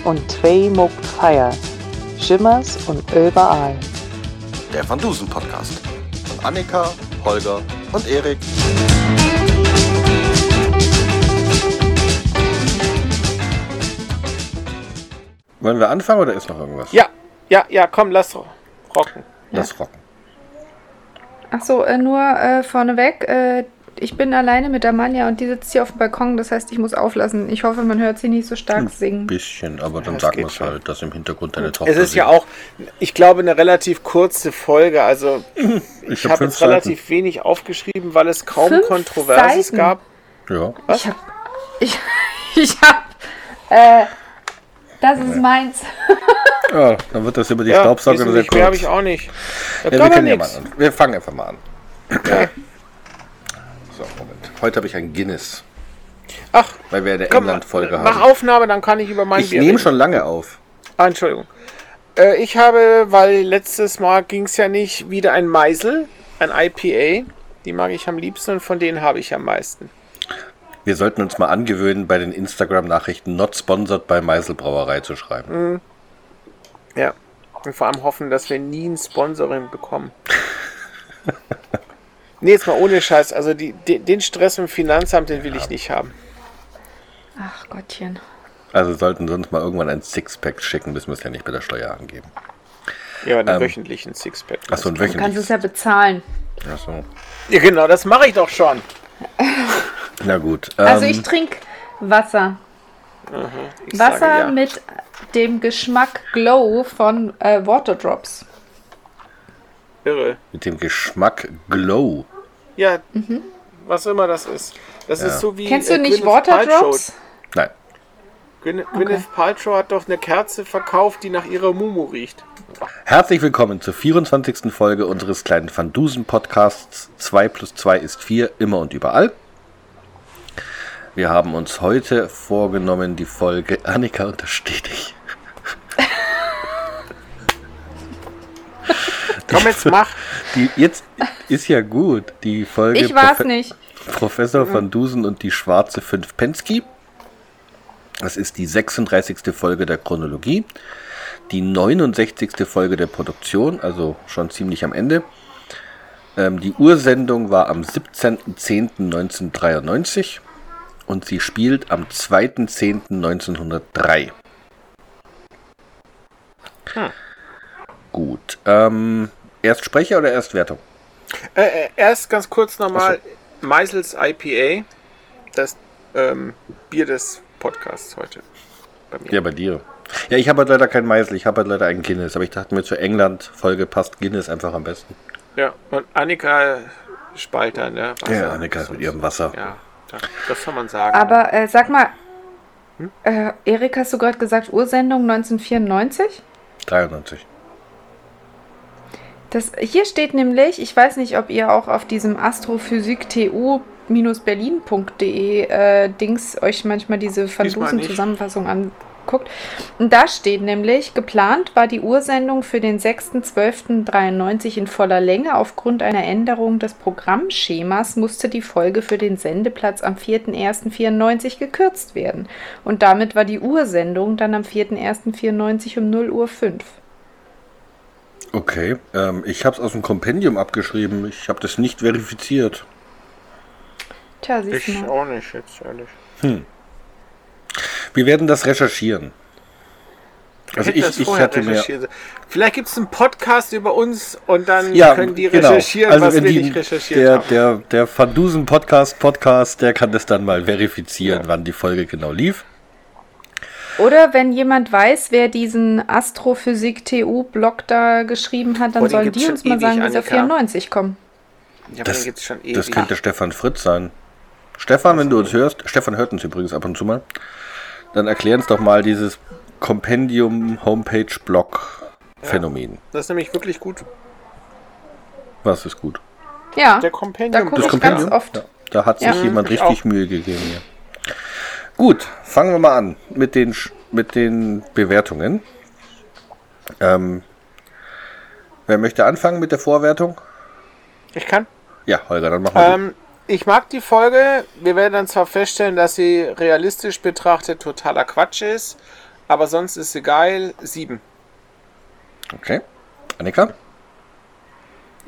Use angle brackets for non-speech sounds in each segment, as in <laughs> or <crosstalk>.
Zwei und zwei muckt Feier. Schimmers und überall. Der Van Dusen Podcast. Von Annika, Holger und Erik. Wollen wir anfangen oder ist noch irgendwas? Ja, ja, ja, komm, lass rocken. Lass rocken. Ach so, äh, nur äh, vorneweg. Äh, ich bin alleine mit Amanja und die sitzt hier auf dem Balkon. Das heißt, ich muss auflassen. Ich hoffe, man hört sie nicht so stark Ein singen. bisschen, aber dann sagen geht wir es halt, dass im Hintergrund deine Tochter Es ist ja singt. auch, ich glaube, eine relativ kurze Folge. Also, <clears throat> ich, hab habe fünf jetzt relativ wenig aufgeschrieben, weil es kaum Fünf Kontroverses Seiten? gab. Ja. Ich hab. Ich, <laughs> ich hab. Äh, das ist meins. <laughs> ja, dann wird das über die Ja, Staubsauger sehr nicht, mehr habe kurz. ich auch nicht. Da Ja, wir, man können ja mal wir fangen einfach mal an. So, Moment. Heute habe ich ein Guinness, Ach, weil wir eine England-Folge mach haben. Aufnahme, dann kann ich über mein Ich Bier nehme reden. schon lange auf. Ah, Entschuldigung. Äh, ich habe, weil letztes Mal ging es ja nicht, wieder ein Meisel, ein IPA. Die mag ich am liebsten und von denen habe ich am meisten. Wir sollten uns mal angewöhnen, bei den Instagram-Nachrichten not sponsored bei Meisel Brauerei zu schreiben. Ja. Und vor allem hoffen, dass wir nie ein Sponsoring bekommen. <laughs> nee, jetzt mal ohne Scheiß. Also die, die, den Stress im Finanzamt, den will ich nicht haben. Ach Gottchen. Also sollten sie uns mal irgendwann ein Sixpack schicken, müssen wir es ja nicht bei der Steuer angeben. Ja, einen Ähm. wöchentlichen Sixpack. Achso, ein Du kannst es wöchentliches. ja bezahlen. Achso. Ja, genau, das mache ich doch schon. <laughs> Na gut. Also ähm, ich trinke Wasser. Ich Wasser sage ja. mit dem Geschmack Glow von äh, Waterdrops. Irre. mit dem Geschmack Glow. Ja, was immer das ist. Das Ja. ist so wie. Kennst du äh, nicht Gwyneth Waterdrops? Nein. Gwyneth Paltrow hat doch eine Kerze verkauft, die nach ihrer Mumu riecht. Herzlich willkommen zur 24. Folge unseres kleinen Van Dusen Podcasts 2 plus 2 ist 4, immer und überall. Wir haben uns heute vorgenommen, die Folge <laughs> Annika untersteht dich. Komm, jetzt mach. Die jetzt ist ja gut. Die Folge Ich war's Profe- nicht. Professor van Dusen und die schwarze 5 Pensky. Das ist die 36. Folge der Chronologie. Die 69. Folge der Produktion, also schon ziemlich am Ende. Ähm, die Ursendung war am 17.10.1993 und sie spielt am 2.10.1903. Hm. Gut. Ähm, erst Sprecher oder erst Wertung? Äh, äh, erst ganz kurz nochmal: Meisels IPA. Das ähm, Bier des Podcasts heute. Bei mir. Ja, bei dir. Ja, ich habe halt leider kein Meisel, ich habe halt leider einen Guinness, aber ich dachte mir zur England-Folge passt Guinness einfach am besten. Ja, und Annika Spalter, ne? Wasser. Ja, Annika mit ihrem Wasser. Ja, das, kann man sagen. Aber äh, sag mal, äh, Erik, hast du gerade gesagt Ursendung 1994? 93. Das, hier steht nämlich, ich weiß nicht, ob ihr auch auf diesem astrophysik-tu-berlin.de äh, Dings euch manchmal diese Diesmal nicht. Fandusen-Zusammenfassung anguckt. Und da steht nämlich, geplant war die Ursendung für den 6.12.93 in voller Länge. Aufgrund einer Änderung des Programmschemas musste die Folge für den Sendeplatz am 4.1.94 gekürzt werden. Und damit war die Ursendung dann am 4.1.94 um 0 Uhr 5. Okay, ähm, ich habe es aus dem Kompendium abgeschrieben. Ich habe das nicht verifiziert. Tja, siehst du ich mal. auch nicht, jetzt ehrlich. Wir werden das recherchieren. Also ich, ich vorher hatte mir... Vielleicht gibt es einen Podcast über uns und dann Ja, können die genau. recherchieren, Also was wir die, nicht recherchiert der, haben. der, der Van Dusen Podcast Podcast, der kann das dann mal verifizieren, wann die Folge genau lief. Oder wenn jemand weiß, wer diesen Astrophysik-TU-Blog da geschrieben hat, dann Oh, den sollen die uns mal ewig, sagen, wie sie auf Annika. 94 kommen. ja, Das, das könnte Stefan Fritz sein. Stefan, wenn du uns hörst, Stefan hört uns übrigens ab und zu mal, dann erklär uns doch mal dieses Kompendium Homepage Blog Phänomen. Das ist nämlich wirklich gut. Was ist gut? Ja, Der da Kompendium. gucke Das ich ganz Kompendium? oft. Ja, da hat sich Ja. jemand Ich richtig auch. Mühe gegeben hier. Gut, fangen wir mal an mit den, mit den Bewertungen. Ähm, wer möchte anfangen mit der Vorwertung? Ich kann. Ja, Holger, dann machen wir. Ähm, ich mag die Folge. Wir werden dann zwar feststellen, dass sie realistisch betrachtet totaler Quatsch ist, aber sonst ist sie geil. Sieben. Okay. Annika?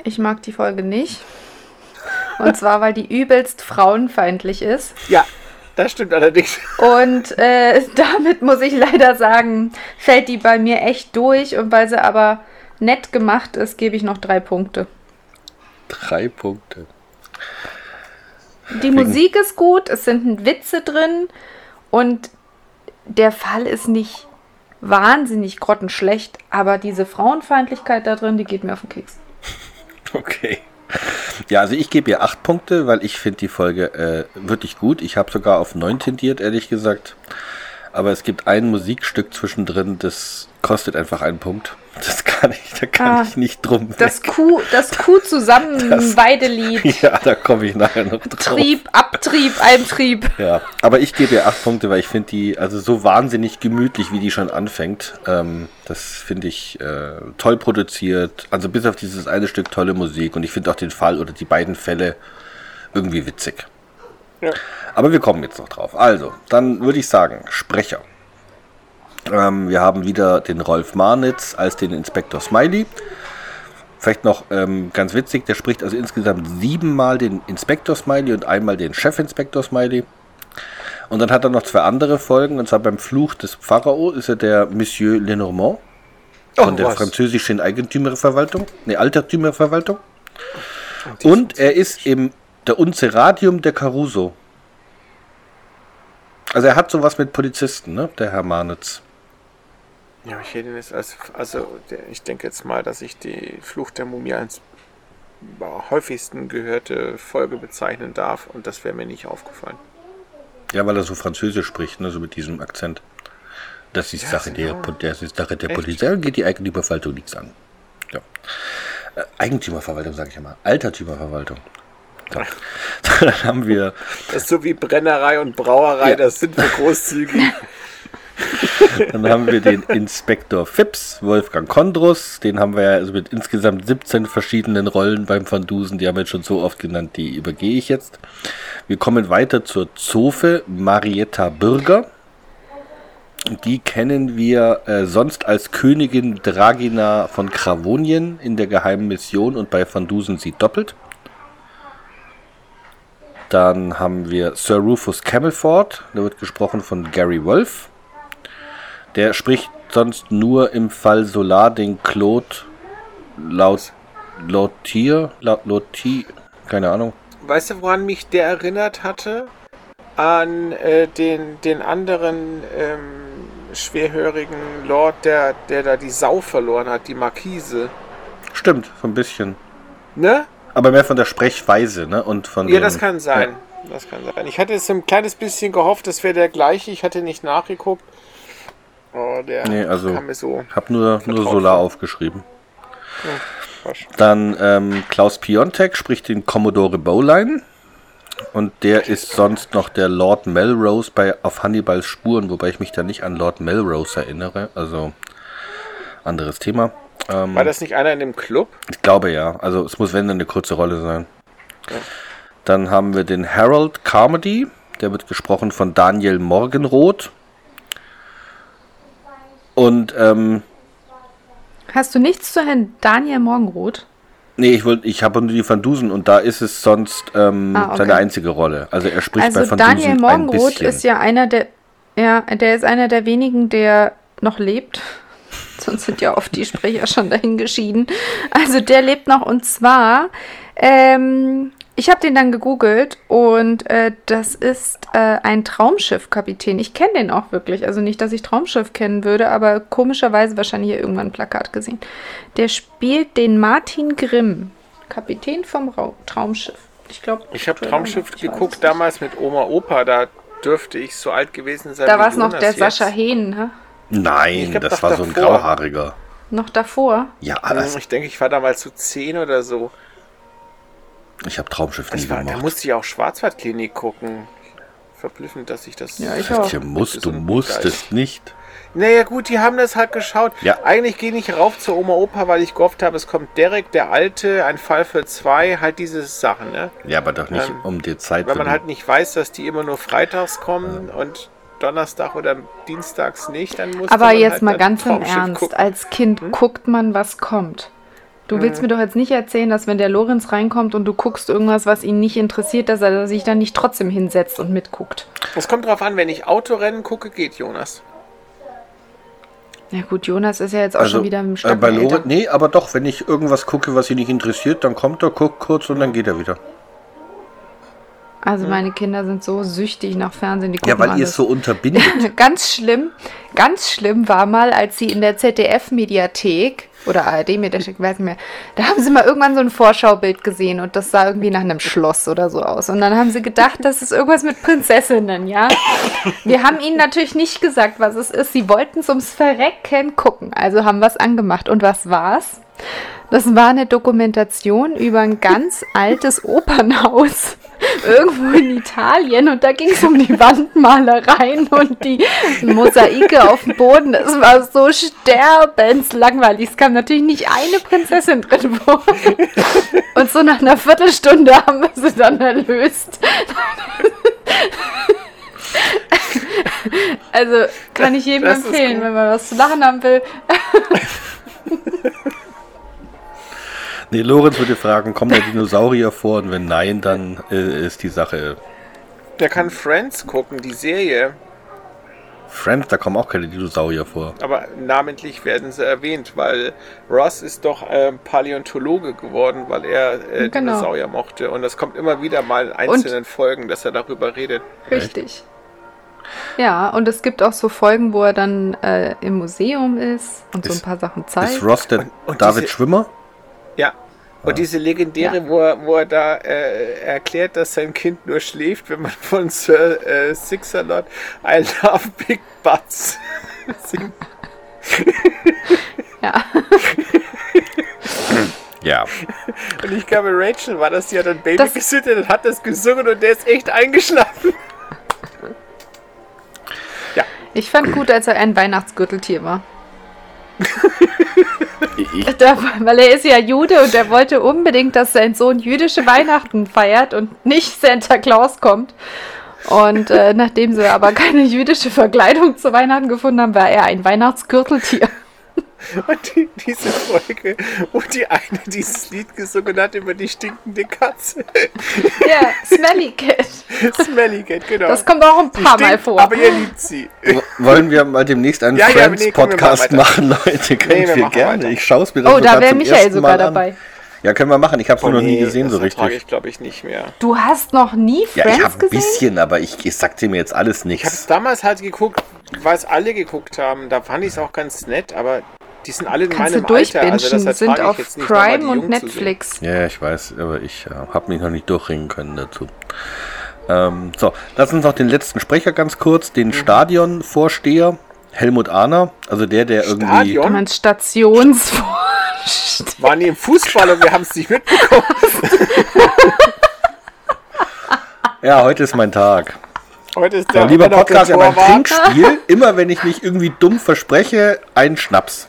Ich mag die Folge nicht. Und zwar, weil die übelst frauenfeindlich ist. Ja, das stimmt allerdings. Und äh, <laughs> damit muss ich leider sagen, fällt die bei mir echt durch. Und weil sie aber nett gemacht ist, gebe ich noch drei Punkte. Drei Punkte. Die Musik ist gut, es sind Witze drin und der Fall ist nicht wahnsinnig grottenschlecht, aber diese Frauenfeindlichkeit da drin, die geht mir auf den Keks. <laughs> Okay. Ja, also ich gebe ihr acht Punkte, weil ich finde die Folge äh, wirklich gut. Ich habe sogar auf neun tendiert, ehrlich gesagt. Aber es gibt ein Musikstück zwischendrin, das kostet einfach einen Punkt. Das kann ich, da kann Ah, ich nicht drum. Das Kuh, das Kuh zusammen <laughs> Das- Weidelied. ja, da komme ich nachher noch drauf. Trieb, Abtrieb, Eintrieb. Ja, aber ich gebe ihr acht Punkte, weil ich finde die also so wahnsinnig gemütlich, wie die schon anfängt. Ähm, das finde ich äh, toll produziert. Also bis auf dieses eine Stück tolle Musik und ich finde auch den Fall oder die beiden Fälle irgendwie witzig. Ja. Aber wir kommen jetzt noch drauf. Also, dann würde ich sagen, Sprecher. Ähm, wir haben wieder den Rolf Marnitz als den Inspektor Smiley. Vielleicht noch ähm, ganz witzig, der spricht also insgesamt siebenmal den Inspektor Smiley und einmal den Chefinspektor Smiley. Und dann hat er noch zwei andere Folgen, und zwar beim Fluch des Pharao ist er der Monsieur Lenormand von Oh, der was? französischen Eigentümerverwaltung, ne, Altertümerverwaltung. Und er ist im der Unceradium der Caruso. Also er hat sowas mit Polizisten, ne, der Herr Marnitz. Ja, ich hätte jetzt als, also der, ich denke jetzt mal, dass ich die Flucht der Mumie als häufigsten gehörte Folge bezeichnen darf und das wäre mir nicht aufgefallen. Ja, weil er so französisch spricht, ne, so mit diesem Akzent. Das ist Ja, Sache der, genau. das ist Sache der Echt? Polizei geht die Eigentümerverwaltung nichts an. Ja. Äh, Eigentümerverwaltung sage ich immer. Altertümerverwaltung. So. <laughs> Dann haben wir Das ist so wie Brennerei und Brauerei, Ja. das sind wir großzügig. <laughs> Dann haben wir den Inspektor Phipps, Wolfgang Kondrus. Den haben wir also mit insgesamt 17 verschiedenen Rollen beim Van Dusen. Die haben wir jetzt schon so oft genannt, die übergehe ich jetzt. Wir kommen weiter zur Zofe Marietta Bürger. Die kennen wir äh, sonst als Königin Dragina von Kravonien in der geheimen Mission und bei Van Dusen sie doppelt. Dann haben wir Sir Rufus Camelford, der wird gesprochen von Gary Wolf. Der spricht sonst nur im Fall Solar den Claude Laut Lautier, Laut Lauti, keine Ahnung. Weißt du, woran mich der erinnert hatte? An äh, den, den anderen ähm, schwerhörigen Lord, der, der da die Sau verloren hat, die Markise. Stimmt, so ein bisschen. Ne? Aber mehr von der Sprechweise, ne? Und von Ja, dem- das kann sein. Das kann sein. Ich hatte jetzt ein kleines bisschen gehofft, das wäre der gleiche. Ich hatte nicht nachgeguckt. Oh, der Nee, also- kam mir so. Hab nur, nur Solar aufgeschrieben. Quatsch. Dann ähm, Klaus Piontek spricht den Commodore Bowline. Und der ist sonst noch der Lord Melrose bei Auf Hannibals Spuren, wobei ich mich da nicht an Lord Melrose erinnere. Also anderes Thema. Ähm, War das nicht einer in dem Club? Ich glaube ja. Also es muss wenn dann eine kurze Rolle sein. Dann haben wir den Harold Carmody. Der wird gesprochen von Daniel Morgenroth. Und ähm, Hast du nichts zu Herrn Daniel Morgenroth? nee, ich wollte, ich habe nur die Van Dusen und da ist es sonst ähm, Ah, okay. seine einzige Rolle. Also er spricht bei Also Van Daniel Dusen ein Morgenroth bisschen. ist ja einer der, ja, der ist einer der wenigen, der noch lebt. <laughs> Sonst sind ja oft die Sprecher schon dahin geschieden. Also der lebt noch und zwar, ähm, ich habe den dann gegoogelt und äh, das ist äh, ein Traumschiffkapitän. Ich kenne den auch wirklich. Also nicht, dass ich Traumschiff kennen würde, aber komischerweise wahrscheinlich hier irgendwann ein Plakat gesehen. Der spielt den Martin Grimm, Kapitän vom Rau Traumschiff. Ich glaube, Ich habe Traumschiff geguckt damals mit Oma Opa. Da dürfte ich so alt gewesen sein. Da war es noch der jetzt. Sascha Hehn, ne? Nein, Ich glaub, das war so ein davor. grauhaariger. Noch davor. Ja, Hm, das, Ich denke, ich war damals so 10 oder so. Ich habe Traumschiff nie war, da gemacht. musste ich auch Schwarzwaldklinik gucken. Verblüffend, dass ich das. Ja, ich auch. Musst, du musstest nicht. Naja, gut, die haben das halt geschaut. Ja. Eigentlich gehe ich rauf zur Oma Opa, weil ich gehofft habe, es kommt Derek, der Alte, ein Fall für zwei, halt diese Sachen, ne? Ja, aber doch nicht Ähm, um die Zeit. Weil man halt nicht weiß, dass die immer nur freitags kommen und Donnerstag oder dienstags nicht, dann muss Aber man jetzt halt mal ganz im Ernst, gucken. als Kind guckt man, was kommt. Du willst mir doch jetzt nicht erzählen, dass wenn der Lorenz reinkommt und du guckst irgendwas, was ihn nicht interessiert, dass er sich dann nicht trotzdem hinsetzt und mitguckt. Es kommt drauf an, wenn ich Autorennen gucke, geht Jonas. Ja gut, Jonas ist ja jetzt auch schon wieder im äh, Stock bei. Lorenz, nee, aber doch, wenn ich irgendwas gucke, was ihn nicht interessiert, dann kommt er, guckt kurz und dann geht er wieder. Also meine Kinder sind so süchtig nach Fernsehen, die gucken Ja, weil ihr es so unterbindet. <laughs> Ganz schlimm, ganz schlimm war mal, als sie in der ZDF-Mediathek oder ARD-Mediathek, weiß nicht mehr, da haben sie mal irgendwann so ein Vorschaubild gesehen und das sah irgendwie nach einem Schloss oder so aus. Und dann haben sie gedacht, das ist irgendwas mit Prinzessinnen, ja. Wir haben ihnen natürlich nicht gesagt, was es ist. Sie wollten es ums Verrecken gucken, also haben wir es angemacht. Und was war's? Das war eine Dokumentation über ein ganz altes Opernhaus <laughs> irgendwo in Italien und da ging es um die Wandmalereien und die Mosaike auf dem Boden. Es war so sterbenslangweilig. Es kam natürlich nicht eine Prinzessin drin vor. Und so nach einer Viertelstunde haben wir sie dann erlöst. Also kann ich jedem empfehlen, wenn man was zu lachen haben will. <laughs> Nee, Lorenz würde fragen, kommt der Dinosaurier vor? Und wenn nein, dann äh, ist die Sache Der kann Friends gucken, die Serie. Friends, da kommen auch keine Dinosaurier vor. Aber namentlich werden sie erwähnt, weil Ross ist doch äh, Paläontologe geworden, weil er äh, Genau. Dinosaurier mochte. Und das kommt immer wieder mal in einzelnen Folgen, dass er darüber redet. Richtig. Ja, und es gibt auch so Folgen, wo er dann äh, im Museum ist und so ein Ist- paar Sachen zeigt. Ist Ross der Und- und David diese- Schwimmer? Ja. Und diese legendäre, Ja. wo, er, wo er da äh, erklärt, dass sein Kind nur schläft, wenn man von Sir äh, Sixalot I love Big Butts <laughs> singt. Ja. <laughs> Ja. Und ich glaube, Rachel war das, die hat ein Baby Das- gesittet und hat das gesungen und der ist echt eingeschlafen. Ich fand gut, als er ein Weihnachtsgürteltier war. Weil er ist ja Jude und er wollte unbedingt, dass sein Sohn jüdische Weihnachten feiert und nicht Santa Claus kommt. Und äh, nachdem sie aber keine jüdische Verkleidung zu Weihnachten gefunden haben, war er ein Weihnachtsgürteltier. Und die, diese Folge, wo die eine dieses Lied gesungen hat über die stinkende Katze. Ja, Smelly Cat. Smelly Cat, genau. Das kommt auch ein paar Mal vor. Aber ihr liebt sie. wollen wir mal demnächst einen Ja, ja, nee, Friends-Podcast machen Leute? Können Nee, wir gerne. weiter. Ich schaue es mir dann Oh, da wäre zum Michael ersten sogar Mal an. dabei. Ja, können wir machen. Ich habe es Oh, noch nie nee, gesehen so richtig. ich, glaube ich, nicht mehr. Du hast noch nie Ja, ich Friends habe ein gesehen? bisschen, aber ich, ich sagte mir jetzt alles Ich habe es nichts. damals halt geguckt, weil es alle geguckt haben. Da fand ich es auch ganz nett, aber die sind alle in Kannst du meinem Alter. durchbingen, Also das sind auf jetzt nicht, nochmal Prime und. Netflix. Ja, ich weiß, aber ich äh, habe mich noch nicht durchringen können dazu. Ähm, so, lass uns noch den letzten Sprecher ganz kurz, Mhm. den Stadionvorsteher Helmut Ahner, also der, der irgendwie. Du Stadion? meinst Stationsvorsteher. Waren die im Fußball und wir <laughs> haben es nicht mitbekommen. <laughs> Ja, heute ist mein Tag. Heute ist Ja, der, lieber immer noch der Podcast, ja, mein Torwart. Trinkspiel, immer wenn ich mich irgendwie dumm verspreche, ein Schnaps.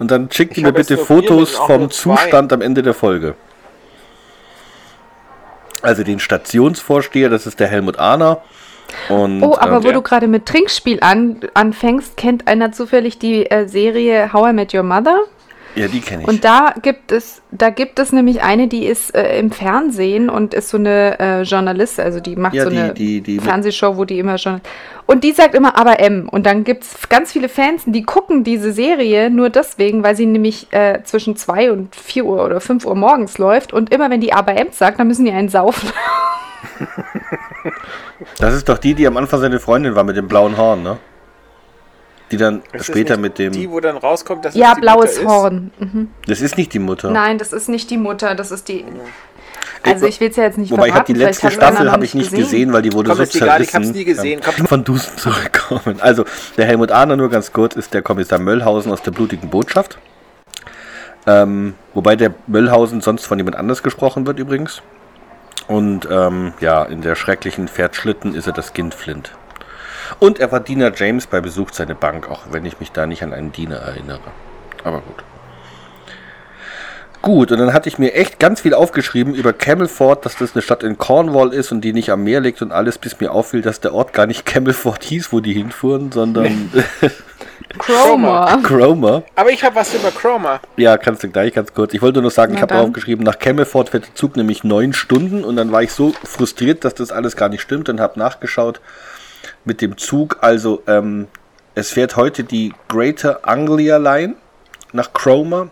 Und dann schickt mir bitte Fotos vom. Zustand am Ende der Folge. Also den Stationsvorsteher, das ist der Helmut Ahner. Und, Oh, aber ähm, wo du gerade mit Trinkspiel an, anfängst, kennt einer zufällig die äh, Serie How I Met Your Mother? Ja, die kenne ich. Und da gibt es, da gibt es nämlich eine, die ist äh, im Fernsehen und ist so eine äh, Journalistin, also die macht Ja, so die- eine die- die Fernsehshow, wo die immer schon. Und die sagt immer aber M. Und dann gibt es ganz viele Fans, die gucken diese Serie nur deswegen, weil sie nämlich äh, zwischen 2 und 4 Uhr oder 5 Uhr morgens läuft. Und immer wenn die aber M sagt, dann müssen die einen saufen. <laughs> das ist doch die, die am Anfang seine Freundin war mit dem blauen Horn, ne? Die dann Ist das später mit dem. Die, wo dann rauskommt, dass ja, es die blaues Mutter ist? Horn. Mhm. das ist nicht die Mutter. Nein, das ist nicht die Mutter, das ist die. Also ich will es ja jetzt nicht Wobei ich habe die letzte Staffel habe ich nicht gesehen. weil die wurde Komm, so ist egal, ich zerrissen. hab's nie gesehen. Komm. <laughs> Von Dusen zurückkommen. Also der Helmut Ahner nur ganz kurz ist der Kommissar Möllhausen aus der blutigen Botschaft. Ähm, wobei der Möllhausen sonst von jemand anders gesprochen wird übrigens. Und ähm, ja, in der schrecklichen Pferdschlitten ist er das Kind Und er war Diener James bei Besuch seine Bank, auch wenn ich mich da nicht an einen Diener erinnere. Aber gut. Gut, und dann hatte ich mir echt ganz viel aufgeschrieben über Camelford, dass das eine Stadt in Cornwall ist und die nicht am Meer liegt und alles, bis mir auffiel, dass der Ort gar nicht <laughs> Camelford hieß, wo die hinfuhren, sondern <laughs> Chroma. Cromer. Aber ich habe was über Chroma. Ja, kannst du gleich ganz kurz. Ich wollte nur sagen, ich Na habe dann. aufgeschrieben, nach Camelford fährt der Zug nämlich neun Stunden und dann war ich so frustriert, dass das alles gar nicht stimmt und habe nachgeschaut mit dem Zug. Also, ähm, es fährt heute die Greater Anglia Line nach Cromer.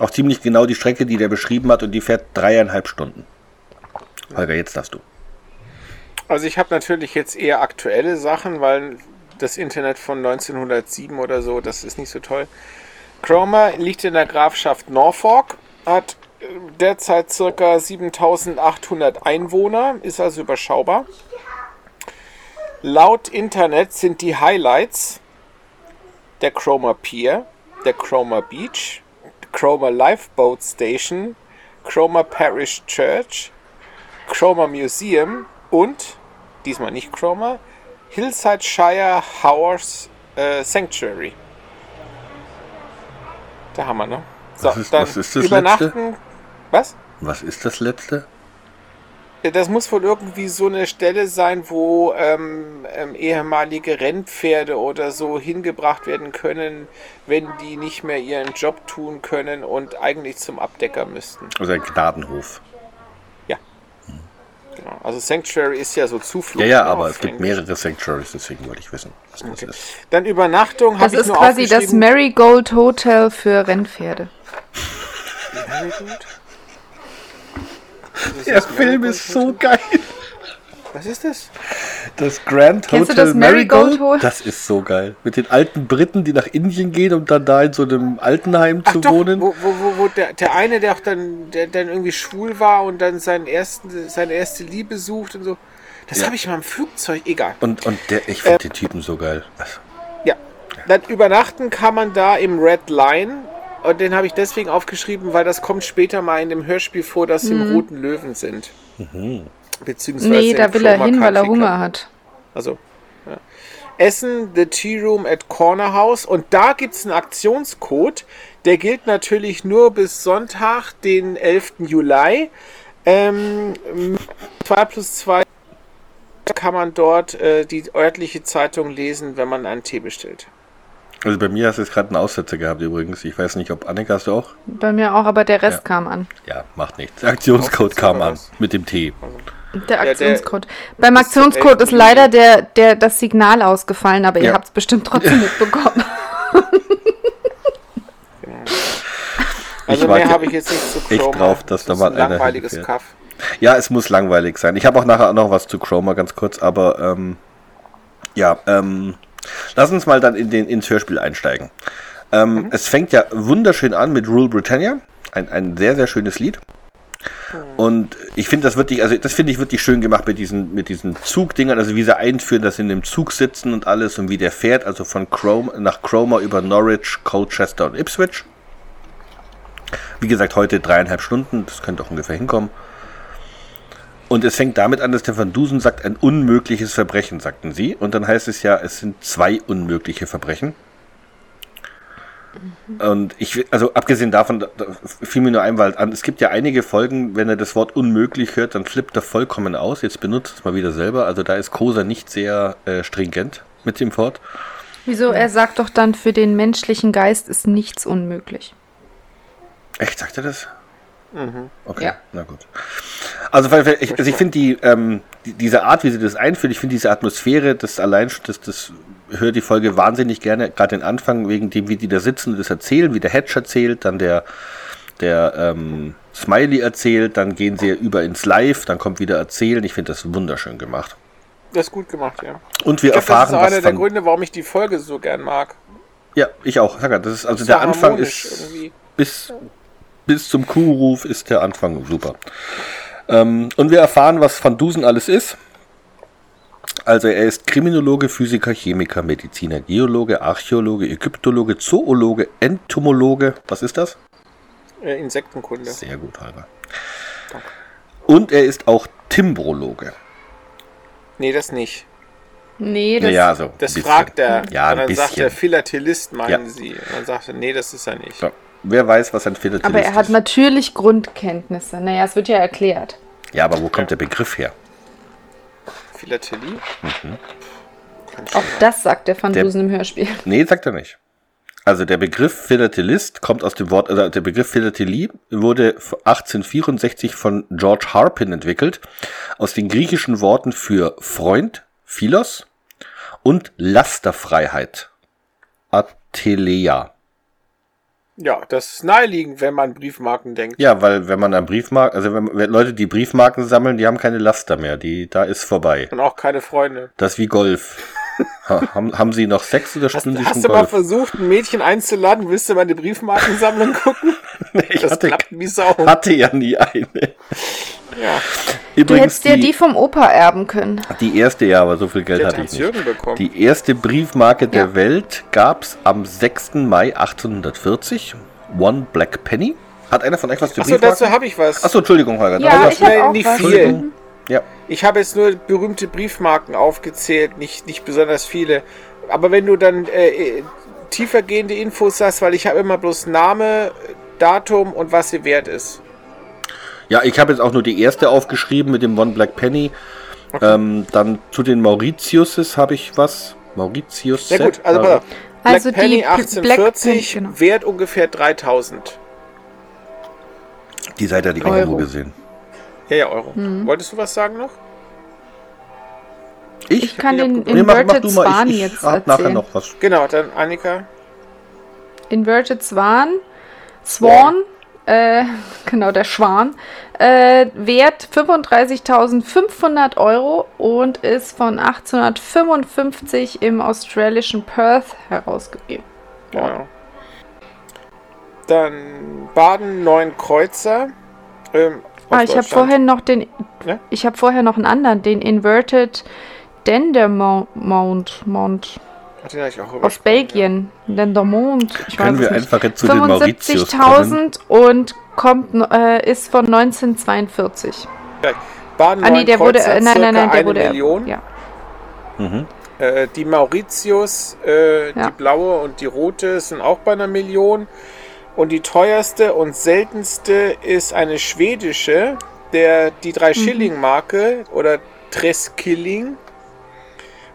Auch ziemlich genau die Strecke, die der beschrieben hat und die fährt dreieinhalb Stunden. Holger, jetzt darfst du. Also ich habe natürlich jetzt eher aktuelle Sachen, weil das Internet von 1907 oder so, das ist nicht so toll. Cromer liegt in der Grafschaft Norfolk, hat äh, derzeit circa 7800 Einwohner, ist also überschaubar. Laut Internet sind die Highlights der Cromer Pier, der Cromer Beach, Cromer Lifeboat Station, Cromer Parish Church, Cromer Museum und, diesmal nicht Cromer, Hillside Shire Horse äh, Sanctuary. Da haben wir, ne? So, Was ist- dann was ist das übernachten. Was? Was ist das letzte? Das muss wohl irgendwie so eine Stelle sein, wo ähm, ähm, ehemalige Rennpferde oder so hingebracht werden können, wenn die nicht mehr ihren Job tun können und eigentlich zum Abdecker müssten. Also ein Gnadenhof. Genau. Also Sanctuary ist ja so Zuflucht. Ja, ja, ne, aber es gibt mehrere Sanctuaries, deswegen wollte ich wissen, was das Okay. ist. Dann Übernachtung Das habe ich ist nur quasi das. Marigold Hotel für Rennpferde. Marigold? Der das Film Marigold ist so Hotel? geil. Was ist das? Das Grand Kennst Hotel das Marigold Marigold? Hotel? Das ist so geil. Mit den alten Briten, die nach Indien gehen, um dann da in so einem Altenheim Ach zu doch, wohnen. wo, wo, wo, der, der eine, der auch dann, der dann irgendwie schwul war und dann seinen ersten, seine erste Liebe sucht und so. Das Ja. habe ich mal im Flugzeug, egal. Und, und der, ich finde den Typen so geil. Also, Ja. Dann übernachten kann man da im Red Line. Und den habe ich deswegen aufgeschrieben, weil das kommt später mal in dem Hörspiel vor, dass sie im Roten Löwen sind. Beziehungsweise Nee, da will er hin, weil er Hunger hat. Also. Ja. Essen, The Tea Room at Corner House. Und da gibt es einen Aktionscode. Der gilt natürlich nur bis Sonntag, den 11. Juli. Ähm, 2 plus 2 kann man dort äh, die örtliche Zeitung lesen, wenn man einen Tee bestellt. Also bei mir hast du jetzt gerade einen Aussetzer gehabt übrigens. Ich weiß nicht, ob Annika hast du auch? Bei mir auch, aber der Rest Ja. kam an. Ja, macht nichts. Der Aktionscode kam an mit dem T. Der Aktionscode. Beim Aktionscode 11. ist leider der, der, das Signal ausgefallen, aber ihr Ja. habt es bestimmt <laughs> trotzdem mitbekommen. <laughs> Also mehr habe ich jetzt nicht zu echt Chroma. drauf, dass da Das mal ist ein einer langweiliges hinfährt. Kaff. Ja, es muss langweilig sein. Ich habe auch nachher noch was zu Chroma ganz kurz, aber ähm, ja, ähm, lass uns mal dann in den, ins Hörspiel einsteigen. Ähm, Es fängt ja wunderschön an mit Rule Britannia. Ein, ein sehr, sehr schönes Lied. Und ich finde das wirklich, also das finde ich wirklich schön gemacht mit diesen, mit diesen Zugdingern, also wie sie einführen, dass sie in dem Zug sitzen und alles und wie der fährt, also von Chrome nach Cromer über Norwich, Colchester und Ipswich. Wie gesagt, heute dreieinhalb Stunden, das könnte auch ungefähr hinkommen. Und es fängt damit an, dass der Van Dusen sagt, ein unmögliches Verbrechen, sagten sie. Und dann heißt es ja, es sind zwei unmögliche Verbrechen. Und ich, also abgesehen davon, da, fiel mir nur ein, weil an, es gibt ja einige Folgen, wenn er das Wort unmöglich hört, dann flippt er vollkommen aus. Jetzt benutzt es mal wieder selber. Also da ist Kosa nicht sehr äh, stringent mit dem Wort. Wieso? Er sagt doch dann, für den menschlichen Geist ist nichts unmöglich. Echt, sagt er das? Okay, Ja. na gut. Also, ich, also ich finde die, ähm, die, diese Art, wie sie das einführt, ich finde diese Atmosphäre, das allein, schon- das, das höre die Folge wahnsinnig gerne, gerade den Anfang, wegen dem, wie die da sitzen und das erzählen, wie der Hedge erzählt, dann der, der ähm, Smiley erzählt, dann gehen sie über ins Live, dann kommt wieder erzählen. Ich finde das wunderschön gemacht. Das ist gut gemacht, ja. Und wir Ich glaube, das ist erfahren, einer der Gründe, warum ich die Folge so gern mag. Ja, ich auch. Das ist, also Das der war Anfang ist irgendwie. bis, bis zum Kuhruf ist der Anfang super. Ähm, und wir erfahren, was Van Dusen alles ist. Also er ist Kriminologe, Physiker, Chemiker, Mediziner, Geologe, Archäologe, Ägyptologe, Zoologe, Entomologe. Was ist das? Äh, Insektenkunde. Sehr gut, Holger. Und er ist auch Timbrologe. Nee, das nicht. Nee, das Naja, so. Das fragt er. Ja, und ein dann sagt er, Philatelist meinen Ja. Sie. Und dann sagt er, nee, das ist er nicht. Ja. Wer weiß, was ein Philatelist Aber er hat ist. natürlich Grundkenntnisse. Naja, es wird ja erklärt. Ja, aber wo kommt der Begriff her? Philatelie? Mhm. Auch das sagt der Van Dusen im Hörspiel. <laughs> Nee, sagt er nicht. Also der Begriff Philatelist kommt aus dem Wort, also der Begriff Philatelie wurde 1864 von George Harpin entwickelt, aus den griechischen Worten für Freund, Philos, und Lasterfreiheit, Ateleia. Ja, das ist naheliegend, wenn man Briefmarken denkt. Ja, weil wenn man an Briefmarken, also wenn, wenn Leute, die Briefmarken sammeln, die haben keine Laster mehr, die, da ist vorbei. Und auch keine Freunde. Das ist wie Golf. <laughs> ha, haben, haben Sie noch Sex oder Hast, spielen Sie hast schon du mal Golf? versucht, ein Mädchen einzuladen? Willst du meine Briefmarkensammlung gucken? <laughs> ich Das hatte, klappt wie Sau. hatte ja nie eine. <laughs> Ja, Du Übrigens, hättest dir die vom Opa erben können. Die erste, ja, aber so viel Geld hatte ich nicht. Jürgen bekommen. Die erste Briefmarke der Ja. Welt gab's am 6. Mai 1840. One Black Penny. Hat einer von euch was zu Achso, dazu habe ich was. Achso, Entschuldigung, Holger. Ja, ich habe auch nicht was. viel. Mhm. ja. Ich habe jetzt nur berühmte Briefmarken aufgezählt, nicht, nicht besonders viele. Aber wenn du dann äh, äh, tiefergehende Infos hast, weil ich habe immer bloß Name, Datum und was sie wert ist. Ja, ich habe jetzt auch nur die erste aufgeschrieben mit dem One Black Penny. Ähm, dann zu den Mauritiuses habe ich was. Mauritius. Sehr gut, also auf. Black Also die Penny P- 1840, Black Penny, genau. wert ungefähr 3000. Die Seite ich auch Euro. irgendwo gesehen. Ja, ja, Euro. Mhm. Wolltest du was sagen noch? Ich? Ich kann den nee, Nee, mach, mach Inverted. Swan Ich, ich jetzt hab nachher erzählen. noch was. Genau, dann Annika. Inverted Swan, Swan, äh, <laughs> genau, der Schwan, äh, wert 35.500 Euro und ist von 1855 im australischen Perth herausgegeben. Genau. Dann Baden Neun Kreuzer. Ähm, Ah, ich habe vorher noch den, Ja? ich habe vorher noch einen anderen, den Inverted Dendermont, Mount, Mount Hab ich auch aus Belgien. Dendermont, ich Können weiß wir nicht. einfach jetzt zu den Mauritius kommen? 75.000 und kommt, äh, ist von 1942. Ja. Baden Ah, nee, der wurde, äh, nein, nein, nein, der eine wurde, Million. ja. Mhm. Äh, die Mauritius, äh, Ja. die blaue und die rote sind auch bei einer Million. Und die teuerste und seltenste ist eine schwedische, der die drei Schilling Marke oder Treskilling.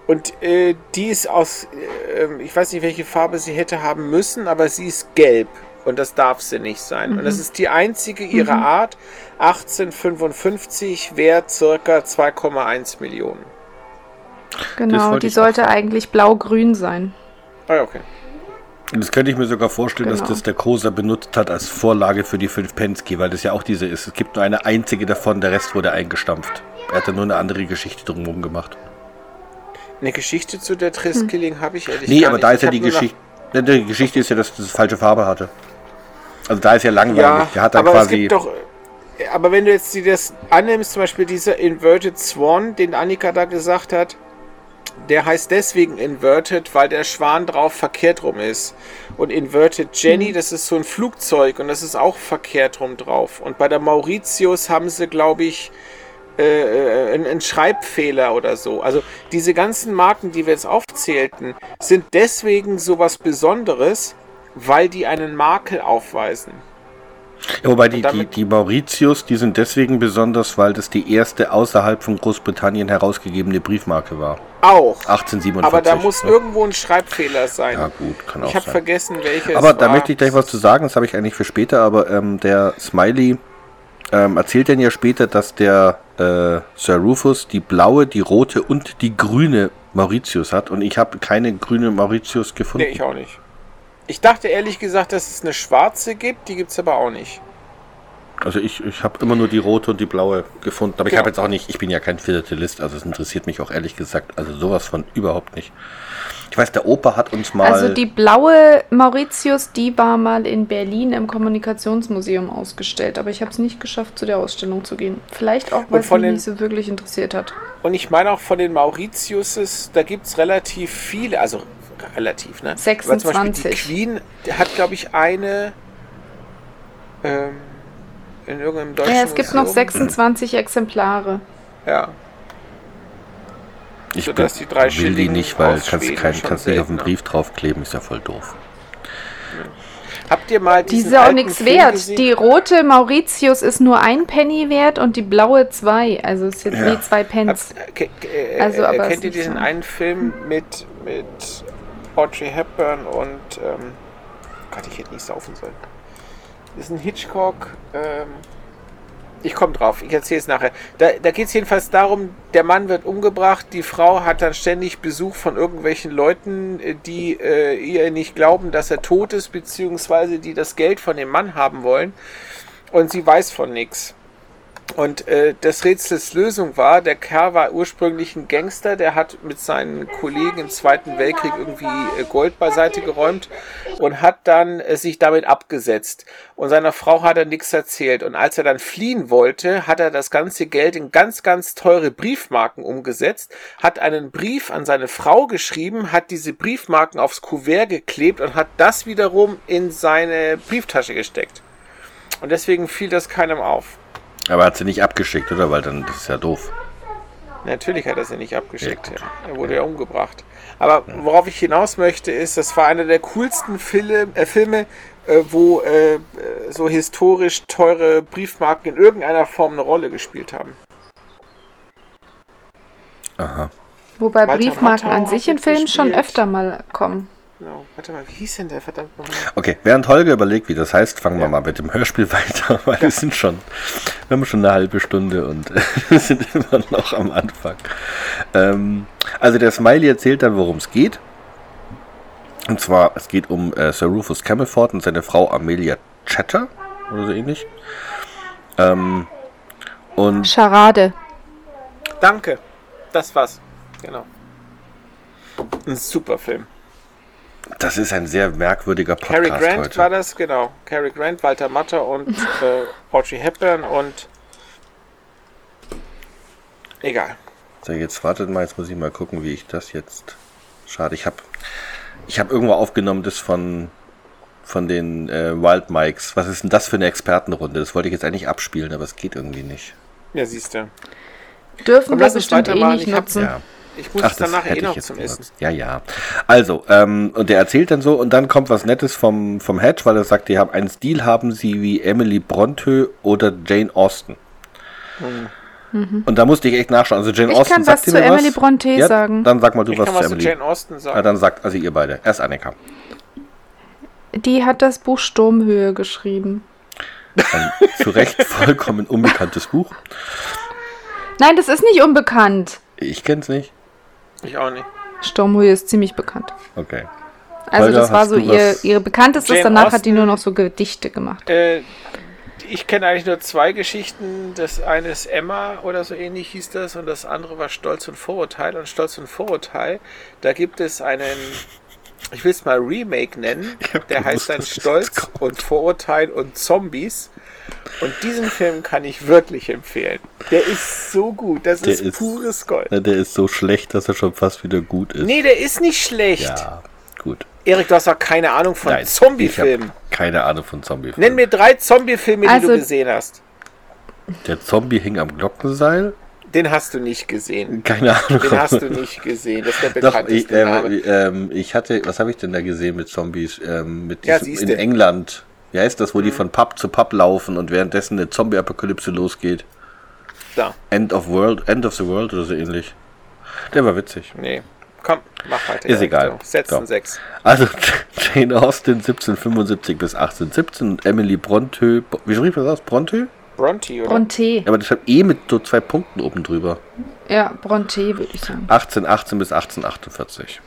Und äh, die ist aus, äh, ich weiß nicht, welche Farbe sie hätte haben müssen, aber sie ist gelb. Und das darf sie nicht sein. Und das ist die einzige ihrer Art. 1855 wert circa 2,1 Millionen. Genau, die auch sollte sagen. eigentlich blau-grün sein. Ah, ja, okay. Das könnte ich mir sogar vorstellen, dass Genau. das der Koser benutzt hat als Vorlage für die 5 Pensky, weil das ja auch diese ist. Es gibt nur eine einzige davon, der Rest wurde eingestampft. Er hat da nur eine andere Geschichte drumherum gemacht. Eine Geschichte zu der Treskilling habe ich ehrlich Nee, gar aber nicht. da Ich ist ja hab die Geschichte. Die Geschichte ist ja, dass das falsche Farbe hatte. Also da ist ja langweilig. Ja, der hat dann aber es quasi. gibt doch. Aber wenn du jetzt dir das annimmst, zum Beispiel dieser Inverted Swan, den Annika da gesagt hat, der heißt deswegen Inverted, weil der Schwan drauf verkehrt rum ist. Und Inverted Jenny, das ist so ein Flugzeug und das ist auch verkehrt rum drauf. Und bei der Mauritius haben sie, glaube ich, äh, äh, einen, einen Schreibfehler oder so. Also diese ganzen Marken, die wir jetzt aufzählten, sind deswegen sowas Besonderes, weil die einen Makel aufweisen. ja, wobei die, die, die Mauritius, die sind deswegen besonders, weil das die erste außerhalb von Großbritannien herausgegebene Briefmarke war. Auch. 1847. Aber da muss ja. irgendwo ein Schreibfehler sein. Ja, gut, kann auch ich habe vergessen, welches. Aber da war. möchte ich gleich was zu sagen, das habe ich eigentlich für später, aber ähm, der Smiley ähm, erzählt dann ja später, dass der äh, Sir Rufus die blaue, die rote und die grüne Mauritius hat und ich habe keine grüne Mauritius gefunden. Nee, ich auch nicht. Ich dachte ehrlich gesagt, dass es eine schwarze gibt, die gibt es aber auch nicht. Also ich, ich habe immer nur die rote und die blaue gefunden, aber ich Genau. habe jetzt auch nicht, ich bin ja kein Philatelist, also es interessiert mich auch ehrlich gesagt, also sowas von überhaupt nicht. Ich weiß, der Opa hat uns mal... Also die blaue Mauritius, die war mal in Berlin im Kommunikationsmuseum ausgestellt, aber ich habe es nicht geschafft, zu der Ausstellung zu gehen. Vielleicht auch, weil es mich den- nicht so wirklich interessiert hat. Und ich meine auch von den Mauritiuses, da gibt es relativ viele, also relativ, ne? Aber zum Beispiel die 26. Queen hat, glaube ich, eine ähm, in irgendeinem deutschen Ja, es gibt noch Museum. 26 Exemplare. Ja. Ich sodass die drei will die nicht, weil kannst, kein, kannst nicht auf den. Brief draufkleben, ist ja voll doof. Habt ihr mal Die diesen ist ja auch nichts wert. gesehen? Die rote Mauritius ist nur ein Penny wert und die blaue zwei. Also ist jetzt Ja. wie zwei Pence. Ke- ke- äh, Also, äh, aber kennt ihr diesen so. einen Film mit, mit Audrey Hepburn und ähm, Gott, ich hätte nicht saufen sollen. Das ist ein Hitchcock. Ähm, ich komme drauf, ich erzähle es nachher. Da, da geht es jedenfalls darum, der Mann wird umgebracht, die Frau hat dann ständig Besuch von irgendwelchen Leuten, äh, die äh, ihr nicht glauben, dass er tot ist, beziehungsweise die das Geld von dem Mann haben wollen. Und sie weiß von nichts. Und äh, des Rätsels Lösung war, der Kerl war ursprünglich ein Gangster, der hat mit seinen Kollegen im Zweiten Weltkrieg irgendwie äh, Gold beiseite geräumt und hat dann äh, sich damit abgesetzt. Und seiner Frau hat er nichts erzählt. Und als er dann fliehen wollte, hat er das ganze Geld in ganz, ganz teure Briefmarken umgesetzt, hat einen Brief an seine Frau geschrieben, hat diese Briefmarken aufs Kuvert geklebt und hat das wiederum in seine Brieftasche gesteckt. Und deswegen fiel das keinem auf. Aber hat sie nicht abgeschickt, oder? Weil dann das ist ja doof. Natürlich hat er sie nicht abgeschickt. Ja. Er wurde ja umgebracht. Aber worauf ich hinaus möchte, ist, das war einer der coolsten Film, äh, Filme, äh, wo äh, äh, so historisch teure Briefmarken in irgendeiner Form eine Rolle gespielt haben. Aha. Wobei Walter Briefmarken an sich in Filmen schon öfter mal kommen. Genau. Warte mal, wie hieß denn der verdammt nochmal? Okay, während Holger überlegt, wie das heißt, fangen wir Ja. mal mit dem Hörspiel <laughs> weiter, weil wir sind schon, wir haben schon eine halbe Stunde und <laughs> wir sind immer noch am Anfang. Ähm, also der Smiley erzählt dann, worum es geht. Und zwar, es geht um äh, Sir Rufus Camelford und seine Frau Amelia Chatter oder so ähnlich. Ähm, und Charade. Danke. Das war's. Genau. Ein super Film. Das ist ein sehr merkwürdiger Cary Podcast Grant heute. war das, genau. Cary Grant, Walter Matthau und <laughs> äh, Audrey Hepburn und egal. So, jetzt wartet mal, jetzt muss ich mal gucken, wie ich das jetzt. Schade, ich habe ich hab irgendwo aufgenommen, das von, von den äh, Wild Mikes. Was ist denn das für eine Expertenrunde? Das wollte ich jetzt eigentlich abspielen, aber es geht irgendwie nicht. Ja, siehst du. Dürfen Komm, wir bestimmt eh nicht nutzen. Ja. Ich muss Ach, es nachher eh hätte ich noch jetzt zum. Essen. Ja, ja. Also, ähm, und der erzählt dann so, und dann kommt was Nettes vom, vom Hedge, weil er sagt, die haben einen Stil haben sie wie Emily Brontë oder Jane Austen. Und da musste ich echt nachschauen. Also Jane Ich Austen kann sagt was dir zu mir Emily Brontë ja, sagen. Dann sag mal du Ich was kann zu was zu Emily. Jane Austen Ja, sagen. dann sagt also ihr beide. Erst Annika. Die hat das Buch Sturmhöhe geschrieben. Ein <laughs> zu Recht vollkommen unbekanntes Buch. Nein, das ist nicht unbekannt. Ich kenn's nicht. Ich auch nicht. Sturmhöhe ist ziemlich bekannt. Okay. Also Holger, das war so ihr, ihre bekanntestes, Jane danach hat die Austen- nur noch so Gedichte gemacht. Äh, ich kenne eigentlich nur zwei Geschichten. Das eine ist Emma oder so ähnlich hieß das und das andere war Stolz und Vorurteil. Und Stolz und Vorurteil, da gibt es einen, ich will es mal Remake nennen, der gewusst, heißt dann Stolz und Vorurteil und Zombies. Und diesen Film kann ich wirklich empfehlen. Der ist so gut. Das Der ist, ist- pures Gold. Der ist so schlecht, dass er schon fast wieder gut ist. Nee, der ist nicht schlecht. Ja, gut. Erik, du hast doch keine Ahnung von Zombiefilmen. Keine Ahnung von Zombiefilmen. Nenn mir drei Zombiefilme, die Also- du gesehen hast. Der Zombie hing am Glockenseil. Den hast du nicht gesehen. Keine Ahnung. Den hast du nicht gesehen. Das ist der <laughs> Doch, bekannteste ich, äh, Name. ähm, ich hatte, was habe ich denn da gesehen mit Zombies? Ähm, mit Ja, diesem, in siehste. Mhm. England. Wie heißt das, wo die von Pub zu Pub laufen und währenddessen eine Zombie-Apokalypse losgeht? Da. End of World, End of the World oder so ähnlich. Der war witzig. Nee. Komm, mach weiter. Ist egal. So, Setz So. ein Sechs. Also <laughs> Jane Austen 1775 bis 1817 und Emily Brontë, wie schrieb man das aus? Brontë? Bronte, oder? Bronte. Aber das hat eh mit so zwei Punkten oben drüber. Ja, Bronte würde ich sagen. 1818 bis 1848.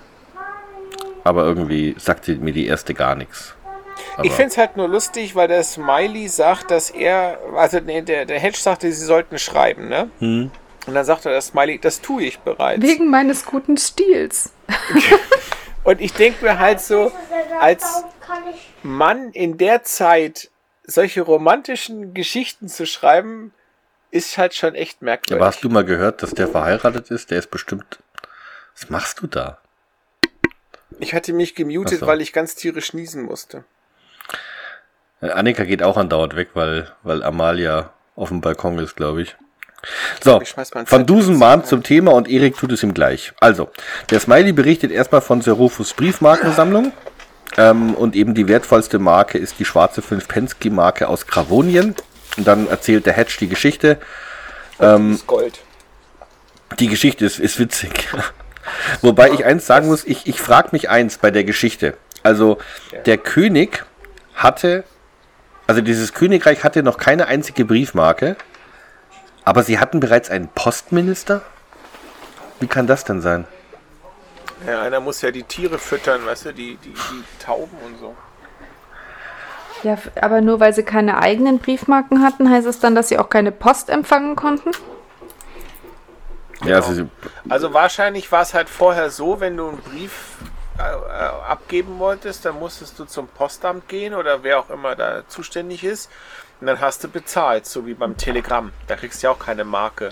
Aber irgendwie sagte mir die erste gar nichts. Aber ich finde es halt nur lustig, weil der Smiley sagt, dass er, also nee, der, der Hedge sagte, sie sollten schreiben, ne? Hm. Und dann sagte der Smiley, das tue ich bereits. Wegen meines guten Stils. Und ich denke mir halt so, als Mann in der Zeit solche romantischen Geschichten zu schreiben, ist halt schon echt merkwürdig. Aber hast du mal gehört, dass der verheiratet ist? Der ist bestimmt. Was machst du da? ich hatte mich gemutet, so. weil ich ganz tierisch niesen musste. Annika geht auch andauernd weg, weil, weil Amalia auf dem Balkon ist, glaube ich. So, Zettel Dusen mahnt zum Thema und Erik tut es ihm gleich. Also, der Smiley berichtet erstmal von Sir Rufus Briefmarkensammlung. Ähm, und eben die wertvollste Marke ist die schwarze 5 Pensky Marke aus Gravonien. Und dann erzählt der Hedge die Geschichte. Ähm, Das Gold. die Geschichte ist, ist witzig. <laughs> Wobei ich eins sagen muss, ich, ich frage mich eins bei der Geschichte. Also der König hatte, also dieses Königreich hatte noch keine einzige Briefmarke, aber sie hatten bereits einen Postminister? Wie kann das denn sein? Ja, einer muss ja die Tiere füttern, weißt du, die, die, die Tauben und so. Ja, aber nur weil sie keine eigenen Briefmarken hatten, heißt es dann, dass sie auch keine Post empfangen konnten? Ja, also sie, Also wahrscheinlich war es halt vorher so, wenn du einen Brief abgeben wolltest, dann musstest du zum Postamt gehen oder wer auch immer da zuständig ist. Und dann hast du bezahlt, so wie beim Telegramm. Da kriegst du ja auch keine Marke.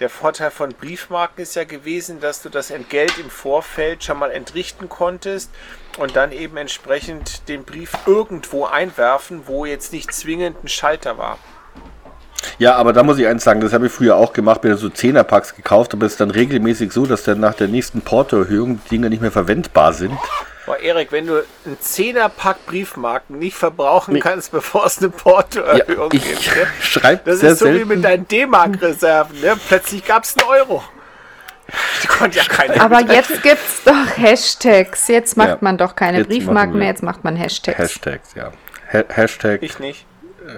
Der Vorteil von Briefmarken ist ja gewesen, dass du das Entgelt im Vorfeld schon mal entrichten konntest und dann eben entsprechend den Brief irgendwo einwerfen, wo jetzt nicht zwingend ein Schalter war. Ja, aber da muss ich eins sagen, das habe ich früher auch gemacht, mir so Zehnerpacks gekauft, aber es ist dann regelmäßig so, dass dann nach der nächsten Portoerhöhung die Dinger nicht mehr verwendbar sind. Boah, Erik, wenn du einen Zehnerpack Briefmarken nicht verbrauchen kannst, <laughs> bevor es eine Portoerhöhung ich gibt, ne? <laughs> schreibe das sehr ist so wie selten. mit deinen D-Mark-Reserven. Ne? Plötzlich gab es einen Euro. <laughs> Ja keiner. Aber jetzt gibt's doch Hashtags. Jetzt macht Ja, man doch keine Briefmarken mehr, jetzt macht man Hashtags. Hashtags, ja. Ha Hashtag. Ich nicht.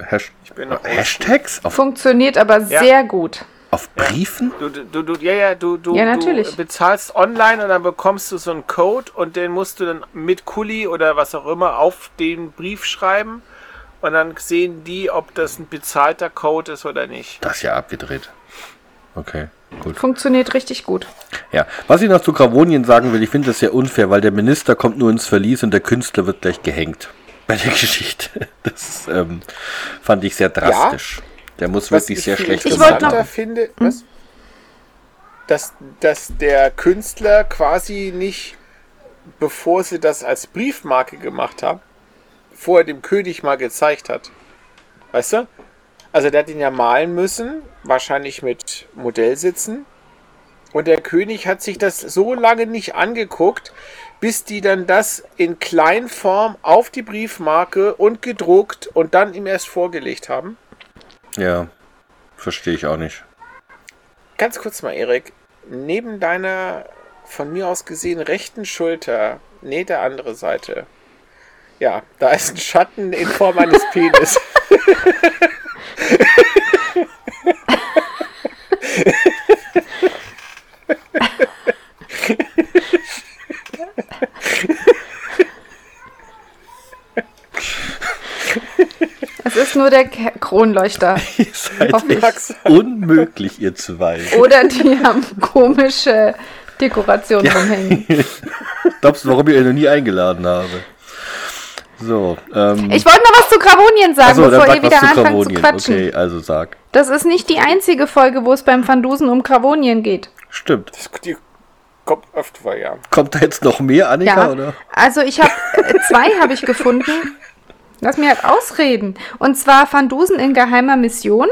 Hash Ich bin noch Hashtags auf, Funktioniert aber Ja. sehr gut. auf Briefen? Du, du, du, ja, ja, du, du, Ja, natürlich. du bezahlst online und dann bekommst du so einen Code und den musst du dann mit Kuli oder was auch immer auf den Brief schreiben und dann sehen die, ob das ein bezahlter Code ist oder nicht. Das ist ja abgedreht. Okay, gut. Funktioniert richtig gut. Ja, was ich noch zu Gravonien sagen will, ich finde das sehr unfair, weil der Minister kommt nur ins Verlies und der Künstler wird gleich gehängt. Bei der <laughs> Geschichte. Das ähm, fand ich sehr drastisch. Der muss wirklich ich sehr schlecht Ich wollte gemacht noch- finde, was? Dass, dass der Künstler quasi nicht, bevor sie das als Briefmarke gemacht haben, vorher dem König mal gezeigt hat. Weißt du? Also der hat ihn ja malen müssen, wahrscheinlich mit Modellsitzen. Und der König hat sich das so lange nicht angeguckt, bis die dann das in Kleinform auf die Briefmarke und gedruckt und dann ihm erst vorgelegt haben. Ja, verstehe ich auch nicht. Ganz kurz mal, Erik. Neben deiner von mir aus gesehen rechten Schulter, nee, der andere Seite. Ja, da ist ein Schatten in Form eines <laughs> Penis. <laughs> Es ist nur der Kronleuchter. <laughs> Ihr seid echt unmöglich, ihr zwei. Oder die haben komische Dekorationen rumhängen. <laughs> Glaubst du, warum ich euch noch nie eingeladen habe? So, ähm. Ich wollte noch was zu Gravonien sagen, dann bevor ihr wieder anfangt Gravonien. zu quatschen. Okay, also sag. Das ist nicht die einzige Folge, wo es beim Vandusen um Gravonien geht. Stimmt. Das, die kommt öfter, ja. Kommt da jetzt noch mehr, Annika, Ja, oder? also ich habe äh, zwei habe ich gefunden. Lass mir halt ausreden. Und zwar Van Dusen in geheimer Mission.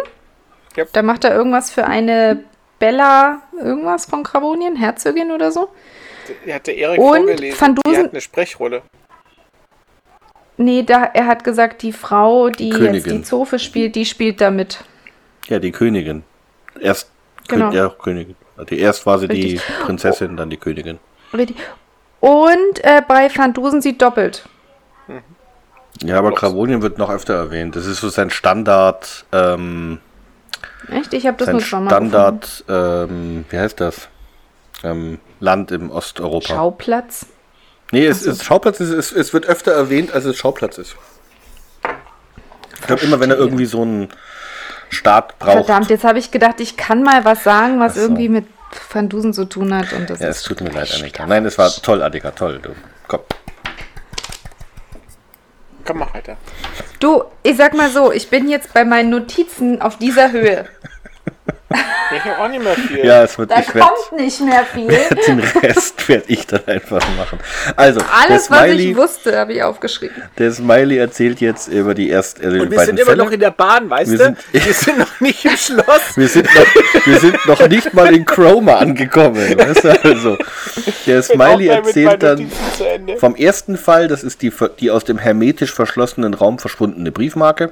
Yep. Da macht er irgendwas für eine Bella, irgendwas von Gravonien, Herzogin oder so. Die hat der Erik Und vorgelesen. Van die Dusen- hat eine Sprechrolle. Nee, da, er hat gesagt, die Frau, die jetzt die Zofe spielt, die spielt da mit. Ja, die Königin. Erst Genau. Kön ja, Königin. Die erst war sie die Richtig. Prinzessin, dann die Königin. Richtig. Und äh, bei Van Dusen sie doppelt. Ja, aber Gravonien wird noch öfter erwähnt. Das ist so sein Standard, ähm, Echt? Ich habe das nur schon mal. Standard, ähm, wie heißt das? Ähm, Land im Osteuropa. Schauplatz. nee, es ist Schauplatz, ist, es, es wird öfter erwähnt, als es Schauplatz ist. Ich glaube immer, wenn er irgendwie so einen Staat braucht. Verdammt, jetzt habe ich gedacht, ich kann mal was sagen, was so. irgendwie mit Van Dusen zu tun hat. Und das Ja, es tut mir leid. Annika. Nein, es war toll, Annika, toll. Du. Komm. Komm, mach weiter. Du, ich sag mal so, ich bin jetzt bei meinen Notizen auf dieser Höhe. <laughs> Ich habe auch nicht mehr viel. Ja, es wird, Da ich werd, kommt nicht mehr viel. den Rest werde ich dann einfach machen. Also, Alles, der was Smiley, ich wusste, habe ich aufgeschrieben. der Smiley erzählt jetzt über die ersten äh, die Und wir beiden sind immer Fälle. noch in der Bahn, weißt Wir du? sind- wir sind noch nicht im <laughs> Schloss. wir sind, noch, wir sind noch nicht mal in Chroma angekommen. Weißt du? Also, der Smiley erzählt dann vom ersten Fall, das ist die, die aus dem hermetisch verschlossenen Raum verschwundene Briefmarke.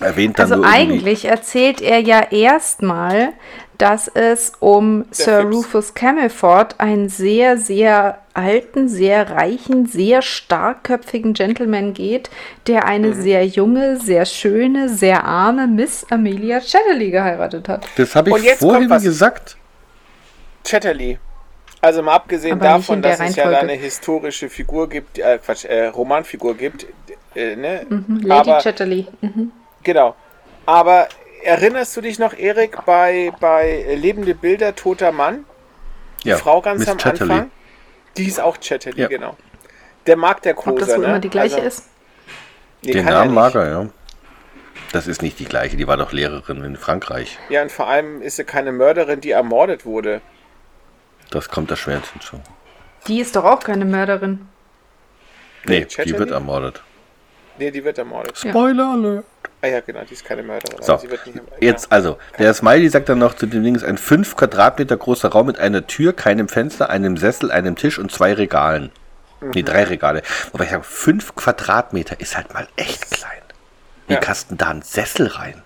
Erwähnt dann Also eigentlich erzählt er ja erstmal, dass es um Sir Fips. Rufus Camelford, einen sehr, sehr alten, sehr reichen, sehr starkköpfigen Gentleman geht, der eine Mhm. sehr junge, sehr schöne, sehr arme Miss Amelia Chatterley geheiratet hat. Das habe ich jetzt vorhin gesagt. Chatterley. Also mal abgesehen davon, der dass es ja da eine historische Figur gibt, äh, Quatsch, äh, Romanfigur gibt, äh, ne? Mhm, Lady Aber Chatterley. Mhm. Genau. Aber erinnerst du dich noch, Erik, bei, bei Lebende Bilder, toter Mann? Die Ja, Frau ganz Miss am Chatterley. Anfang? Die ist auch Chatterley, Ja. genau. Der mag der Ob Koser, das wohl ne? immer die gleiche Also, ist? nee, Den er Namen nicht. mag er, ja. Das ist nicht die gleiche, die war doch Lehrerin in Frankreich. Ja, und vor allem ist sie keine Mörderin, die ermordet wurde. Das kommt da schwer hinzu. Die ist doch auch keine Mörderin. Nee, die Chatterley? wird ermordet. Nee, die wird ermordet. Ja. Spoiler alert. Ah ja, genau, die ist keine Mörderin. So, ermordet. jetzt also, der Smiley sagt dann noch zu dem Ding, ein 5 Quadratmeter großer Raum mit einer Tür, keinem Fenster, einem Sessel, einem Tisch und zwei Regalen. Nee, Mhm. drei Regale. Wobei ich sage, 5 Quadratmeter ist halt mal echt klein. Wie Ja. kasten da einen Sessel rein?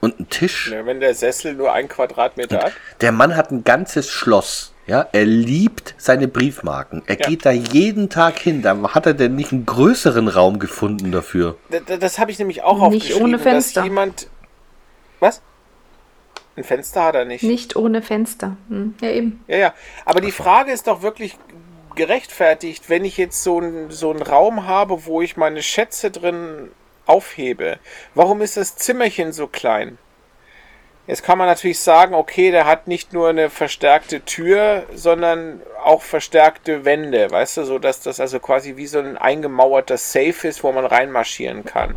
Und einen Tisch? Ja, wenn der Sessel nur ein Quadratmeter hat. Der Mann hat ein ganzes Schloss. Ja, er liebt seine Briefmarken. Er Ja. geht da jeden Tag hin. Da hat er denn nicht einen größeren Raum gefunden dafür. Da- da- Das habe ich nämlich auch Nicht aufgeschrieben, ohne Fenster. dass jemand... Was? Ein Fenster hat er nicht. Nicht ohne Fenster. Hm. Ja, eben. Ja, ja. Aber die Frage ist doch wirklich gerechtfertigt, wenn ich jetzt so einen so einen Raum habe, wo ich meine Schätze drin aufhebe. Warum ist das Zimmerchen so klein? Jetzt kann man natürlich sagen, okay, der hat nicht nur eine verstärkte Tür, sondern auch verstärkte Wände, weißt du, so dass das also quasi wie so ein eingemauerter Safe ist, wo man reinmarschieren kann.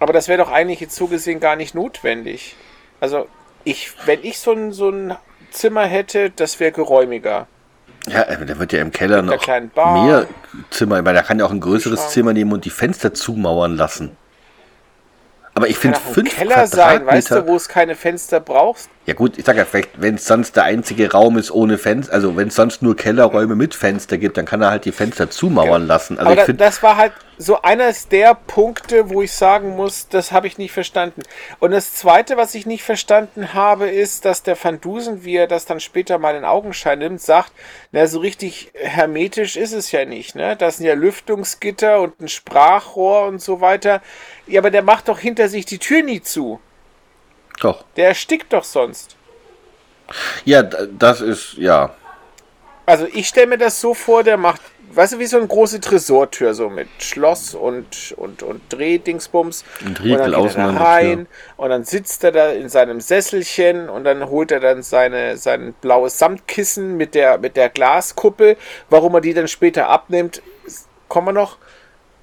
Aber das wäre doch eigentlich jetzt so gesehen gar nicht notwendig. Also, ich, wenn ich so ein, so ein Zimmer hätte, das wäre geräumiger. Ja, äh, der wird ja im Keller noch Bar. mehr Zimmer. Meine, der kann ja auch ein größeres. Zimmer nehmen und die Fenster zumauern lassen. Aber ich finde fünf Keller sein, weißt du, wo es keine Fenster brauchst. ja gut, ich sag ja vielleicht, wenn es sonst der einzige Raum ist ohne Fenster, also wenn es sonst nur Kellerräume mit Fenster gibt, dann kann er halt die Fenster zumauern lassen. Also Aber ich da, finde, das war halt so eines der Punkte, wo ich sagen muss, das habe ich nicht verstanden. Und das Zweite, was ich nicht verstanden habe, ist, dass der Van Dusen, wie er das dann später mal in Augenschein nimmt, sagt, na, so richtig hermetisch ist es ja nicht. Ne? Das sind ja Lüftungsgitter und ein Sprachrohr und so weiter. Ja, aber der macht doch hinter sich die Tür nie zu. doch. Der erstickt doch sonst. Ja, das ist, ja. Also ich stelle mir das so vor, der macht, weißt du, wie so eine große Tresortür, so mit Schloss und, und, und Drehdingsbums. Und und dann geht er da rein und dann sitzt er da in seinem Sesselchen und dann holt er dann seine, sein blaues Samtkissen mit der, mit der Glaskuppel. Warum er die dann später abnimmt, kommen wir noch.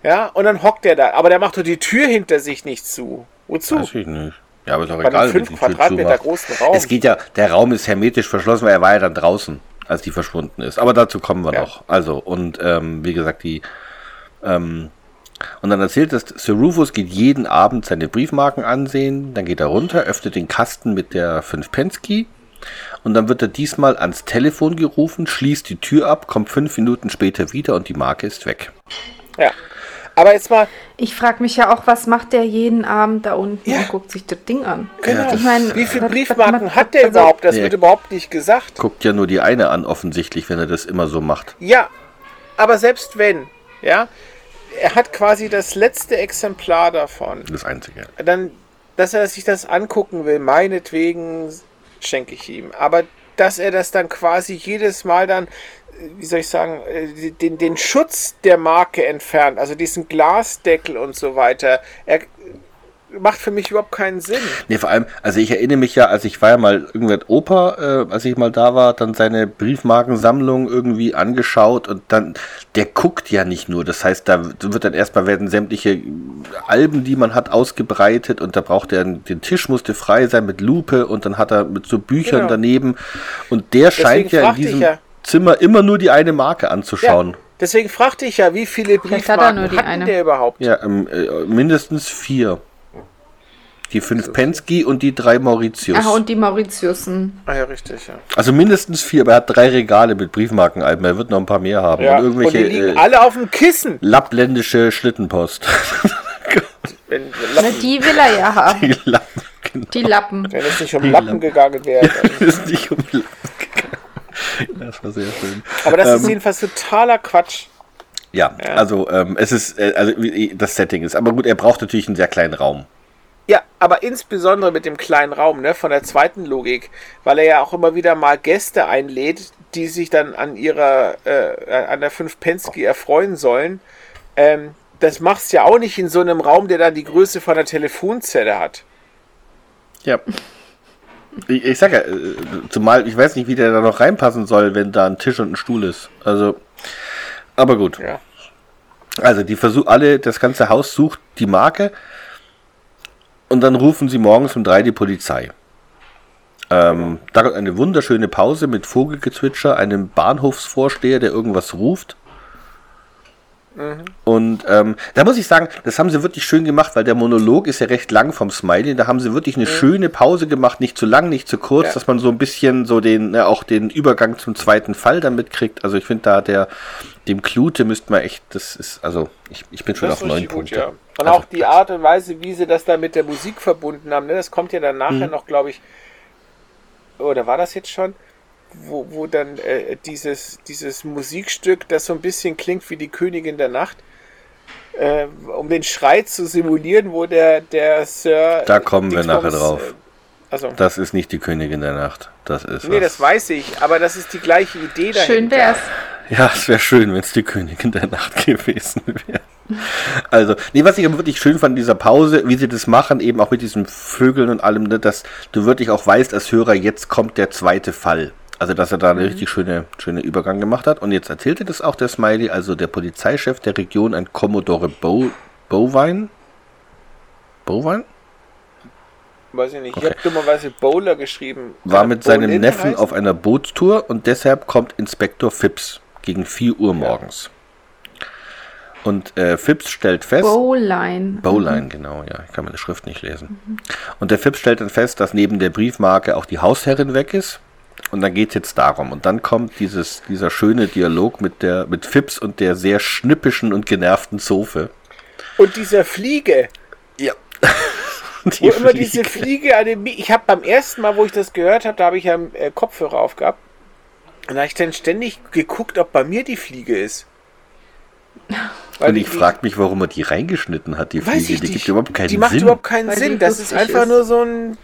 Ja, und dann hockt er da. Aber der macht doch die Tür hinter sich nicht zu. Wozu? Weiß ich nicht. Ja, aber ist auch Bei egal, wenn 5 die Tür Quadratmeter großen Raum. Es geht ja, der Raum ist hermetisch verschlossen, weil er war ja dann draußen, als die verschwunden ist. Aber dazu kommen wir Ja. noch. Also, und ähm, wie gesagt, die. Ähm, und dann erzählt es, Sir Rufus geht jeden Abend seine Briefmarken ansehen, dann geht er runter, öffnet den Kasten mit der 5 Pensky und dann wird er diesmal ans Telefon gerufen, schließt die Tür ab, kommt fünf Minuten später wieder und die Marke ist weg. Ja. Aber jetzt mal, Ich frage mich ja auch, was macht der jeden Abend da unten Ja. und guckt sich das Ding an? genau. Ich meine, wie viele was- was Briefmarken hat der also- überhaupt? Das Nee. wird überhaupt nicht gesagt. Guckt ja nur die eine an, offensichtlich, wenn er das immer so macht. Ja, aber selbst wenn, ja, er hat quasi das letzte Exemplar davon. Das Einzige. Dann, dass er sich das angucken will, meinetwegen schenke ich ihm. Aber dass er das dann quasi jedes Mal dann, äh, wie soll ich sagen, äh, den, den Schutz der Marke entfernt, also diesen Glasdeckel und so weiter. Er, macht für mich überhaupt keinen Sinn. Nee, vor allem, also ich erinnere mich ja, als ich war ja mal irgendwann Opa, äh, als ich mal da war, dann seine Briefmarkensammlung irgendwie angeschaut und dann, der guckt ja nicht nur. Das heißt, da wird dann erstmal werden sämtliche Alben, die man hat, ausgebreitet und da braucht er, den Tisch musste frei sein mit Lupe und dann hat er mit so Büchern Genau. daneben und der scheint ja in diesem ja. Zimmer immer nur die eine Marke anzuschauen. Deswegen fragte ich ja, wie viele hat er Briefmarken nur die hatten eine. der überhaupt? Ja, ähm, äh, mindestens vier. Die fünf Pensky und die drei Mauritius. Ach, und die Mauritiusen. Ah ja, richtig, ja. Also mindestens vier, aber er hat drei Regale mit Briefmarkenalben. Er wird noch ein paar mehr haben. ja. Und irgendwelche und die liegen äh, alle auf dem Kissen. lappländische Schlittenpost. <laughs> Wenn, Na, die will er ja haben. die Lappen, genau. Die Lappen. wenn es nicht um Die Lappen Lappen. gegangen <laughs> wäre. dann- ist nicht um Lappen gegangen. Das war sehr schön. Aber das ist Ähm, jedenfalls totaler Quatsch. Ja, also ähm, es ist, äh, also wie- das Setting ist. Aber gut, er braucht natürlich einen sehr kleinen Raum. Ja, aber insbesondere mit dem kleinen Raum, ne, von der zweiten Logik, weil er ja auch immer wieder mal Gäste einlädt, die sich dann an ihrer, äh, an der 5 Pensky erfreuen sollen. Ähm, das machst du ja auch nicht in so einem Raum, der dann die Größe von einer Telefonzelle hat. Ja. Ich, ich sag ja, äh, zumal ich weiß nicht, wie der da noch reinpassen soll, wenn da ein Tisch und ein Stuhl ist. Also, aber gut. Ja. Also die versuchen alle, das ganze Haus sucht die Marke und dann rufen sie morgens um drei die Polizei. Ähm, da kommt eine wunderschöne Pause mit Vogelgezwitscher, einem Bahnhofsvorsteher, der irgendwas ruft. Und ähm, da muss ich sagen, das haben sie wirklich schön gemacht, weil der Monolog ist ja recht lang vom Smiley. Da haben sie wirklich eine schöne Pause gemacht, nicht zu lang, nicht zu kurz, Ja. dass man so ein bisschen so den, ne, auch den Übergang zum zweiten Fall damit kriegt. Also ich finde da der, dem Klute müsste man echt, das ist, also ich, ich bin schon Das auf neun Punkte. ja. Und Also, auch die Art und Weise, wie sie das da mit der Musik verbunden haben, ne, das kommt ja dann nachher Mhm. noch, glaube ich, oder war das jetzt schon? Wo, wo dann äh, dieses, dieses Musikstück, das so ein bisschen klingt wie die Königin der Nacht, äh, um den Schrei zu simulieren, wo der, der Sir. Da kommen wir nachher drauf. Äh, also, Das ist nicht die Königin der Nacht. Das ist nee, was. das weiß ich, aber das ist die gleiche Idee dahinter. Schön wär's. Ja, es wäre schön, wenn es die Königin der Nacht <laughs> gewesen wäre. Also, nee, was ich aber wirklich schön fand in dieser Pause, wie sie das machen, eben auch mit diesen Vögeln und allem, ne, dass du wirklich auch weißt als Hörer, jetzt kommt der zweite Fall. Also, dass er da einen richtig schöne, schöne Übergang gemacht hat. Und jetzt erzählte das auch der Smiley, also der Polizeichef der Region, ein Commodore Bo Bovine. Bovine? Weiß ich nicht. Ich Okay. habe dummerweise Bowler geschrieben. War Kann mit seinem Neffen heißen? auf einer Bootstour und deshalb kommt Inspektor Phipps gegen 4 Uhr morgens. Und äh, Phipps stellt fest, Bowline. Bowline, genau, ja, ich kann meine Schrift nicht lesen. Und der Phipps stellt dann fest, dass neben der Briefmarke auch die Hausherrin weg ist. Und dann geht es jetzt darum. Und dann kommt dieses, dieser schöne Dialog mit der, mit Phipps und der sehr schnippischen und genervten Zofe. Und dieser Fliege, Ja. <laughs> wo immer diese Fliege an dem Mi Ich habe beim ersten Mal, wo ich das gehört habe, da habe ich ja äh, Kopfhörer aufgehabt. Und da habe ich dann ständig geguckt, ob bei mir die Fliege ist. Weil Und die- ich frage mich, warum er die reingeschnitten hat, die Fliege. Die nicht. gibt überhaupt keinen die macht Sinn. überhaupt keinen Weil die Sinn. Das ist einfach ist. nur so ein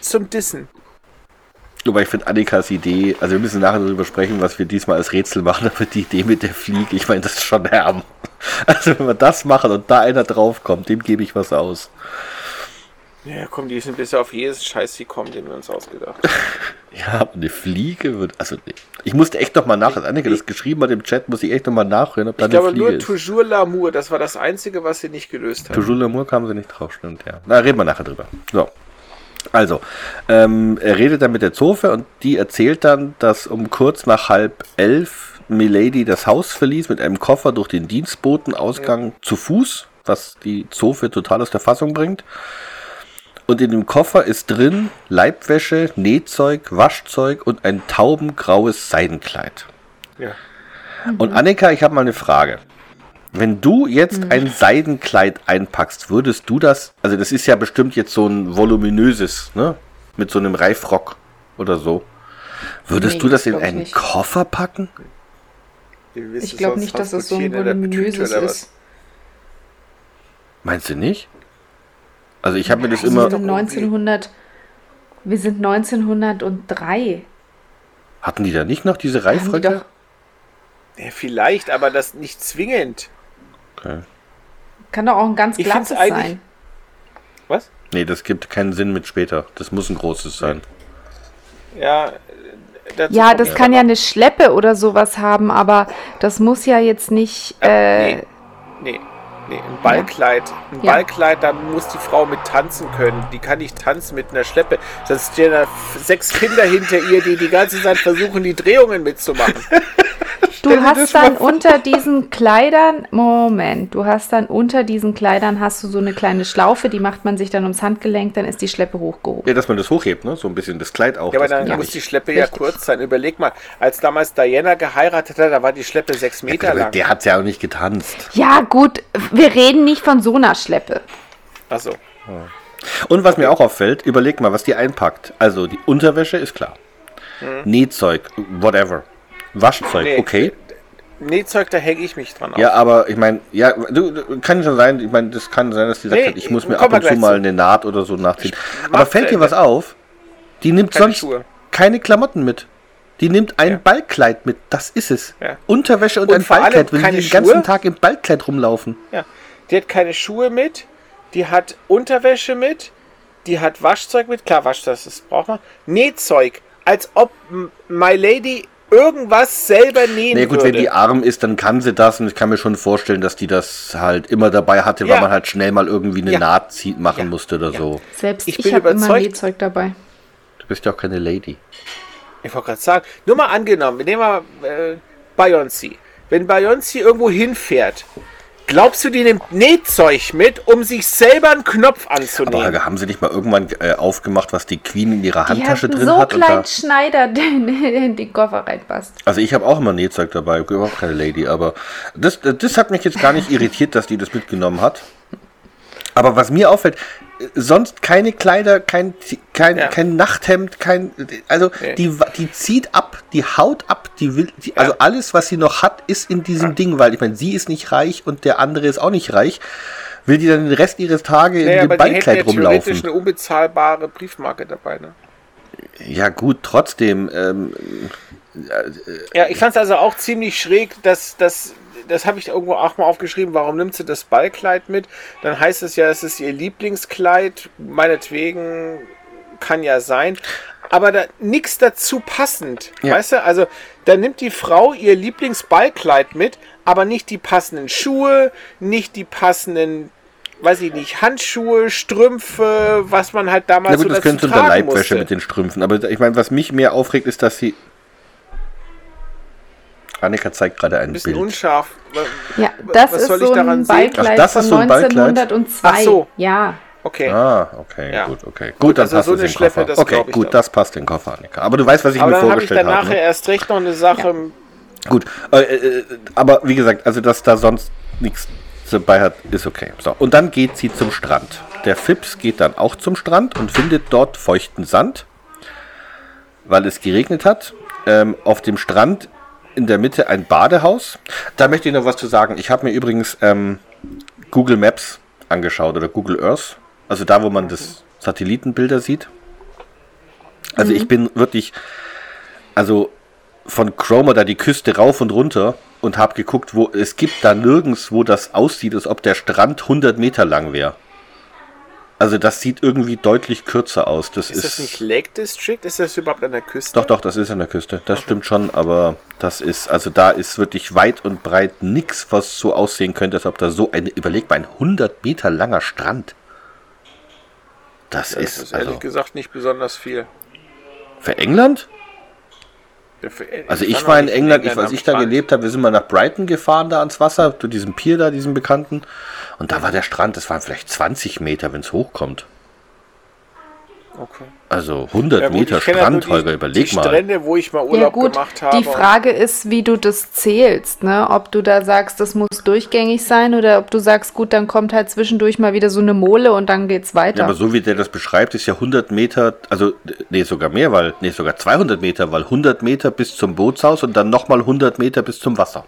zum Dissen. Wobei ich finde Annikas Idee, also wir müssen nachher darüber sprechen, was wir diesmal als Rätsel machen, aber die Idee mit der Fliege, ich meine, das ist schon herm. Also wenn wir das machen und da einer draufkommt, dem gebe ich was aus. Ja, komm, die sind bisher auf jedes Scheiß gekommen, den wir uns ausgedacht haben. <laughs> Ja, aber eine Fliege wird, also nee. ich musste echt noch mal nach, als Annika das geschrieben hat im Chat, muss ich echt noch mal nachhören, ob da Ich eine glaube Fliege nur ist. Toujours l'amour, das war das Einzige, was sie nicht gelöst haben. Toujours l'amour kamen sie nicht drauf, stimmt, ja. Na, reden wir nachher drüber. So. Also, ähm, er redet dann mit der Zofe und die erzählt dann, dass um kurz nach halb elf Milady das Haus verließ mit einem Koffer durch den Dienstbotenausgang zu Fuß, was die Zofe total aus der Fassung bringt. Und in dem Koffer ist drin Leibwäsche, Nähzeug, Waschzeug und ein taubengraues Seidenkleid. Ja. Und Annika, ich habe mal eine Frage. Wenn du jetzt ein Seidenkleid einpackst, würdest du das, also das ist ja bestimmt jetzt so ein voluminöses, ne? Mit so einem Reifrock oder so. Würdest Nee, du das das in einen nicht. Koffer packen? Ich glaube nicht, dass es so ein voluminöses ist. Meinst du nicht? Also ich habe mir das Wir immer. sind 1900. Wir sind 1903. Hatten die da nicht noch diese Reifröcke? Ja, vielleicht, aber das nicht zwingend. Okay. kann doch auch ein ganz glattes sein. Was? Nee, das gibt keinen Sinn mit später. Das muss ein großes sein. Ja, dazu Ja, das kann ja eine Schleppe oder sowas haben, aber das muss ja jetzt nicht. Äh, nee. Nee, nee, ein Ballkleid. Ein Ja. Ballkleid, da muss die Frau mit tanzen können. Die kann nicht tanzen mit einer Schleppe. Sonst stehen da sechs Kinder hinter ihr, die die ganze Zeit versuchen, die Drehungen mitzumachen. <laughs> Du hast dann unter diesen Kleidern, Moment, du hast dann unter diesen Kleidern hast du so eine kleine Schlaufe, die macht man sich dann ums Handgelenk, dann ist die Schleppe hochgehoben. Ja, dass man das hochhebt, ne? So ein bisschen das Kleid auch. Ja, aber dann geht muss die Schleppe ja Richtig. kurz sein. Überleg mal, als damals Diana geheiratet hat, da war die Schleppe sechs Meter Aber lang. der hat's ja auch nicht getanzt. Ja, gut, wir reden nicht von so einer Schleppe. Achso. Und was mir auch auffällt, überleg mal, was die einpackt. Also die Unterwäsche ist klar. Nähzeug, whatever. Waschzeug, Nee. okay. Nähzeug, da hänge ich mich dran auf. Ja, aber ich meine, ja, du, du, kann schon sein, ich meine, das kann sein, dass die sagt, Nee, hat, ich muss mir ab und zu mal eine Naht oder so nachziehen. Aber fällt dir was auf? Die nimmt Keine sonst Schuhe. keine Klamotten mit. Die nimmt ein Ja. Ballkleid mit. Das ist es. Ja. Unterwäsche und, Und ein Ballkleid. Will die den ganzen Schuhe? Tag im Ballkleid rumlaufen? Ja. Die hat keine Schuhe mit, die hat Unterwäsche mit, die hat Waschzeug mit. Klar, Waschzeug, das braucht man. Nähzeug, als ob My Lady irgendwas selber nähen Na nee, gut, würde. wenn die arm ist, dann kann sie das und ich kann mir schon vorstellen, dass die das halt immer dabei hatte, weil Ja. man halt schnell mal irgendwie eine Ja. Naht zieht, machen Ja. musste oder Ja. so. Selbst Ich ich, bin habe immer überzeugt- Nähzeug dabei. Du bist ja auch keine Lady. Ich wollte gerade sagen, nur mal angenommen, wir nehmen mal äh, Beyoncé. Wenn Beyoncé irgendwo hinfährt, glaubst du, die nimmt Nähzeug mit, um sich selber einen Knopf Aber anzunähen? Helga, haben sie nicht mal irgendwann äh, aufgemacht, was die Queen in ihrer Die Handtasche hat einen drin so hat? Da, kleinen Schneider, der <laughs> in den Koffer reinpasst. also ich habe auch immer Nähzeug dabei, überhaupt keine Lady, aber das, das hat mich jetzt gar nicht irritiert, dass die das mitgenommen hat. Aber was mir auffällt, sonst keine Kleider, kein, kein, Ja. kein Nachthemd, kein, also Nee. die, die zieht ab, die haut ab, die will, die, also Ja. alles, was sie noch hat, ist in diesem Ding, weil ich meine, sie ist nicht reich und der andere ist auch nicht reich. Will die dann den Rest ihres Tages naja, in dem ja Ballkleid theoretisch rumlaufen? eine unbezahlbare Briefmarke dabei. Ne? Ja, gut, trotzdem. Ähm, Ja, ich fand es also auch ziemlich schräg, dass das, das habe ich irgendwo auch mal aufgeschrieben, warum nimmt sie das Ballkleid mit? Dann heißt es ja, es ist ihr Lieblingskleid, meinetwegen kann ja sein, aber da nichts dazu passend, Ja. weißt du? Also da nimmt die Frau ihr Lieblingsballkleid mit, aber nicht die passenden Schuhe, nicht die passenden weiß ich nicht, Handschuhe, Strümpfe, was man halt damals na gut, so das könnte unter Leibwäsche musste. mit den Strümpfen. Aber ich meine, was mich mehr aufregt, ist, dass sie. Annika zeigt gerade ein Ein bisschen Bild. unscharf. Ja, Was das soll ist ich so daran ein? Ballkleid Ach, das von ist so ein Ballkleid? 1902. Ach so. Ja, Okay. Ah, okay, Ja. gut, okay. Gut, dann also passt so es eine in den Schleppe, Koffer. das okay, ich gut, doch. das passt in den Koffer, Annika. Aber du weißt, was ich Aber mir dann habe ich vorgestellt dann habe. nachher Ne? erst recht noch eine Sache. Gut, äh, äh, aber wie gesagt, also dass da sonst nichts dabei hat, ist okay. So, und dann geht sie zum Strand. Der Fips geht dann auch zum Strand und findet dort feuchten Sand, weil es geregnet hat. Ähm, auf dem Strand in der Mitte ein Badehaus. Da möchte ich noch was zu sagen. Ich habe mir übrigens ähm, Google Maps angeschaut oder Google Earth. Also da, wo man das Satellitenbilder sieht. Also ich bin wirklich, also von Chroma da die Küste rauf und runter und habe geguckt, wo es gibt da nirgends, wo das aussieht, als ob der Strand 100 Meter lang wäre. Also das sieht irgendwie deutlich kürzer aus. Das Ist ist, das nicht Lake District? Ist das überhaupt an der Küste? doch, doch, das ist an der Küste. Das stimmt schon, aber das ist, also da ist wirklich weit und breit nichts, was so aussehen könnte, als ob da so eine, überleg mal, ein 100 Meter langer Strand. Das Das ist, ist ehrlich also, gesagt nicht besonders viel. für England? Also ich war in England, ich, als ich da gelebt habe, wir sind mal nach Brighton gefahren, da ans Wasser, zu diesem Pier da, diesem bekannten. Und da war der Strand, das waren vielleicht 20 Meter, wenn es hochkommt. Okay. Also 100 Ja, gut, Meter kenn ja Strand, Holger, überleg die mal. Strände, wo ich mal ja Urlaub gut. gemacht habe. Die Frage ist, wie du das zählst, ne? Ob du da sagst, das muss durchgängig sein oder ob du sagst, gut, dann kommt halt zwischendurch mal wieder so eine Mole und dann geht's weiter. Ja, aber so wie der das beschreibt, ist ja 100 Meter, also nee, sogar mehr, weil, nee, sogar 200 Meter, weil 100 Meter bis zum Bootshaus und dann nochmal 100 Meter bis zum Wasser.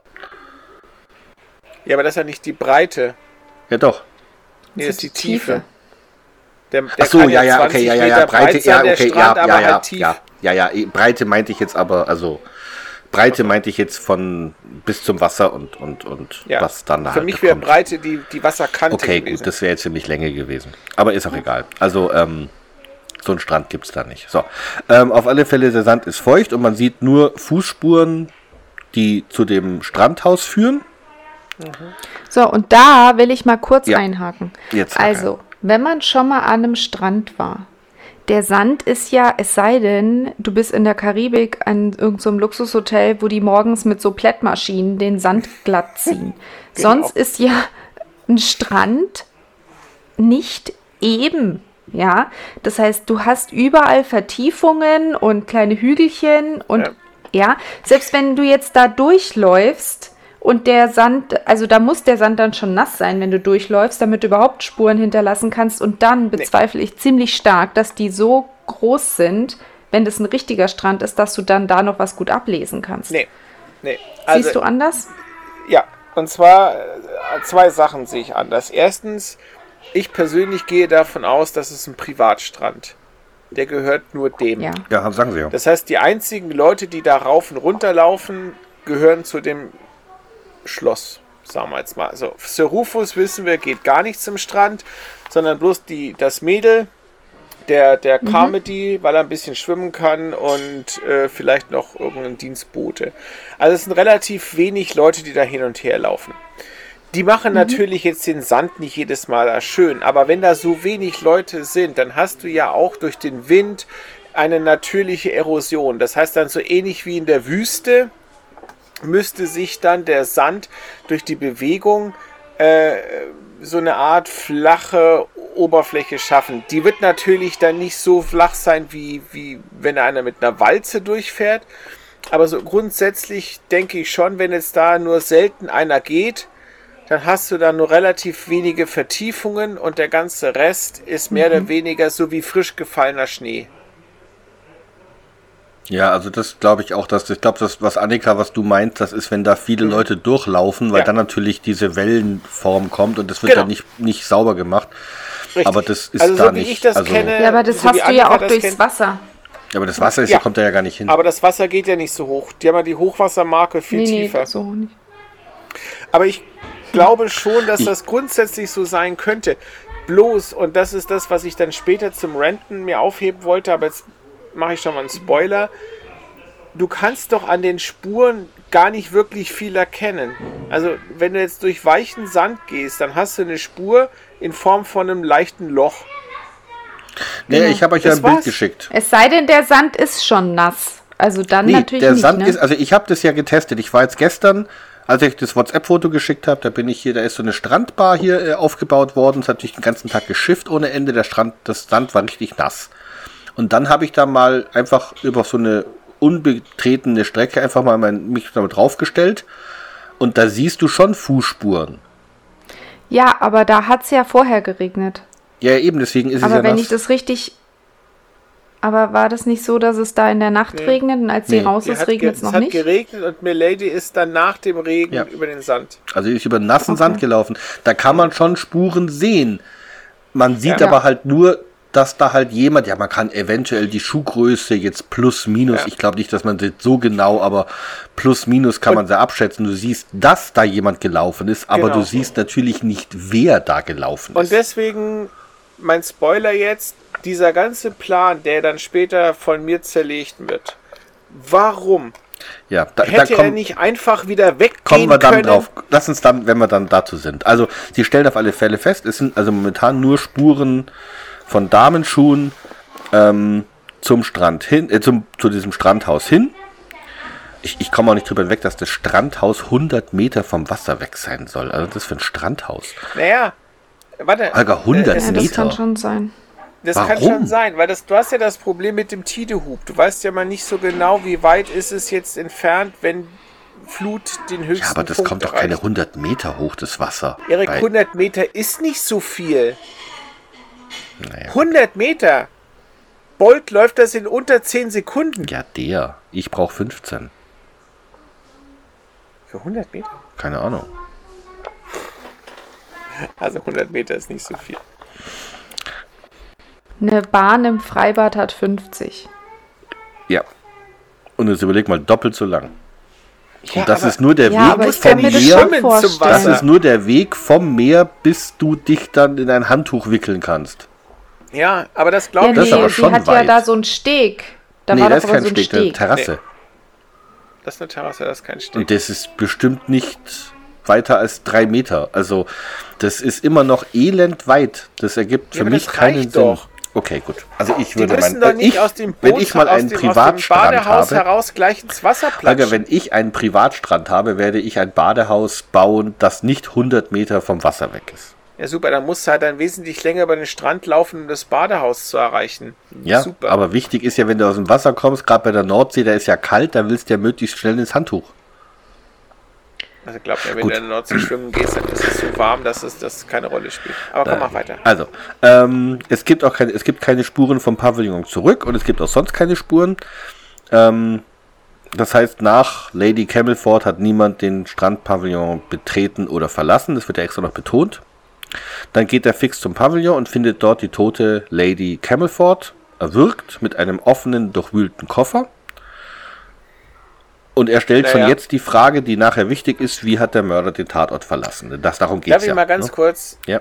Ja, aber das ist ja nicht die Breite. Ja doch. Nee, das ist die Tiefe. Der, der Ach so, kann ja, ja, 20 okay, ja, ja, ja, Breite, breit sein, ja, okay, Strand, ja, aber ja, ja, halt tief. ja, ja, ja, Breite meinte ich jetzt aber, also Breite meinte ich jetzt von bis zum Wasser und, und, und Ja. was dann Für halt mich wäre. Breite die, die Wasserkante Okay, gewesen. gut, das wäre jetzt ziemlich Länge gewesen. Aber ist auch egal. Also, ähm, so einen Strand gibt es da nicht. So. Ähm, auf alle Fälle, der Sand ist feucht und man sieht nur Fußspuren, die zu dem Strandhaus führen. So, und da will ich mal kurz Ja. einhaken. Jetzt sag also, wenn man schon mal an einem Strand war, der Sand ist ja, es sei denn, du bist in der Karibik an irgendeinem so einem Luxushotel, wo die morgens mit so Plättmaschinen den Sand glatt ziehen. <laughs> Sonst ist ja ein Strand nicht eben. Ja, das heißt, du hast überall Vertiefungen und kleine Hügelchen und ja, selbst wenn du jetzt da durchläufst und der Sand, also da muss der Sand dann schon nass sein, wenn du durchläufst, damit du überhaupt Spuren hinterlassen kannst und dann bezweifle ich ziemlich stark, dass die so groß sind, wenn das ein richtiger Strand ist, dass du dann da noch was gut ablesen kannst. Nee, nee. Also, Siehst du anders? Ja, und zwar äh, zwei Sachen sehe ich anders. Erstens, ich persönlich gehe davon aus, dass es ein Privatstrand. Der gehört nur dem. Ja. Ja, sagen Sie ja. Das heißt, die einzigen Leute, die da rauf und runter laufen, gehören zu dem Schloss, sagen wir jetzt mal. Also Sir Rufus, wissen wir, geht gar nicht zum Strand, sondern bloß die, das Mädel, der, der Carmody, weil er ein bisschen schwimmen kann und äh, vielleicht noch irgendein Dienstbote. Also es sind relativ wenig Leute, die da hin und her laufen. Die machen natürlich jetzt den Sand nicht jedes Mal schön, aber wenn da so wenig Leute sind, dann hast du ja auch durch den Wind eine natürliche Erosion. Das heißt dann so ähnlich wie in der Wüste müsste sich dann der Sand durch die Bewegung äh, so eine Art flache Oberfläche schaffen. Die wird natürlich dann nicht so flach sein, wie, wie wenn einer mit einer Walze durchfährt. Aber so grundsätzlich denke ich schon, wenn jetzt da nur selten einer geht, dann hast du da nur relativ wenige Vertiefungen und der ganze Rest ist mehr oder weniger so wie frisch gefallener Schnee. Ja, also das glaube ich auch, dass ich glaube, das, was Annika, was du meinst, das ist, wenn da viele Leute durchlaufen, weil Mhm. Ja. dann natürlich diese Wellenform kommt und das wird Genau. dann nicht, nicht sauber gemacht. Richtig. Aber das ist also da so wie nicht. ich das also, kenne, Ja, aber das so hast du ja auch das durchs kennt. Wasser. aber das Wasser ist, Ja. kommt da ja gar nicht hin. Aber das Wasser geht ja nicht so hoch. Die haben ja die Hochwassermarke viel Nee, nee, tiefer. so nicht. Aber ich glaube schon, dass das grundsätzlich so sein könnte. Bloß, und das ist das, was ich dann später zum Renten mir aufheben wollte, aber jetzt mache ich schon mal einen Spoiler. Du kannst doch an den Spuren gar nicht wirklich viel erkennen. Also, wenn du jetzt durch weichen Sand gehst, dann hast du eine Spur in Form von einem leichten Loch. nee, ich habe euch ja ein Bild war's. geschickt. Es sei denn, der Sand ist schon nass. Also dann Nee, natürlich der nicht, Sand ne? ist, also ich habe das ja getestet. Ich war jetzt gestern, als ich das WhatsApp-Foto geschickt habe, da bin ich hier, da ist so eine Strandbar hier äh, aufgebaut worden. Es hat natürlich den ganzen Tag geschifft ohne Ende. Der Strand, das Sand war richtig nass. Und dann habe ich da mal einfach über so eine unbetretene Strecke einfach mal mein, mich damit draufgestellt. Und da siehst du schon Fußspuren. Ja, aber da hat es ja vorher geregnet. Ja, eben, deswegen ist es Aber ja wenn nass. ich das richtig. Aber war das nicht so, dass es da in der Nacht Nee. regnet und als sie Nee. raus ist, hat regnet es noch hat nicht? geregnet und Milady ist dann nach dem Regen Ja. über den Sand. Also ich über nassen Okay. Sand gelaufen. Da kann man schon Spuren sehen. Man sieht Ja. aber halt nur, dass da halt jemand, ja, man kann eventuell die Schuhgröße jetzt plus minus, Ja. ich glaube nicht, dass man das so genau, aber plus minus kann Und- man sehr abschätzen. Du siehst, dass da jemand gelaufen ist, aber Genau. du siehst natürlich nicht, wer da gelaufen Und ist. deswegen mein Spoiler jetzt, dieser ganze Plan, der dann später von mir zerlegt wird. Warum? ja, da, da Hätte er nicht einfach wieder weggehen kommen wir dann können? drauf. Lass uns dann, wenn wir dann dazu sind. Also, sie stellt auf alle Fälle fest, es sind also momentan nur Spuren von Damenschuhen ähm, zum Strand hin, äh, zum, zu diesem Strandhaus hin. Ich, ich komme auch nicht drüber weg, dass das Strandhaus 100 Meter vom Wasser weg sein soll. Also, das für ein Strandhaus. Naja, warte. Alter, 100 es- ja, das Meter. kann schon sein. Das kann Warum? schon sein, weil das, du hast ja das Problem mit dem Tidehub. Du weißt ja mal nicht so genau, wie weit ist es jetzt entfernt, wenn Flut den höchsten Ja, aber das Punkt kommt doch keine erreicht. 100 Meter hoch, das Wasser. Erik, Bei- 100 Meter ist nicht so viel. Naja. 100 Meter. Bolt läuft das in unter 10 Sekunden. Ja, der. Ich brauche 15. Für 100 Meter? Keine Ahnung. Also 100 Meter ist nicht so viel. Eine Bahn im Freibad hat 50. Ja. Und jetzt überleg mal, doppelt so lang. Ja, und das aber- ist nur der Ja, Weg vom Meer. Das ist nur der Weg vom Meer, bis du dich dann in ein Handtuch wickeln kannst. Ja, aber das Ja, glaube Das ich ist aber nee, schon sie hat ja weit. da so einen Steg. Da nee, war das ist aber kein so ein Steg, eine Steg. Terrasse. Das ist eine Terrasse, das ist kein Steg. Und das ist bestimmt nicht weiter als drei Meter. Also das ist immer noch elend weit. Das ergibt Ja, für aber mich das keinen Sinn. doch. Okay, gut. Also ich würde mein, nicht ich, aus dem Boot, wenn ich mal aus einen dem, aus dem Privatstrand Badehaus habe, heraus gleich ins Wasser platschen. wenn ich einen Privatstrand habe, werde ich ein Badehaus bauen, das nicht 100 Meter vom Wasser weg ist. Ja, super, dann musst du halt dann wesentlich länger über den Strand laufen, um das Badehaus zu erreichen. Ja, super. aber wichtig ist ja, wenn du aus dem Wasser kommst, gerade bei der Nordsee, da ist ja kalt, da willst du ja möglichst schnell ins Handtuch. also glaub mir, wenn Gut. du in der Nordsee schwimmen gehst, dann ist es so warm, dass es das keine Rolle spielt. Aber komm, mach weiter. Also, ähm, es gibt auch keine, es gibt keine Spuren vom Pavillon zurück und es gibt auch sonst keine Spuren. Ähm, das heißt, nach Lady Camelford hat niemand den Strandpavillon betreten oder verlassen. Das wird ja extra noch betont. Dann geht er fix zum Pavillon und findet dort die tote Lady Camelford, erwürgt mit einem offenen, durchwühlten Koffer. Und er stellt schon Naja. jetzt die Frage, die nachher wichtig ist, wie hat der Mörder den Tatort verlassen? Das, darum geht Darf es ich ja. mal ganz ne? kurz, Ja.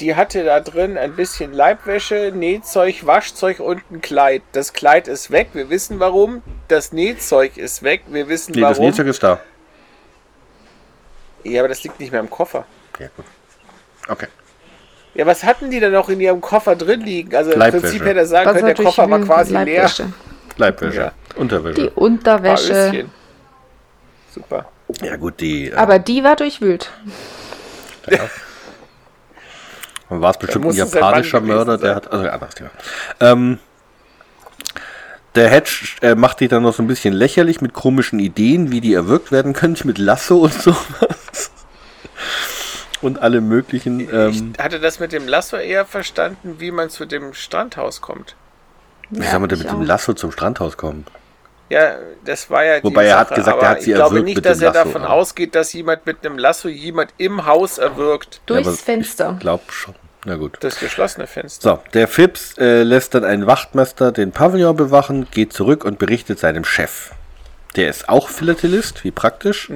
die hatte da drin ein bisschen Leibwäsche, Nähzeug, Waschzeug und ein Kleid. Das Kleid ist weg, wir wissen warum. Das Nähzeug ist weg, wir wissen Nee, das warum. Nähzeug ist da. ja, aber das liegt nicht mehr im Koffer. Ja, gut. Okay. Ja, was hatten die denn noch in ihrem Koffer drin liegen? Also im Leibwäsche. Prinzip hätte er sagen Was können, der Koffer war quasi leer. Leibwäsche. Leibwäsche. Ja. Unterwäsche. Die Unterwäsche. Super. ja, gut, die. äh, Aber die war durchwühlt. war es bestimmt ein japanischer Mörder, der hat. Also, ja, anderes Thema. Ähm, der Hedge äh, macht die dann noch so ein bisschen lächerlich mit komischen Ideen, wie die erwürgt werden könnte, mit Lasso und <laughs> sowas. Und alle möglichen. Ähm, ich hatte das mit dem Lasso eher verstanden, wie man zu dem Strandhaus kommt. wie soll man denn ich mit dem auch. Lasso zum Strandhaus kommen? Ja, das war ja die Wobei er hat Sache, gesagt, er aber hat sie ich glaube erwürgt nicht, mit dass dem er Lasso, davon ja. ausgeht, dass jemand mit einem Lasso jemand im Haus erwürgt. Durchs aber Fenster. Ich glaube schon. Na gut. Das geschlossene Fenster. So, der Phipps äh, lässt dann einen Wachtmeister den Pavillon bewachen, geht zurück und berichtet seinem Chef. Der ist auch Philatelist, wie praktisch.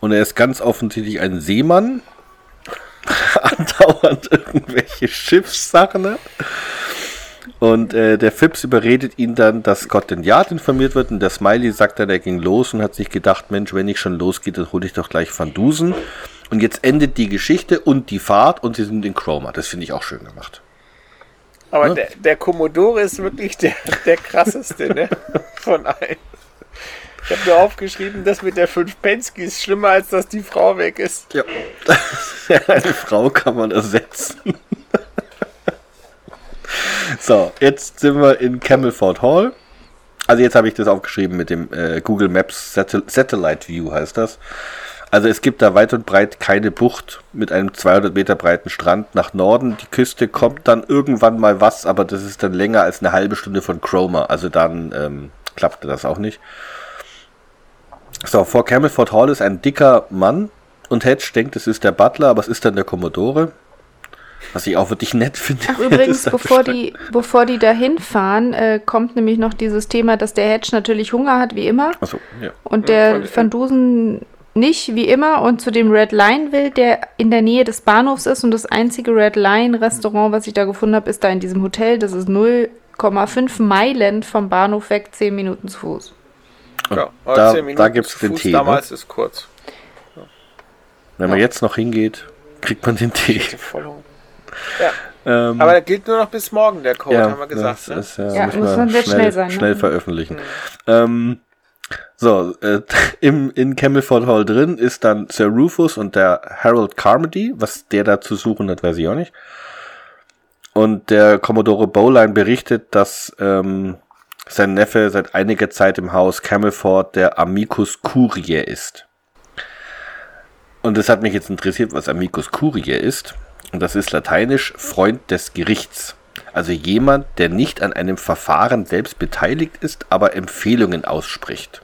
Und er ist ganz offensichtlich ein Seemann. <laughs> Andauernd irgendwelche Schiffssachen. Und äh, der Phipps überredet ihn dann, dass Scotland Yard informiert wird. Und der Smiley sagt dann, er ging los und hat sich gedacht, Mensch, wenn ich schon losgehe, dann hole ich doch gleich Van Dusen. Und jetzt endet die Geschichte und die Fahrt und sie sind in Chroma. Das finde ich auch schön gemacht. Aber Ne? der, der Commodore ist wirklich der, der krasseste, ne? <laughs> Von allen. Ich habe nur aufgeschrieben, das mit der 5 Pensky ist schlimmer, als dass die Frau weg ist. Ja. <laughs> Eine Frau kann man ersetzen. <laughs> so, jetzt sind wir in Camelford Hall. Also jetzt habe ich das aufgeschrieben mit dem äh, Google Maps Satel Satellite View heißt das. Also es gibt da weit und breit keine Bucht mit einem 200 Meter breiten Strand nach Norden. Die Küste kommt dann irgendwann mal was, aber das ist dann länger als eine halbe Stunde von Cromer. Also dann ähm, klappte das auch nicht. So, vor Camelford Hall ist ein dicker Mann und Hedge denkt, es ist der Butler, aber es ist dann der Commodore. Was ich auch wirklich nett finde. Ach, übrigens, bevor die, bevor die da hinfahren, äh, kommt nämlich noch dieses Thema, dass der Hedge natürlich Hunger hat, wie immer. Achso, ja. Und der und- Van Dusen nicht, wie immer, und zu dem Red Line will, der in der Nähe des Bahnhofs ist. Und das einzige Red Line Restaurant, was ich da gefunden habe, ist da in diesem Hotel. Das ist 0,5 Meilen vom Bahnhof weg, 10 Minuten zu Fuß. Ja, da- 10 da gibt's zu den Fuß Tee, ne? Damals ist kurz. Wenn man jetzt noch hingeht, kriegt man den Tee. Ja, Ähm, aber der gilt nur noch bis morgen, der Code, haben wir gesagt. das Ne? ist, ja, Ja, muss muss man sehr schnell, schnell sein, ne? schnell veröffentlichen. Ähm, so, äh, <laughs> im, in Camelford Hall drin ist dann Sir Rufus und der Harold Carmody. Was der da zu suchen hat, weiß ich auch nicht. Und der Commodore Bowline berichtet, dass ähm, sein Neffe seit einiger Zeit im Haus Camelford der Amicus Curiae ist. Und es hat mich jetzt interessiert, was Amicus Curiae ist. Und das ist lateinisch Freund des Gerichts. Also jemand, der nicht an einem Verfahren selbst beteiligt ist, aber Empfehlungen ausspricht.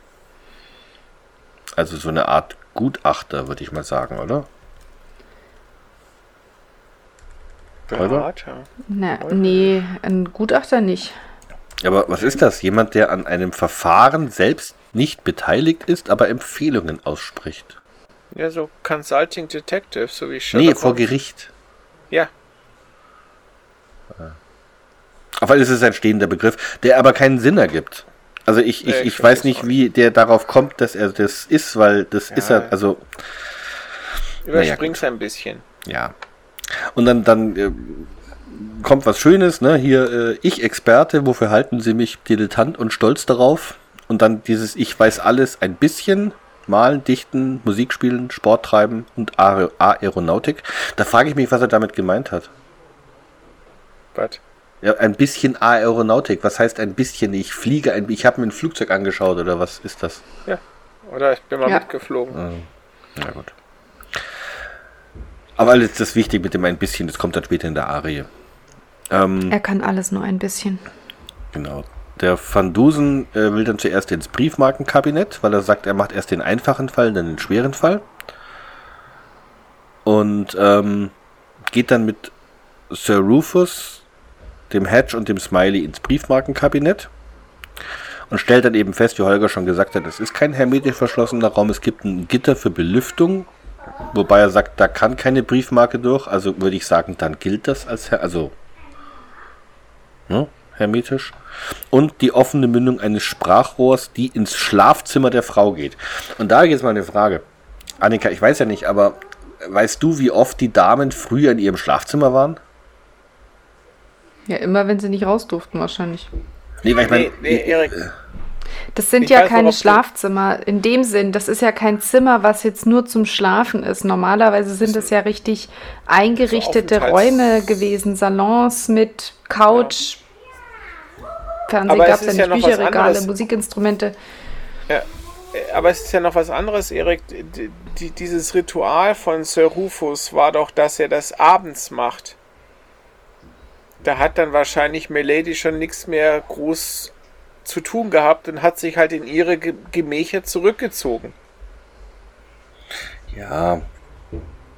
Also so eine Art Gutachter, würde ich mal sagen, oder? Berater. Na, nee, ein Gutachter nicht. Aber was ist das? Jemand, der an einem Verfahren selbst nicht beteiligt ist, aber Empfehlungen ausspricht. Ja, so Consulting Detective, so wie Nee, Sherlock vor Holmes. Gericht. Ja, Aber es ist ein stehender Begriff, der aber keinen Sinn ergibt. Also ich, Nee, ich, ich ich weiß nicht, wie der darauf kommt, dass er das ist, weil das ist er, also überspring's ein bisschen. ja. Und dann, dann äh, kommt was Schönes, ne? Hier, äh, ich Experte, wofür halten Sie mich dilettant und stolz darauf? Und dann dieses Ich weiß alles ein bisschen. Malen, Dichten, Musik spielen, Sport treiben und Aer Aeronautik. Da frage ich mich, was er damit gemeint hat. Was? Ja, ein bisschen Aeronautik. Was heißt ein bisschen? Ich fliege ein Ich habe mir ein Flugzeug angeschaut oder was ist das? Ja. Oder ich bin mal Ja. mitgeflogen. Na gut. Aber alles das wichtig mit dem ein bisschen, das kommt dann später in der Arie. Ähm, Er kann alles nur ein bisschen. genau. Der Van Dusen äh, will dann zuerst ins Briefmarkenkabinett, weil er sagt, er macht erst den einfachen Fall, dann den schweren Fall. Und ähm, geht dann mit Sir Rufus, dem Hedge und dem Smiley ins Briefmarkenkabinett und stellt dann eben fest, wie Holger schon gesagt hat, es ist kein hermetisch verschlossener Raum, es gibt ein Gitter für Belüftung, wobei er sagt, da kann keine Briefmarke durch, also würde ich sagen, dann gilt das als, also ne, hermetisch. Und die offene Mündung eines Sprachrohrs, die ins Schlafzimmer der Frau geht. Und da jetzt mal eine Frage. Annika, ich weiß ja nicht, aber weißt du, wie oft die Damen früher in ihrem Schlafzimmer waren? Ja, immer wenn sie nicht raus durften wahrscheinlich. Nee, weil ich Nee, meine, nee, Erik. Das sind Ich ja keine du- Schlafzimmer in dem Sinn. Das ist ja kein Zimmer, was jetzt nur zum Schlafen ist. Normalerweise sind es ja richtig eingerichtete Aufenthalts- Räume gewesen. Salons mit Couch. Fernsehen Aber es gab es ja ja nicht, noch Bücherregale. Musikinstrumente. Äh, Aber es ist ja noch was anderes, Erik. Die, dieses Ritual von Sir Rufus war doch, dass er das abends macht. Da hat dann wahrscheinlich Milady schon nichts mehr groß zu tun gehabt und hat sich halt in ihre Ge- Gemächer zurückgezogen. ja,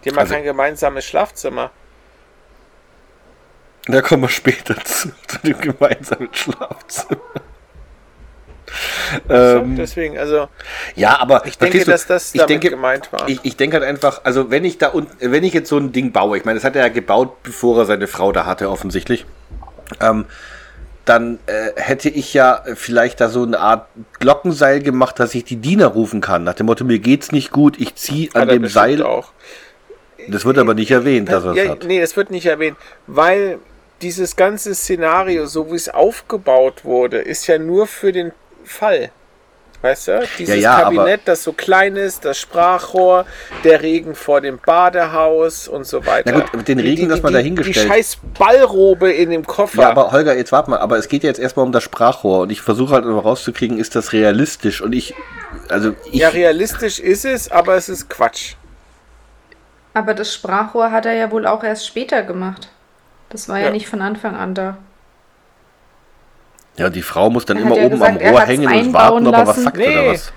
Die haben ja Also- kein gemeinsames Schlafzimmer. da kommen wir später <laughs> zu, zu dem gemeinsamen Schlafzimmer. So, ähm, deswegen, also ja, aber ich denke, du, dass das damit denke, gemeint war. Ich, ich denke halt einfach, also wenn ich da und wenn ich jetzt so ein Ding baue, ich meine, das hat er ja gebaut, bevor er seine Frau da hatte, offensichtlich. Ähm, dann äh, hätte ich ja vielleicht da so eine Art Glockenseil gemacht, dass ich die Diener rufen kann. Nach dem Motto, mir geht's nicht gut, ich ziehe an er dem Seil. auch. Das wird aber nicht erwähnt, dass er es ja, hat. Nee, das wird nicht erwähnt, weil dieses ganze Szenario, so wie es aufgebaut wurde, ist ja nur für den Fall. Weißt du? Dieses ja, aber- Kabinett, das so klein ist, das Sprachrohr, der Regen vor dem Badehaus und so weiter. Na gut, mit den Regen, das mal dahingestellt. Die scheiß Ballrobe in dem Koffer. Ja, aber Holger, jetzt warte mal, aber es geht ja jetzt erstmal um das Sprachrohr und ich versuche halt immer rauszukriegen, ist das realistisch? Und ich, also ich, ja, realistisch ist es, aber es ist Quatsch. Aber das Sprachrohr hat er ja wohl auch erst später gemacht. Das war ja, Ja. nicht von Anfang an da. Ja, die Frau muss dann Er immer oben gesagt, am Rohr hängen und einbauen warten, ob er was sagt Nee. oder was.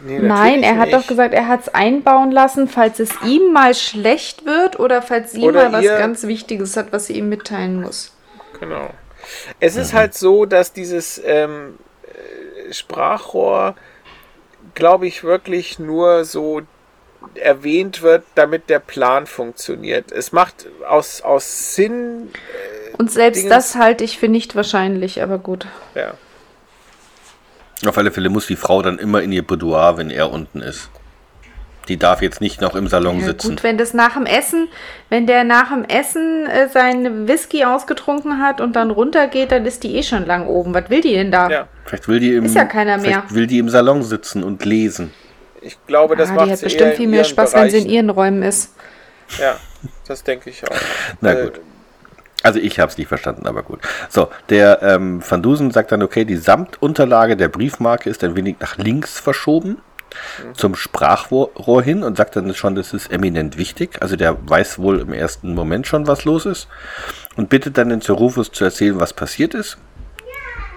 Nee, Nein, er hat doch nicht. gesagt, er hat es einbauen lassen, falls es ihm mal schlecht wird oder falls sie Oder mal was ganz Wichtiges hat, was sie ihm mitteilen muss. Genau. Es ist halt so, dass dieses ähm, äh, Sprachrohr, glaube ich, wirklich nur so erwähnt wird, damit der Plan funktioniert. Es macht aus, aus Sinn, Und selbst Dingens- das halte ich für nicht wahrscheinlich, aber gut. ja. Auf alle Fälle muss die Frau dann immer in ihr Boudoir, wenn er unten ist. Die darf jetzt nicht noch im Salon Ja, sitzen. gut, wenn das nach dem Essen, wenn der nach dem Essen äh, seinen Whisky ausgetrunken hat und dann runtergeht, dann ist die eh schon lang oben. Was will die denn da? ja. Vielleicht will die im, Ist ja keiner mehr. Vielleicht will die im Salon sitzen und lesen. Ich glaube, das ah, macht die hat sie bestimmt viel mehr Spaß, wenn sie in Bereichen. ihren Räumen ist. Ja, das denke ich auch. Na Äh, gut. Also ich habe es nicht verstanden, aber gut. So, der ähm, Van Dusen sagt dann, okay, die Samtunterlage der Briefmarke ist ein wenig nach links verschoben zum Sprachrohr hin und sagt dann schon, das ist eminent wichtig. Also der weiß wohl im ersten Moment schon, was los ist und bittet dann den Sir Rufus zu erzählen, was passiert ist.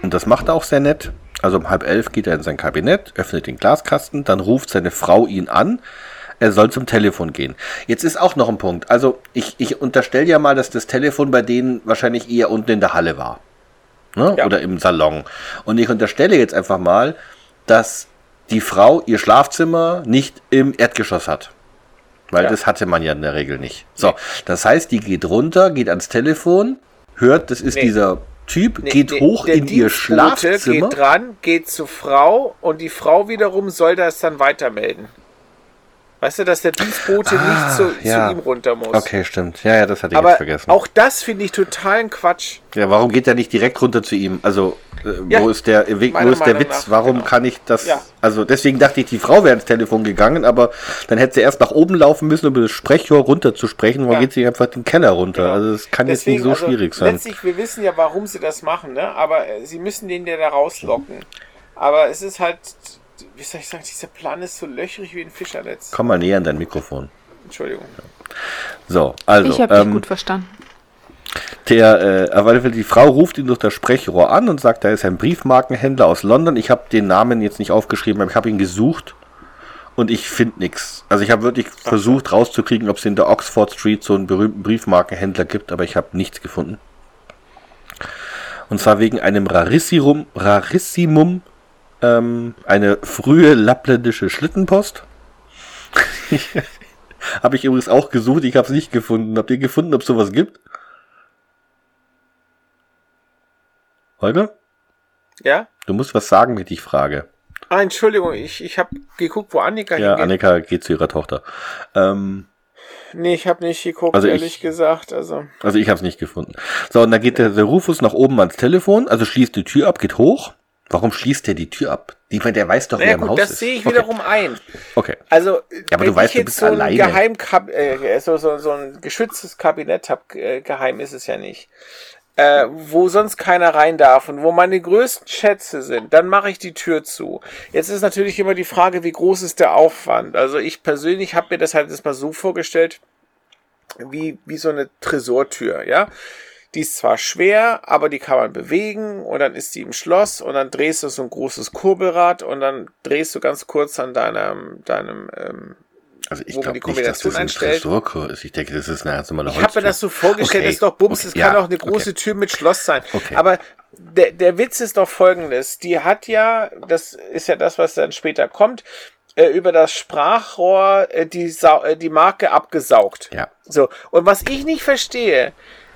Und das macht er auch sehr nett. Also um halb elf geht er in sein Kabinett, öffnet den Glaskasten, dann ruft seine Frau ihn an. Er soll zum Telefon gehen. Jetzt ist auch noch ein Punkt. Also ich, ich unterstelle ja mal, dass das Telefon bei denen wahrscheinlich eher unten in der Halle war. Ne? Ja. Oder im Salon. Und ich unterstelle jetzt einfach mal, dass die Frau ihr Schlafzimmer nicht im Erdgeschoss hat. Weil Ja. das hatte man ja in der Regel nicht. So, das heißt, die geht runter, geht ans Telefon, hört, das ist Nee. dieser Typ, Nee, geht nee, hoch in ihr Schlafzimmer. geht dran, geht zur Frau und die Frau wiederum soll das dann weitermelden. Weißt du, dass der Dienstbote nicht zu, Ah, ja. zu ihm runter muss. Okay, stimmt. Ja, ja, das hatte ich Aber vergessen. auch das finde ich totalen Quatsch. Ja, warum geht er nicht direkt runter zu ihm? Also, äh, Ja, wo ist der Weg, wo ist der Meinung Witz? nach, warum genau. kann ich das? Ja. Also, deswegen dachte ich, die Frau wäre ins Telefon gegangen, aber dann hätte sie erst nach oben laufen müssen, um über das Sprechrohr runter zu sprechen. Warum geht sie einfach den Keller runter? Genau. Also, das kann Deswegen, jetzt nicht so also, schwierig sein. Letztlich, wir wissen ja, warum sie das machen, ne? aber äh, sie müssen den ja da rauslocken. Aber es ist halt, wie soll ich sagen, dieser Plan ist so löchrig wie ein Fischernetz. Komm mal näher an dein Mikrofon. Entschuldigung. So, also, ich habe dich ähm, gut verstanden. Der, äh, die Frau ruft ihn durch das Sprechrohr an und sagt, da ist ein Briefmarkenhändler aus London. Ich habe den Namen jetzt nicht aufgeschrieben, aber ich habe ihn gesucht und ich finde nichts. Also ich habe wirklich versucht rauszukriegen, ob es in der Oxford Street so einen berühmten Briefmarkenhändler gibt, aber ich habe nichts gefunden. Und zwar wegen einem Rarissimum, Rarissimum ähm, eine frühe lappländische Schlittenpost. <laughs> habe ich übrigens auch gesucht, ich habe es nicht gefunden. Habt ihr gefunden, ob es sowas gibt? Holger? Ja? Du musst was sagen, wenn ich dich frage. Ah, Entschuldigung, ich, ich habe geguckt, wo Annika Ja, hingeht. Annika geht zu ihrer Tochter. Ähm, Nee, ich habe nicht geguckt, Also ehrlich ich- gesagt. Also, also ich habe es nicht gefunden. So, und dann geht der, der Rufus nach oben ans Telefon, also schließt die Tür ab, geht hoch. Warum schließt der die Tür ab? Meine, der weiß doch, wer naja im gut, Haus das ist. sehe ich okay. wiederum ein. Okay. Also, aber wenn du weißt, ich du bist so ein alleine. Geheimkab äh, so, so, so ein geschütztes Kabinett habe, äh, geheim ist es ja nicht, äh, wo sonst keiner rein darf und wo meine größten Schätze sind, dann mache ich die Tür zu. Jetzt ist natürlich immer die Frage, wie groß ist der Aufwand? Also ich persönlich habe mir das halt jetzt mal so vorgestellt, wie, wie so eine Tresortür, ja. Die ist zwar schwer, aber die kann man bewegen und dann ist die im Schloss und dann drehst du so ein großes Kurbelrad und dann drehst du ganz kurz an deinem, deinem ähm, Also ich glaube nicht, dass das ein. Tresorkur ist. Ich denke, das ist eine ganz normale Ich habe mir Holztür. das so vorgestellt, Okay, das ist doch Bums, okay, es ja, kann auch eine große okay. Tür mit Schloss sein. Okay. Aber der, der Witz ist doch folgendes. Die hat ja, das ist ja das, was dann später kommt, äh, über das Sprachrohr äh, die, Sau äh, die Marke abgesaugt. Ja. So, und was ich nicht verstehe,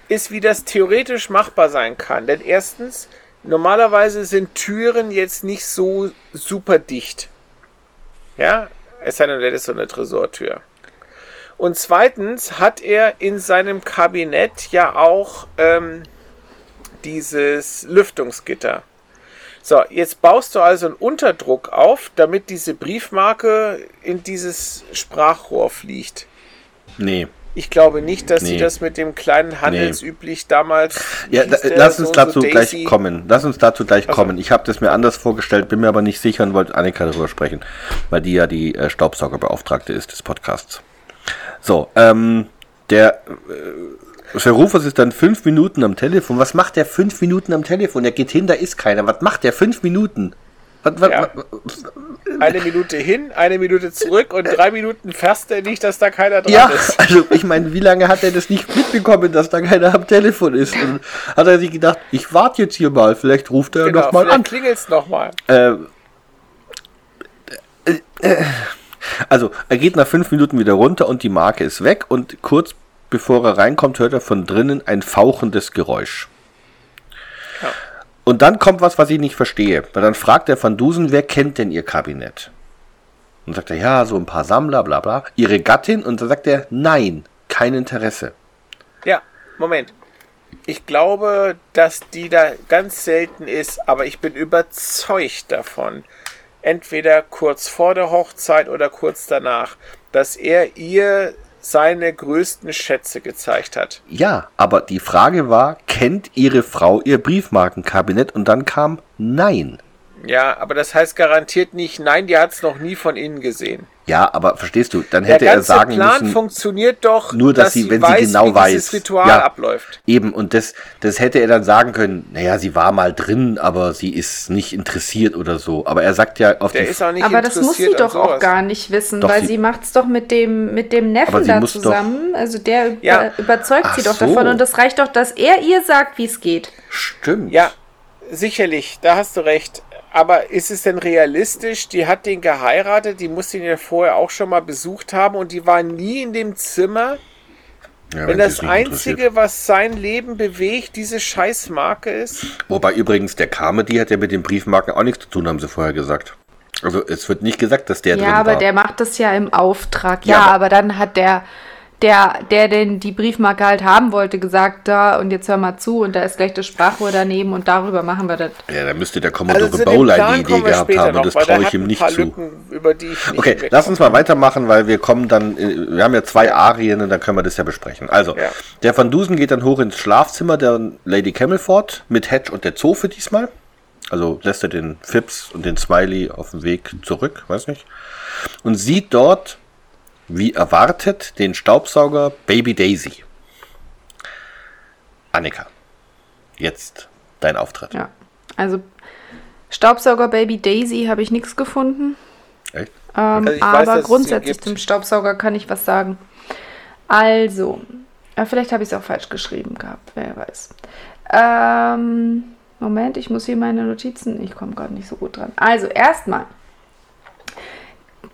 ist, wie das theoretisch machbar sein kann. Denn erstens, normalerweise sind Türen jetzt nicht so super dicht. Ja, es sei denn, das ist so eine Tresortür. Und zweitens hat er in seinem Kabinett ja auch ähm, dieses Lüftungsgitter. So, jetzt baust du also einen Unterdruck auf, damit diese Briefmarke in dieses Sprachrohr fliegt. Nee. Ich glaube nicht, dass sie Nee. das mit dem kleinen handelsüblich damals. wie Ja, da, der, lass so uns so dazu Daisy? gleich kommen. Lass uns dazu gleich Also- kommen. Ich habe das mir anders vorgestellt, bin mir aber nicht sicher und wollte Annika darüber sprechen, weil die ja die äh, Staubsaugerbeauftragte ist des Podcasts. So, ähm, der äh, Sir Rufus ist dann fünf Minuten am Telefon. Was macht der fünf Minuten am Telefon? Er geht hin, da ist keiner. Was macht der fünf Minuten? Was, was, Ja. Eine Minute hin, eine Minute zurück und drei Minuten fährst du nicht, dass da keiner dran ja, ist. also ich meine, wie lange hat er das nicht mitbekommen, dass da keiner am Telefon ist? Und hat er sich gedacht, ich warte jetzt hier mal, vielleicht ruft er Genau, noch mal vielleicht an. klingelt's noch mal. Äh, äh, äh, also, er geht nach fünf Minuten wieder runter und die Marke ist weg und kurz bevor er reinkommt, hört er von drinnen ein fauchendes Geräusch. Ja. Und dann kommt was, was ich nicht verstehe. Weil dann fragt der Van Dusen, wer kennt denn ihr Kabinett? Und sagt er, ja, so ein paar Sammler, bla bla. Ihre Gattin? Und dann sagt er, nein, kein Interesse. Ja, Moment. Ich glaube, dass die da ganz selten ist, aber ich bin überzeugt davon, entweder kurz vor der Hochzeit oder kurz danach, dass er ihr seine größten Schätze gezeigt hat. Ja, aber die Frage war, kennt ihre Frau ihr Briefmarkenkabinett? Und dann kam nein. Ja, aber das heißt garantiert nicht, nein, die hat es noch nie von innen gesehen. Ja, aber verstehst du, dann Der hätte er ganze sagen Plan müssen, funktioniert doch, nur, dass sie- wenn sie genau wie weiß. dieses Ritual Ja. abläuft. eben, und das, das hätte er dann sagen können, naja, sie war mal drin, aber sie ist nicht interessiert oder so. Aber er sagt ja auf Der die ist auch nicht Aber das muss sie doch auch gar nicht wissen, Doch, weil sie- sie, macht es doch mit dem, mit dem Neffen da muss doch- zusammen. Also der Ja. überzeugt Ach sie doch so. davon und das reicht doch, dass er ihr sagt, wie es geht. Stimmt. Ja, sicherlich, da hast du recht. Aber ist es denn realistisch? Die hat den geheiratet, die muss ihn ja vorher auch schon mal besucht haben und die war nie in dem Zimmer. Ja, wenn die das Einzige, was sein Leben bewegt, diese Scheißmarke ist. Wobei übrigens der Carmody hat ja mit den Briefmarken auch nichts zu tun, haben sie vorher gesagt. Also es wird nicht gesagt, dass der drin Ja, aber war. der macht das ja im Auftrag. Ja, Ja, aber- aber dann hat der, der, der den die Briefmarke halt haben wollte, gesagt, da und jetzt hör mal zu und da ist gleich das Sprachrohr daneben und darüber machen wir das. ja, da müsste der Commodore Bowline Plan die Idee gehabt haben und das traue ich ihm nicht zu. Lücken, über die ich nicht Okay, lass uns mal weitermachen, weil wir kommen dann, äh, wir haben ja zwei Arien und dann können wir das ja besprechen. Also, Ja. der Van Dusen geht dann hoch ins Schlafzimmer der Lady Camelford mit Hedge und der Zofe diesmal. Also lässt er den Phipps und den Smiley auf dem Weg zurück, weiß nicht. Und sieht dort, wie erwartet, den Staubsauger Baby Daisy. Annika, jetzt dein Auftritt. Ja. Also Staubsauger Baby Daisy habe ich nichts gefunden. Echt? Ähm, Also ich weiß, aber es grundsätzlich zum Staubsauger kann ich was sagen. Also, äh, vielleicht habe ich es auch falsch geschrieben gehabt, wer weiß. Ähm, Moment, ich muss hier meine Notizen, ich komme gerade nicht so gut dran. Also, erstmal.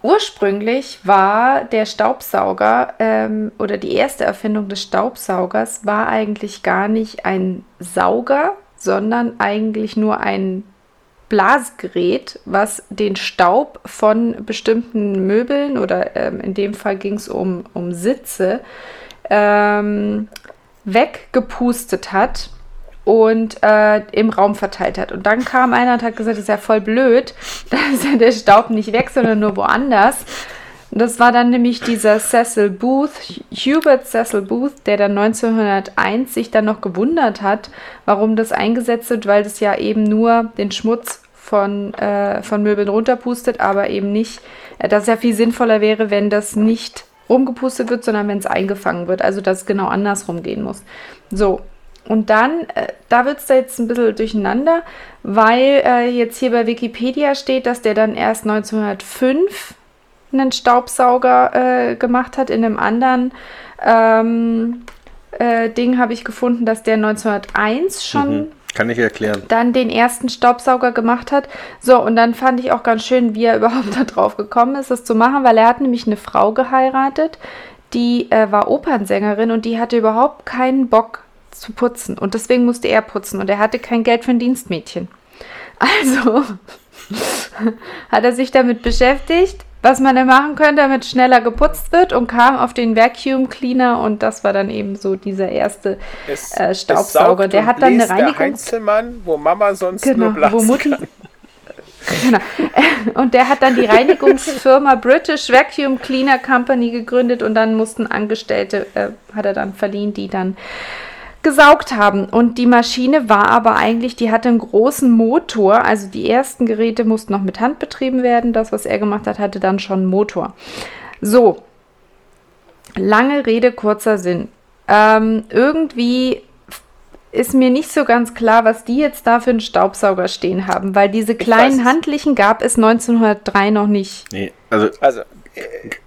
Ursprünglich war der Staubsauger ähm, oder die erste Erfindung des Staubsaugers war eigentlich gar nicht ein Sauger, sondern eigentlich nur ein Blasgerät, was den Staub von bestimmten Möbeln oder ähm, in dem Fall ging es um, um Sitze ähm, weggepustet hat und äh, im Raum verteilt hat. Und dann kam einer und hat gesagt, das ist ja voll blöd, <laughs> da ist ja der Staub nicht weg, sondern nur woanders. Das war dann nämlich dieser Cecil Booth, Hubert Cecil Booth, der dann 1901 sich dann noch gewundert hat, warum das eingesetzt wird, weil das ja eben nur den Schmutz von, äh, von Möbeln runterpustet, aber eben nicht, äh, dass es ja viel sinnvoller wäre, wenn das nicht rumgepustet wird, sondern wenn es eingefangen wird. Also dass es genau andersrum gehen muss. So. Und dann, äh, da wird es da jetzt ein bisschen durcheinander, weil äh, jetzt hier bei Wikipedia steht, dass der dann erst 1905 einen Staubsauger äh, gemacht hat. In einem anderen ähm, äh, Ding habe ich gefunden, dass der 1901 schon Mhm. Kann ich erklären. dann den ersten Staubsauger gemacht hat. So, und dann fand ich auch ganz schön, wie er <laughs> überhaupt da drauf gekommen ist, das zu machen, weil er hat nämlich eine Frau geheiratet, die äh, war Opernsängerin und die hatte überhaupt keinen Bock zu putzen. Und deswegen musste er putzen und er hatte kein Geld für ein Dienstmädchen. Also <laughs> hat er sich damit beschäftigt, was man denn machen könnte, damit schneller geputzt wird und kam auf den Vacuum Cleaner und das war dann eben so dieser erste Es, äh, Staubsauger. Der hat dann eine bläst Der Heinzelmann, wo Mama sonst Genau, nur blasen wo Mutti. kann. Genau. <laughs> Und der hat dann die Reinigungsfirma British Vacuum Cleaner Company gegründet und dann mussten Angestellte, äh, hat er dann verliehen, die dann gesaugt haben. Und die Maschine war aber eigentlich, die hatte einen großen Motor. Also die ersten Geräte mussten noch mit Hand betrieben werden. Das, was er gemacht hat, hatte dann schon einen Motor. So, lange Rede, kurzer Sinn. Ähm, irgendwie ist mir nicht so ganz klar, was die jetzt da für einen Staubsauger stehen haben, weil diese kleinen handlichen gab es 1903 noch nicht. Nee, also Also,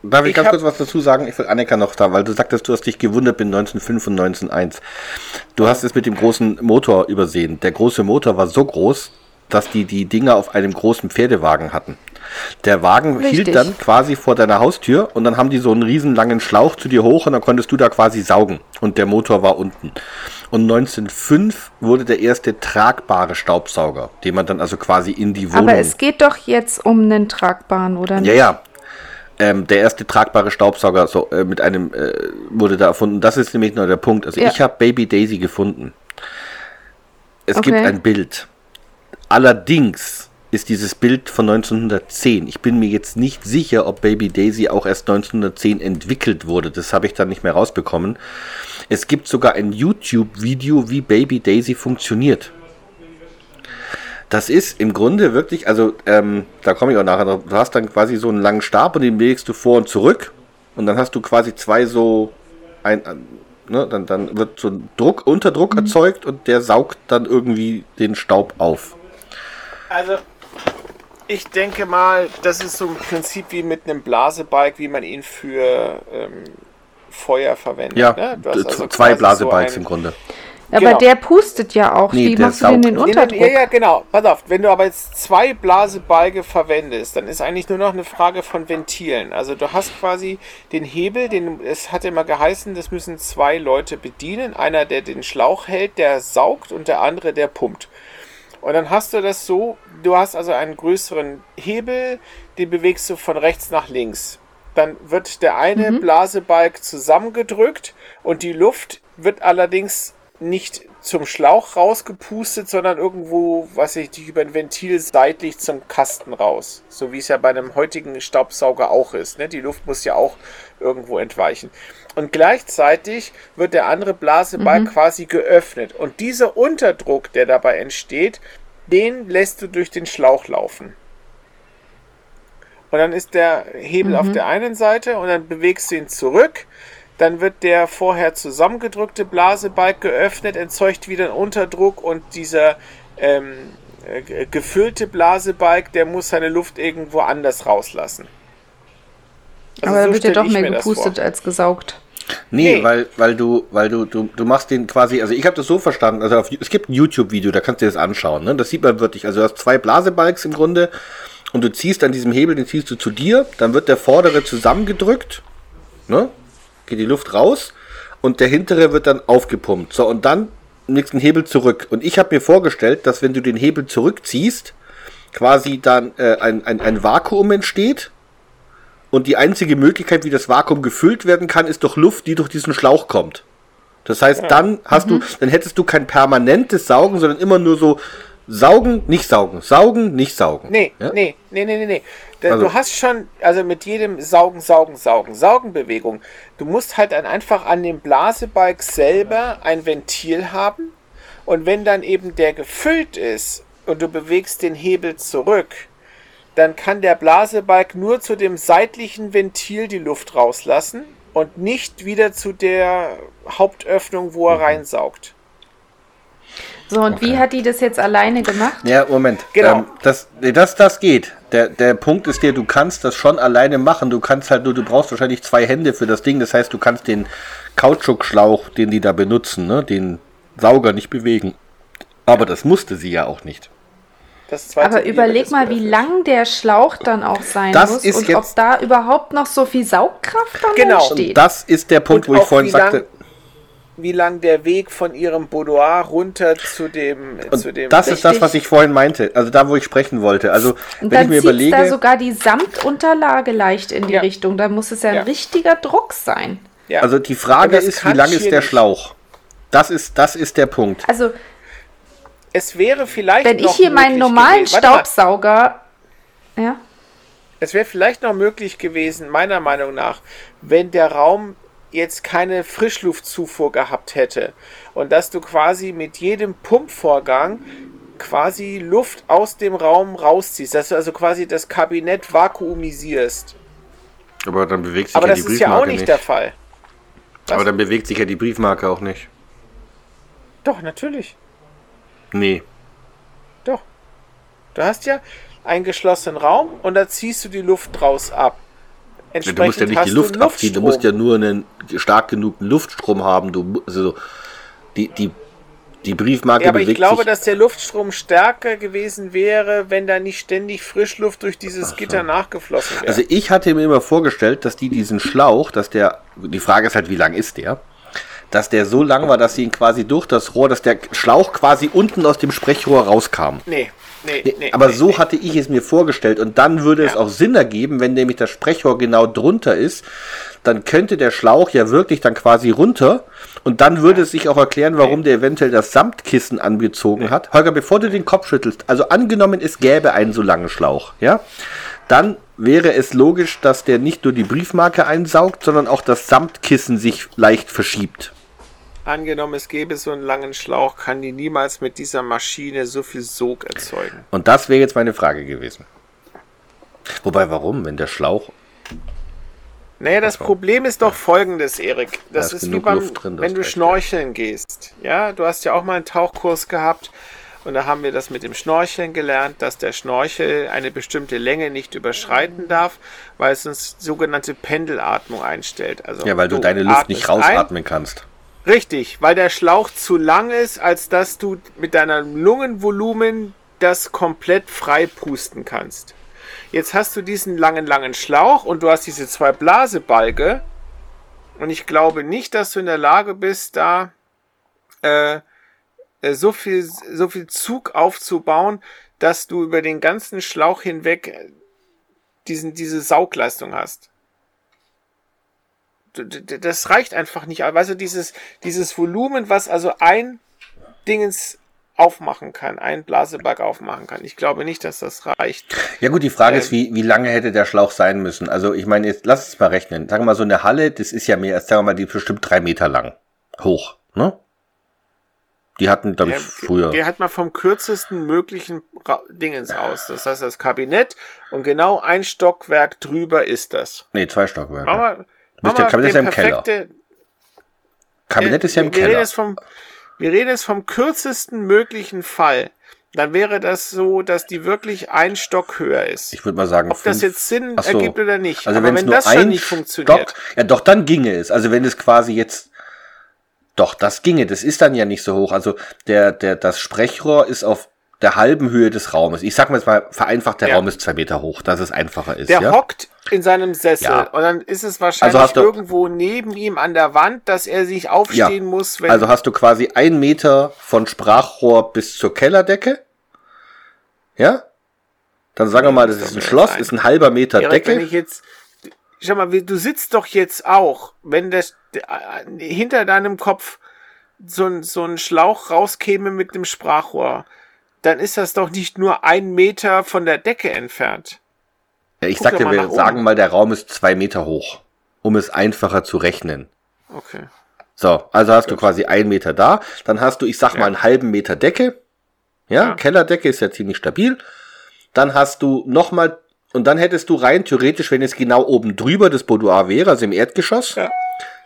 Darf ich, Ich ganz kurz was dazu sagen? Ich will Annika noch da, weil du sagtest, du hast dich gewundert mit 1905 und 1901. Du hast es mit dem großen Motor übersehen. Der große Motor war so groß, dass die die Dinger auf einem großen Pferdewagen hatten. Der Wagen hielt Richtig. dann quasi vor deiner Haustür und dann haben die so einen riesen langen Schlauch zu dir hoch und dann konntest du da quasi saugen und der Motor war unten. Und 1905 wurde der erste tragbare Staubsauger, den man dann also quasi in die Wohnung Aber es geht doch jetzt um einen tragbaren, oder nicht? ja, ja. Ähm, der erste tragbare Staubsauger so, äh, mit einem äh, wurde da erfunden. Das ist nämlich noch der Punkt. Also Ja. ich habe Baby Daisy gefunden. Es gibt Okay. ein Bild. Allerdings ist dieses Bild von 1910. Ich bin mir jetzt nicht sicher, ob Baby Daisy auch erst 1910 entwickelt wurde. Das habe ich dann nicht mehr rausbekommen. Es gibt sogar ein YouTube-Video, wie Baby Daisy funktioniert. Das ist im Grunde wirklich, also ähm, da komme ich auch nachher drauf. Du hast dann quasi so einen langen Stab und den legst du vor und zurück. Und dann hast du quasi zwei so ein, ein- ne, dann, dann wird so ein Druck, Unterdruck erzeugt und der saugt dann irgendwie den Staub auf. also ich denke mal, das ist so ein Prinzip wie mit einem Blasebalg, wie man ihn für ähm, Feuer verwendet. Ja, ne? Also zwei Blasebikes so im Grunde. Aber Genau. der pustet ja auch. Nee, Wie machst du denn den Unterdruck? Ja, ja, genau. Pass auf, wenn du aber jetzt zwei Blasebalge verwendest, dann ist eigentlich nur noch eine Frage von Ventilen. Also du hast quasi den Hebel, den es hat immer geheißen, das müssen zwei Leute bedienen. Einer, der den Schlauch hält, der saugt und der andere, der pumpt. Und dann hast du das so, du hast also einen größeren Hebel, den bewegst du von rechts nach links. Dann wird der eine Blasebalg zusammengedrückt und die Luft wird allerdings nicht zum Schlauch rausgepustet, sondern irgendwo, was ich nicht, über ein Ventil seitlich zum Kasten raus. So wie es ja bei einem heutigen Staubsauger auch ist. Ne? Die Luft muss ja auch irgendwo entweichen. Und gleichzeitig wird der andere Blasebalg quasi geöffnet. Und dieser Unterdruck, der dabei entsteht, den lässt du durch den Schlauch laufen. Und dann ist der Hebel auf der einen Seite und dann bewegst du ihn zurück. Dann wird der vorher zusammengedrückte Blasebalg geöffnet, erzeugt wieder einen Unterdruck und dieser ähm, äh, gefüllte Blasebalg, der muss seine Luft irgendwo anders rauslassen. Also Aber da so wird ja doch mehr gepustet als gesaugt. Nee, Nee. weil, weil du, weil du, du, du machst den quasi, also ich habe das so verstanden, also auf, es gibt ein YouTube-Video, da kannst du dir das anschauen, ne? Das sieht man wirklich, also du hast zwei Blasebalgs im Grunde und du ziehst an diesem Hebel, den ziehst du zu dir, dann wird der vordere zusammengedrückt, ne? Geht die Luft raus und der hintere wird dann aufgepumpt. So, und dann nächsten Hebel zurück. Und ich habe mir vorgestellt, dass wenn du den Hebel zurückziehst, quasi dann äh, ein, ein, ein Vakuum entsteht und die einzige Möglichkeit, wie das Vakuum gefüllt werden kann, ist durch Luft, die durch diesen Schlauch kommt. Das heißt, dann hast du, dann hättest du kein permanentes Saugen, sondern immer nur so saugen, nicht saugen, saugen, nicht saugen. Nee, Ja? nee, nee, nee, nee, Also- du hast schon, also mit jedem Saugen, Saugen, Saugen, Saugenbewegung, du musst halt dann einfach an dem Blasebalg selber ein Ventil haben und wenn dann eben der gefüllt ist und du bewegst den Hebel zurück, dann kann der Blasebalg nur zu dem seitlichen Ventil die Luft rauslassen und nicht wieder zu der Hauptöffnung, wo er Mhm. reinsaugt. So, und wie hat die das jetzt alleine gemacht? Ja, Moment. Genau. Ähm, das, das, das geht. Der, der Punkt ist der, du kannst das schon alleine machen. Du kannst halt nur, du brauchst wahrscheinlich zwei Hände für das Ding. Das heißt, du kannst den Kautschukschlauch, den die da benutzen, ne, den Sauger nicht bewegen. Aber das musste sie ja auch nicht. Aber überleg mal, wie lang der Schlauch dann auch sein Das muss ist und ob da überhaupt noch so viel Saugkraft dann Genau. steht. das ist der Punkt, Und wo ich vorhin sagte. Lang- wie lang der Weg von ihrem Boudoir runter zu dem, zu dem Das ist das, was ich vorhin meinte. Also da, wo ich sprechen wollte. Also, und wenn ich mir zieht da überlege. sogar die Samtunterlage leicht in die Ja. Richtung. Da muss es ja, Ja. ein richtiger Druck sein. ja. Also die Frage Und ist, wie lang ist der nicht. Schlauch? Das ist, das ist der Punkt. Also, es wäre vielleicht wenn noch ich hier meinen normalen. Staubsauger. Ja. Es wäre vielleicht noch möglich gewesen, meiner Meinung nach, wenn der Raum jetzt keine Frischluftzufuhr gehabt hätte und dass du quasi mit jedem Pumpvorgang quasi Luft aus dem Raum rausziehst, dass du also quasi das Kabinett vakuumisierst. Aber dann bewegt sich Aber ja das die ist ja Briefmarke auch nicht, nicht. der Fall. Aber dann bewegt sich ja die Briefmarke auch nicht. Doch, natürlich. Nee. Doch. Du hast ja einen geschlossenen Raum und da ziehst du die Luft draus ab. Ja, du musst ja nicht die Luft abziehen, du musst ja nur einen stark genugen Luftstrom haben. Du, also die, die, die Briefmarke Ja, aber ich bewegt glaube, sich. dass der Luftstrom stärker gewesen wäre, wenn da nicht ständig Frischluft durch dieses Gitter nachgeflossen wäre. Also ich hatte mir immer vorgestellt, dass die diesen Schlauch, dass der, die Frage ist halt, wie lang ist der? Dass der so lang war, dass sie ihn quasi durch das Rohr, dass der Schlauch quasi unten aus dem Sprechrohr rauskam. nee, nee, Nee, nee. aber nee, so hatte ich es mir vorgestellt und dann würde es Ja. auch Sinn ergeben, wenn nämlich das Sprechrohr genau drunter ist, dann könnte der Schlauch ja wirklich dann quasi runter und dann würde es sich auch erklären, warum der eventuell das Samtkissen angezogen hat. Holger, bevor du den Kopf schüttelst, also angenommen, es gäbe einen so langen Schlauch, ja, dann wäre es logisch, dass der nicht nur die Briefmarke einsaugt, sondern auch das Samtkissen sich leicht verschiebt. Angenommen, es gäbe so einen langen Schlauch, kann die niemals mit dieser Maschine so viel Sog erzeugen. Und das wäre jetzt meine Frage gewesen. Wobei, warum, wenn der Schlauch Naja, das Problem ist doch folgendes, Erik. Das Da ist ist wie beim, Luft drin, wenn du reicht, ja. schnorcheln gehst. Ja, du hast ja auch mal einen Tauchkurs gehabt und da haben wir das mit dem Schnorcheln gelernt, dass der Schnorchel eine bestimmte Länge nicht überschreiten darf, weil es uns sogenannte Pendelatmung einstellt. Also Ja, weil du deine Luft nicht atmest ein, rausatmen kannst. Richtig, weil der Schlauch zu lang ist, als dass du mit deinem Lungenvolumen das komplett frei pusten kannst. Jetzt hast du diesen langen, langen Schlauch und du hast diese zwei Blasebalge. Und ich glaube nicht, dass du in der Lage bist, da äh, äh, so viel, so viel Zug aufzubauen, dass du über den ganzen Schlauch hinweg diesen, diese Saugleistung hast. Das reicht einfach nicht. Weißt du, dieses, dieses Volumen, was also ein Dingens aufmachen kann, ein Blasebalg aufmachen kann. Ich glaube nicht, dass das reicht. Ja gut, die Frage ist, Ähm. wie, wie lange hätte der Schlauch sein müssen? Also ich meine, jetzt lass es mal rechnen. Sagen wir mal, so eine Halle, das ist ja mehr als, sagen wir mal, die ist bestimmt drei Meter lang. Hoch, ne? Die hatten, glaube ich, früher. der hat mal vom kürzesten möglichen Ra Dingens aus. Das heißt, das Kabinett und genau ein Stockwerk drüber ist das. nee, zwei Stockwerke. Mach ja- mal Kabinett ist ja im Keller. Kabinett ist ja im wir Reden Keller. vom, wir reden jetzt vom kürzesten möglichen Fall. Dann wäre das so, dass die wirklich ein Stock höher ist. Ich würde mal sagen, Ob das fünf- jetzt Sinn so. ergibt oder nicht. Also Aber wenn wenn das ein schon nicht funktioniert. Stock, ja doch, dann ginge es. Also wenn es quasi jetzt, doch, das ginge. Das ist dann ja nicht so hoch. Also der, der, das Sprechrohr ist auf der halben Höhe des Raumes. Ich sag mal jetzt mal vereinfacht, der Ja. Raum ist zwei Meter hoch, dass es einfacher ist. Der ja? hockt in seinem Sessel Ja. und dann ist es wahrscheinlich Also hast du- irgendwo neben ihm an der Wand, dass er sich aufstehen muss, wenn Also hast du quasi ein Meter von Sprachrohr bis zur Kellerdecke. Ja? Dann sagen wir mal, das ist ein Schloss, sein. ist ein halber Meter wenn Decke. ich jetzt schau mal, du sitzt doch jetzt auch, wenn das äh, hinter deinem Kopf so ein, so ein Schlauch rauskäme mit dem Sprachrohr, dann ist das doch nicht nur ein Meter von der Decke entfernt. Ja, ich guck sag doch dir, mal wir oben. sagen mal, der Raum ist zwei Meter hoch, um es einfacher zu rechnen. Okay. So, also hast du quasi einen Meter da, dann hast du, ich sag Ja. mal, einen halben Meter Decke. Ja, Ja. Kellerdecke ist ja ziemlich stabil. Dann hast du nochmal, und dann hättest du rein theoretisch, wenn es genau oben drüber das Boudoir wäre, also im Erdgeschoss, Ja.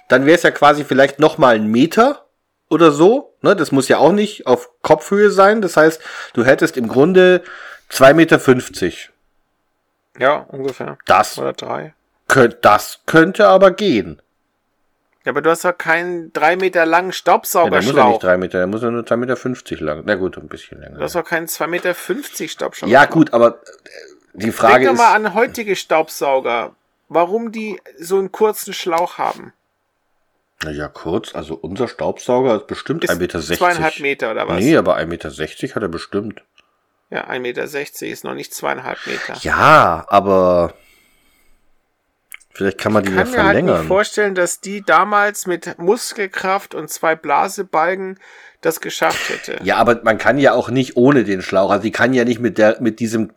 dann wäre es ja quasi vielleicht nochmal ein Meter oder so. Ne, das muss ja auch nicht auf Kopfhöhe sein. Das heißt, du hättest im Grunde 2,50 Meter. Ja, ungefähr. Das, Oder drei. könnt, das könnte aber gehen. Ja, aber du hast doch keinen drei Meter langen Ja, der muss ja Staubsaugerschlauch. nicht drei Meter, der muss ja nur 2,50 Meter lang. Na gut, ein bisschen länger. du hast doch keinen 2,50 Meter Staubsauger. Ja, gut, aber äh, die Frage Denk ist. mal an heutige Staubsauger. Warum die so einen kurzen Schlauch haben. Na ja, kurz, also unser Staubsauger ist bestimmt Ist 1,60 Meter. zweieinhalb Meter oder was? Nee, aber 1,60 Meter hat er bestimmt. Ja, 1,60 Meter ist noch nicht zweieinhalb Meter. Ja, aber vielleicht kann man die Ich ja kann mir halt nicht verlängern. vorstellen, dass die damals mit Muskelkraft und zwei Blasebalgen das geschafft hätte. ja, aber man kann ja auch nicht ohne den Schlauch. Also die kann ja nicht mit der, mit diesem,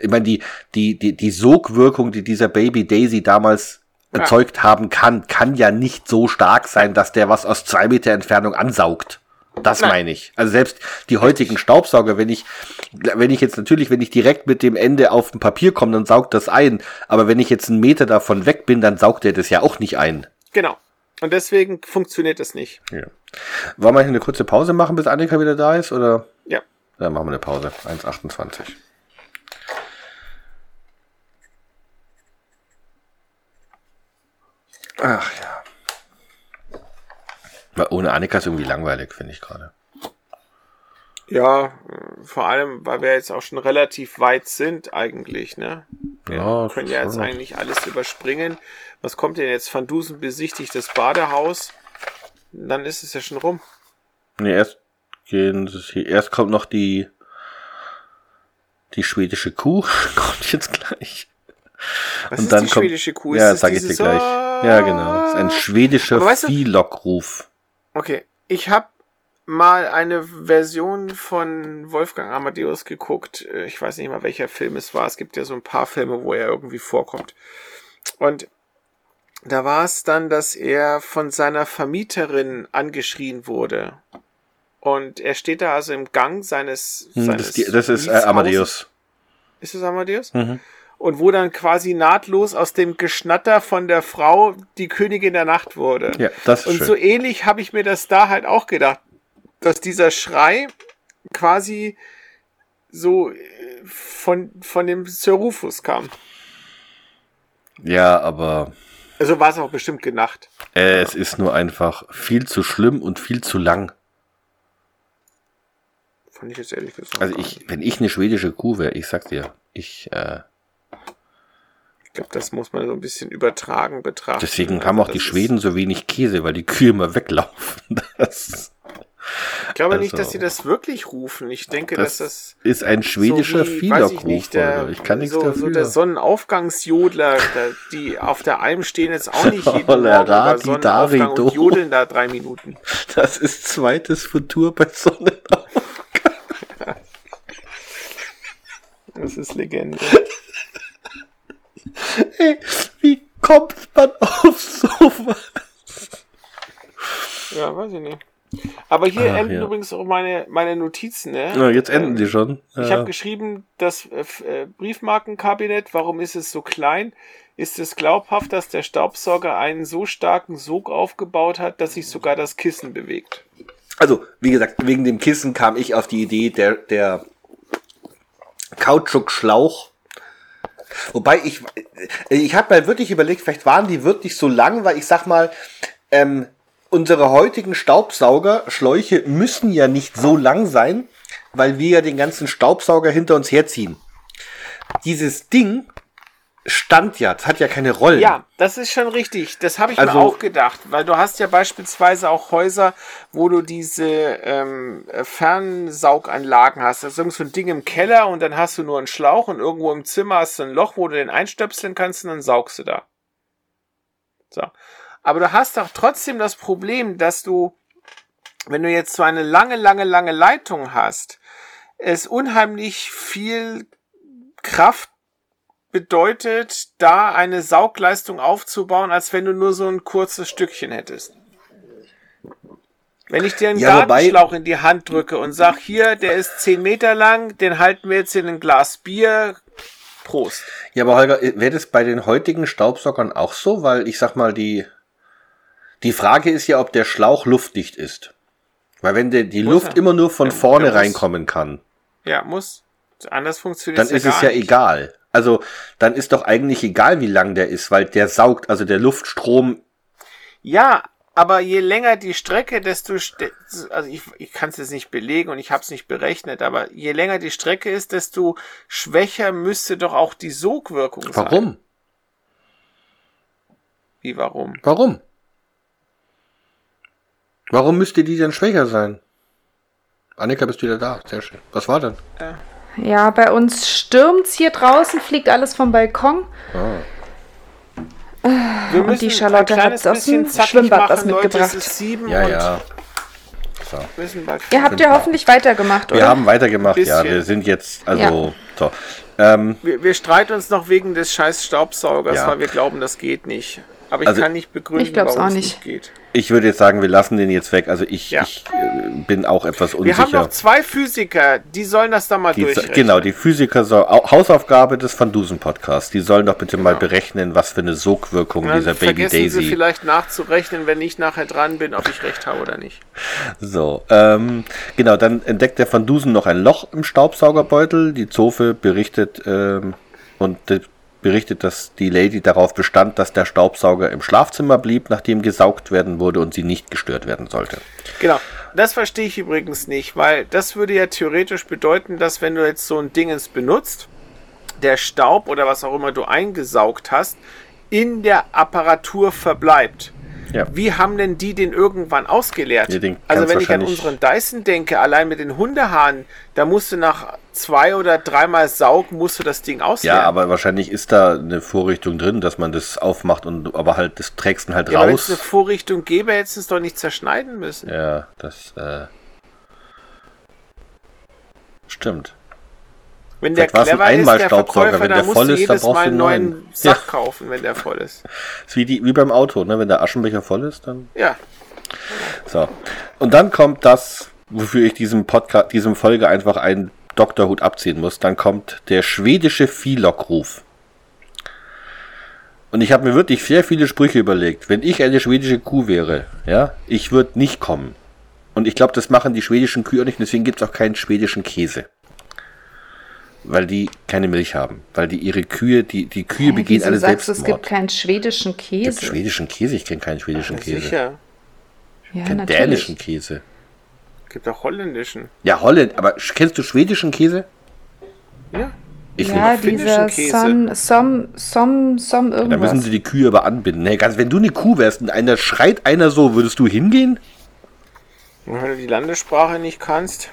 ich meine, die, die, die, die Sogwirkung, die dieser Baby Daisy damals Ja. erzeugt haben kann, kann ja nicht so stark sein, dass der was aus zwei Meter Entfernung ansaugt. Das Nein. meine ich. Also selbst die heutigen Staubsauger, wenn ich, wenn ich jetzt natürlich, wenn ich direkt mit dem Ende auf dem Papier komme, dann saugt das ein. Aber wenn ich jetzt einen Meter davon weg bin, dann saugt er das ja auch nicht ein. Genau. Und deswegen funktioniert das nicht. Ja. Wollen wir hier eine kurze Pause machen, bis Annika wieder da ist? Oder? Ja. Dann machen wir eine Pause. 1,28. Ach ja. Weil ohne Annika ist irgendwie langweilig, finde ich gerade. Ja, vor allem, weil wir jetzt auch schon relativ weit sind eigentlich, ne? Wir Ja, können ja jetzt eigentlich alles überspringen. Was kommt denn jetzt? Van Dusen besichtigt das Badehaus. Dann ist es ja schon rum. Nee, erst gehen sie. Erst kommt noch die die schwedische Kuh. <laughs> kommt jetzt gleich. Was Und ist dann die kommt- schwedische Kuh? Ja, ist das sag ich dir gleich. Ja, genau. Das ist ein schwedischer Aber weißt du- Viehlockruf. Okay, ich habe mal eine Version von Wolfgang Amadeus geguckt. Äh, Ich weiß nicht mal, welcher Film es war. Es gibt ja so ein paar Filme, wo er irgendwie vorkommt. Und da war es dann, dass er von seiner Vermieterin angeschrien wurde. Und er steht da also im Gang seines. Hm, seines Das, ist die- das ist äh. Amadeus. Ist es Amadeus? Mhm. Und wo dann quasi nahtlos aus dem Geschnatter von der Frau die Königin der Nacht wurde. Ja, das ist Und schön. so ähnlich habe ich mir das da halt auch gedacht, dass dieser Schrei quasi so äh, von, von dem Sir Rufus kam. Ja, aber Also war es auch bestimmt genacht. Äh, es ist nur einfach viel zu schlimm und viel zu lang. Fand ich jetzt ehrlich gesagt. Also ich, wenn ich eine schwedische Kuh wäre, ich sag's dir, ich, äh, Ich glaube, das muss man so ein bisschen übertragen betrachten. deswegen Also haben auch das die Schweden so wenig Käse, weil die Kühe immer weglaufen. <laughs> Das, Ich glaube nicht, also- dass sie das wirklich rufen. Ich denke, dass das das ist ein schwedischer so ich Fiederkrug, nicht, der, Volker. Ich kann nichts so, dafür. So der Sonnenaufgangsjodler, die auf der Alm stehen jetzt auch nicht <laughs> jeden Morgen über Sonnenaufgang und jodeln da drei Minuten. <laughs> das ist zweites Futur bei Sonnenaufgang. Das ist Legende. Hey, wie kommt man auf sowas? Ja, weiß ich nicht. Aber hier Ach, enden ja. übrigens auch meine, meine Notizen. Ne? Ja, jetzt enden Ähm, die schon. Ich Ja. habe geschrieben, das äh, äh, Briefmarkenkabinett, warum ist es so klein? Ist es glaubhaft, dass der Staubsauger einen so starken Sog aufgebaut hat, dass sich sogar das Kissen bewegt? Also, wie gesagt, wegen dem Kissen kam ich auf die Idee, der, der Kautschukschlauch. Wobei ich, ich habe mal wirklich überlegt, vielleicht waren die wirklich so lang, weil ich sag mal, ähm, unsere heutigen Staubsaugerschläuche müssen ja nicht so lang sein, weil wir ja den ganzen Staubsauger hinter uns herziehen. Dieses Ding stand ja, es hat ja keine Rollen. Ja, das ist schon richtig. Das habe ich mir Also- auch gedacht, weil du hast ja beispielsweise auch Häuser, wo du diese ähm, äh, Fernsauganlagen hast. Das ist irgend so ein Ding im Keller und dann hast du nur einen Schlauch und irgendwo im Zimmer hast du ein Loch, wo du den einstöpseln kannst und dann saugst du da. So. Aber du hast doch trotzdem das Problem, dass du, wenn du jetzt so eine lange, lange, lange Leitung hast, es unheimlich viel Kraft bedeutet, da eine Saugleistung aufzubauen, als wenn du nur so ein kurzes Stückchen hättest. Wenn ich dir einen Ja, Gartenschlauch in die Hand drücke und sag, hier, der ist 10 Meter lang, den halten wir jetzt in ein Glas Bier. Prost. Ja, aber Holger, wäre das bei den heutigen Staubsaugern auch so? Weil ich sag mal, die, die Frage ist ja, ob der Schlauch luftdicht ist. Weil wenn der, die Muss Luft er. immer nur von Der- vorne reinkommen kann, Ja, muss. Anders funktioniert dann ist es ja nicht. egal. Also dann ist doch eigentlich egal, wie lang der ist, weil der saugt, also der Luftstrom. Ja, aber je länger die Strecke, desto st- also ich, ich kann es jetzt nicht belegen und ich habe es nicht berechnet, aber je länger die Strecke ist, desto schwächer müsste doch auch die Sogwirkung sein. Warum? Wie warum? Warum? Warum müsste die denn schwächer sein? Annika, bist du wieder da? Sehr schön. Was war denn? Ja, bei uns stürmt's hier draußen, fliegt alles vom Balkon. Wir Und die Charlotte hat's aus dem Schwimmbad machen, was Leute. mitgebracht. Es sieben Ja, und ja. So. Ihr habt ja hoffentlich weitergemacht, Wir oder? haben weitergemacht, ja. Wir sind jetzt, also, so. Ähm, wir, wir streiten uns noch wegen des scheiß Staubsaugers, Ja. weil wir glauben, das geht nicht. Aber ich Also- kann nicht begründen, Ich warum auch es nicht. geht. Ich würde jetzt sagen, wir lassen den jetzt weg. Also ich, Ja. ich äh, bin auch etwas Wir haben unsicher. noch zwei Physiker, die sollen das da mal Die, durchrechnen. genau, die Physiker soll, Au- Hausaufgabe des Van Dusen Podcasts. Die sollen doch bitte mal Genau. berechnen, was für eine Sogwirkung Ja, dieser Baby vergessen Sie Daisy. vielleicht nachzurechnen, wenn ich nachher dran bin, ob ich recht habe oder nicht. So, ähm, genau, dann entdeckt der Van Dusen noch ein Loch im Staubsaugerbeutel. Die Zofe berichtet ähm, und berichtet, dass die Lady darauf bestand, dass der Staubsauger im Schlafzimmer blieb, nachdem gesaugt werden wurde und sie nicht gestört werden sollte. Genau. Das verstehe ich übrigens nicht, weil das würde ja theoretisch bedeuten, dass wenn du jetzt so ein Dingens benutzt, der Staub oder was auch immer du eingesaugt hast, in der Apparatur verbleibt. Ja. Wie haben denn die den irgendwann ausgeleert? Ja, also wenn ich an unseren Dyson denke, allein mit den Hundehaaren, da musst du nach zwei oder dreimal saugen, musst du das Ding ausleeren. Ja, aber wahrscheinlich ist da eine Vorrichtung drin, dass man das aufmacht und aber halt das trägst du halt ja, wenn es raus. eine Vorrichtung gäbe, hättest du es doch nicht zerschneiden müssen. Ja, das äh, stimmt. Wenn der Vielleicht war's ein clever ist, der. Verkäufer, Wenn dann der voll ist, dann jedes brauchst Mal du einen neuen neuen. Sack Ja. kaufen, wenn der voll ist. Ist wie, die, wie beim Auto, ne? Wenn der Aschenbecher voll ist, dann. Ja, So. Und dann kommt das, wofür ich diesem Podcast, diesem Folge einfach einen Doktorhut abziehen muss. Dann kommt der schwedische Viehlockruf. Und ich habe mir wirklich sehr viele Sprüche überlegt. Wenn ich eine schwedische Kuh wäre, ja, ich würde nicht kommen. Und ich glaube, das machen die schwedischen Kühe auch nicht, deswegen gibt es auch keinen schwedischen Käse. Weil die keine Milch haben. Weil die ihre Kühe, die, die Kühe begehen Wieso alle sagst du, Selbstmord. es gibt keinen schwedischen Gibt Käse? schwedischen Käse? Ich kenne keinen schwedischen Käse. Sicher. ja, Ich kenne natürlich. dänischen Käse. Gibt auch holländischen. Ja, Holland, aber kennst du schwedischen Käse? Ja. Ich Ja, nicht. dieser. Som, Som, Som, Som Da irgendwas. müssen sie die Kühe aber anbinden. Nee, ganz, wenn du eine Kuh wärst und einer schreit einer so, würdest du hingehen? Wenn du die Landessprache nicht kannst.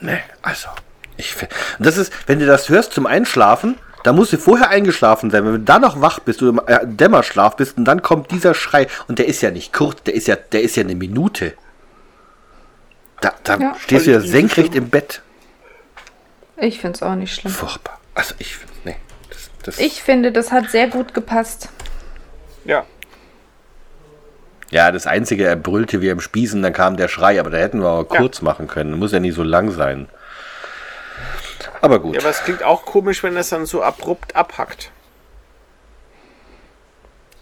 Nee, also. Ich, das ist, wenn du das hörst zum Einschlafen, da musst du vorher eingeschlafen sein. Wenn du da noch wach bist oder im äh, Dämmerschlaf bist und dann kommt dieser Schrei und der ist ja nicht kurz, der ist ja, der ist ja eine Minute. Da, da Ja. stehst du ja senkrecht im Bett. Ich finde es auch nicht schlimm. Furchtbar. Also ich, nee. Das, das, Ich finde, das hat sehr gut gepasst. Ja. ja, das Einzige, er brüllte wie am Spießen, dann kam der Schrei, aber da hätten wir aber Ja. kurz machen können. Muss ja nicht so lang sein. Aber gut. Ja, aber es klingt auch komisch, wenn das dann so abrupt abhackt.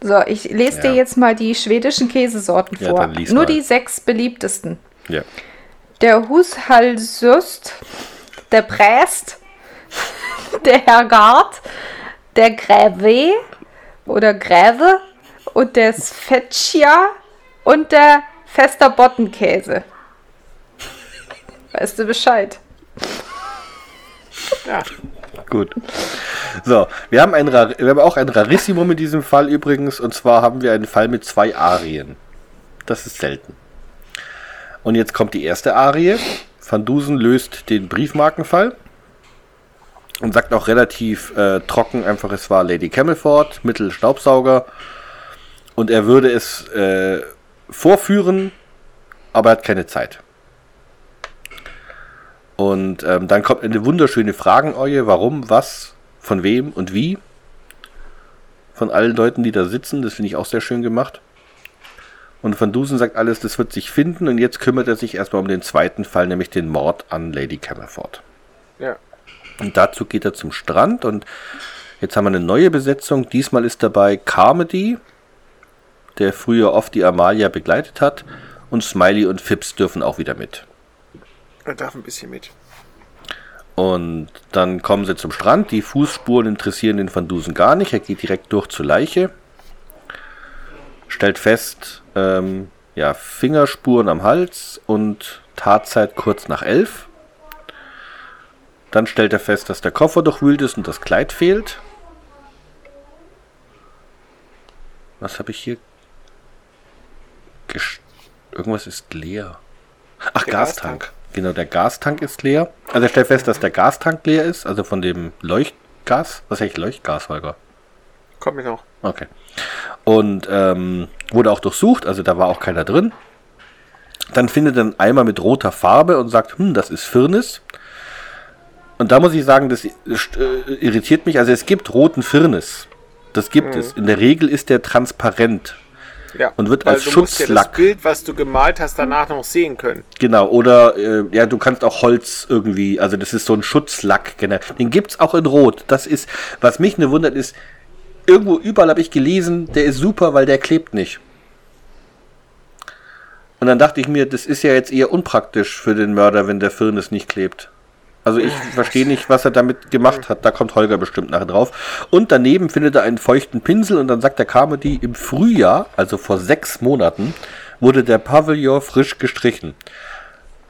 So, ich lese Ja. dir jetzt mal die schwedischen Käsesorten Ja, vor. Nur mal. die sechs beliebtesten. ja. Der Hushalsust, der Präst, <laughs> der Herrgard, der Gräve oder Gräve und der Sfeccia und der fester Bottenkäse. Weißt du Bescheid? Ja. Gut. So, wir haben, ein wir haben auch ein Rarissimum in diesem Fall übrigens. Und zwar haben wir einen Fall mit zwei Arien. Das ist selten. Und jetzt kommt die erste Arie. Van Dusen löst den Briefmarkenfall. Und sagt auch relativ äh, trocken einfach, es war Lady Camelford, Mittelstaubsauger. Und er würde es äh, vorführen, aber er hat keine Zeit. Und ähm, dann kommt eine wunderschöne Frageneue, warum, was, von wem und wie. Von allen Leuten, die da sitzen, das finde ich auch sehr schön gemacht. Und Van Dusen sagt alles, das wird sich finden. Und jetzt kümmert er sich erstmal um den zweiten Fall, nämlich den Mord an Lady Camelford. Ja. Und dazu geht er zum Strand und jetzt haben wir eine neue Besetzung. Diesmal ist dabei Carmody, der früher oft die Amalia begleitet hat. Und Smiley und Phipps dürfen auch wieder mit. Er darf ein bisschen mit. Und dann kommen sie zum Strand. Die Fußspuren interessieren den Van Dusen gar nicht. Er geht direkt durch zur Leiche. Stellt fest, ähm, ja, Fingerspuren am Hals und Tatzeit kurz nach elf. Dann stellt er fest, dass der Koffer durchwühlt ist und das Kleid fehlt. Was habe ich hier? Gest Irgendwas ist leer. Ach, Gastank. Gastank. Genau, der Gastank ist leer. Also er stellt fest, dass der Gastank leer ist, also von dem Leuchtgas. Was heißt Leuchtgas, Holger? Kommt mir noch. Okay. Und ähm, wurde auch durchsucht, also da war auch keiner drin. Dann findet er einen Eimer mit roter Farbe und sagt, hm, das ist Firnis. Und da muss ich sagen, das äh, irritiert mich. Also es gibt roten Firnis. Das gibt es. In der Regel ist der transparent. Ja. Und wird als du musst ja das Schutzlack- Bild, was du gemalt hast, danach noch sehen können. Genau, oder äh, ja, du kannst auch Holz irgendwie, also das ist so ein Schutzlack. Genau. Den gibt's auch in Rot. Das ist, was mich nur wundert, ist, irgendwo überall habe ich gelesen, der ist super, weil der klebt nicht. Und dann dachte ich mir, das ist ja jetzt eher unpraktisch für den Mörder, wenn der Firnis nicht klebt. Also ich verstehe nicht, was er damit gemacht hat. Da kommt Holger bestimmt nachher drauf. Und daneben findet er einen feuchten Pinsel und dann sagt der Carmody, im Frühjahr, also vor sechs Monaten, wurde der Pavillon frisch gestrichen.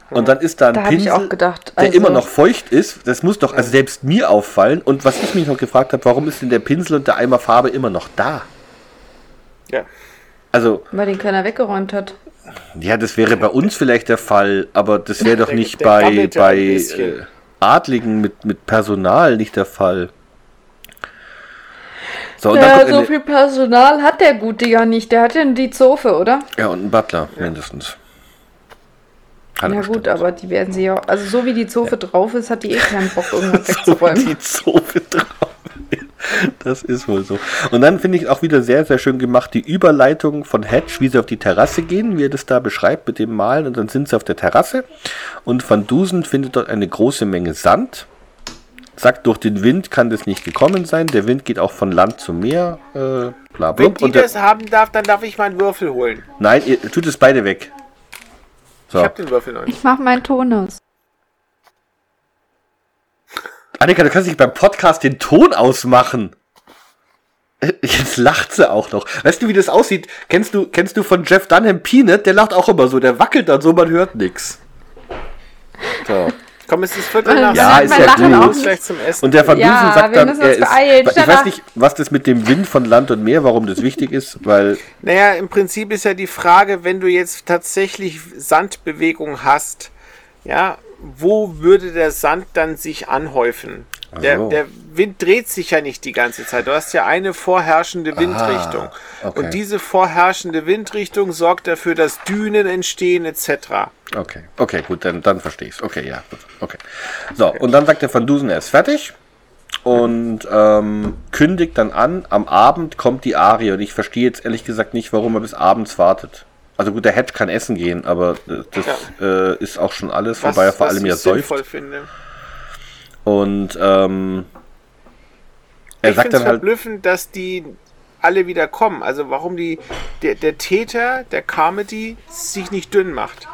Und dann ist da ein Da Pinsel, auch gedacht. der also- immer noch feucht ist. Das muss doch also selbst mir auffallen. Und was ich mich noch gefragt habe, warum ist denn der Pinsel und der Eimer Farbe immer noch da? Ja. Also, Weil den keiner weggeräumt hat. ja, das wäre bei uns vielleicht der Fall, aber das wäre doch Der- nicht der bei, bei äh, Adligen mit, mit Personal nicht der Fall. So, Ja, so viel Personal hat der Gute ja nicht. Der hat ja die Zofe, oder? ja, und ein Butler mindestens. Hat ja gut, aber die werden sie ja. Also so wie die Zofe drauf ist, hat die eh keinen Bock, <laughs> irgendwas so wegzuräumen. die Zofe drauf. Das ist wohl so. Und dann finde ich auch wieder sehr, sehr schön gemacht, die Überleitung von Hedge, wie sie auf die Terrasse gehen, wie er das da beschreibt mit dem Malen. Und dann sind sie auf der Terrasse und Van Dusen findet dort eine große Menge Sand. Sagt, durch den Wind kann das nicht gekommen sein. Der Wind geht auch von Land zum Meer. Äh, bla, Wenn die das haben darf, dann darf ich meinen Würfel holen. nein, ihr tut es beide weg. So, Ich habe den Würfel noch nicht. Ich mach meinen Ton aus. Annika, du kannst nicht beim Podcast den Ton ausmachen. Jetzt lacht sie auch noch. Weißt du, wie das aussieht? Kennst du, kennst du von Jeff Dunham Peanut? Der lacht auch immer so. Der wackelt dann so, man hört nix. So. Komm, es ist Viertel Man- nach Ja, ist ja gut. Und der Van Dusen Ja, sagt dann, er uns ist, beeilen. ich weiß nicht, was das mit dem Wind von Land und Meer, warum das wichtig ist, weil Naja, im Prinzip ist ja die Frage, wenn du jetzt tatsächlich Sandbewegung hast, ja, wo würde der Sand dann sich anhäufen? Der, so. der Wind dreht sich ja nicht die ganze Zeit. Du hast ja eine vorherrschende Windrichtung. okay. Und diese vorherrschende Windrichtung sorgt dafür, dass Dünen entstehen etc. Okay, okay, gut, dann, dann verstehe ich es. Okay, ja, gut, okay. So, und dann sagt der Van Dusen, er ist fertig und ähm, kündigt dann an, am Abend kommt die Arie und ich verstehe jetzt ehrlich gesagt nicht, warum er bis abends wartet. Also gut, der Hedge kann essen gehen, aber das äh, ist auch schon alles, wobei er vor allem ja säuft. finde. Und ähm, er ich sagt finde es dann halt, verblüffend, dass die alle wieder kommen. Also warum die der, der Täter, der Carmody, sich nicht dünn macht.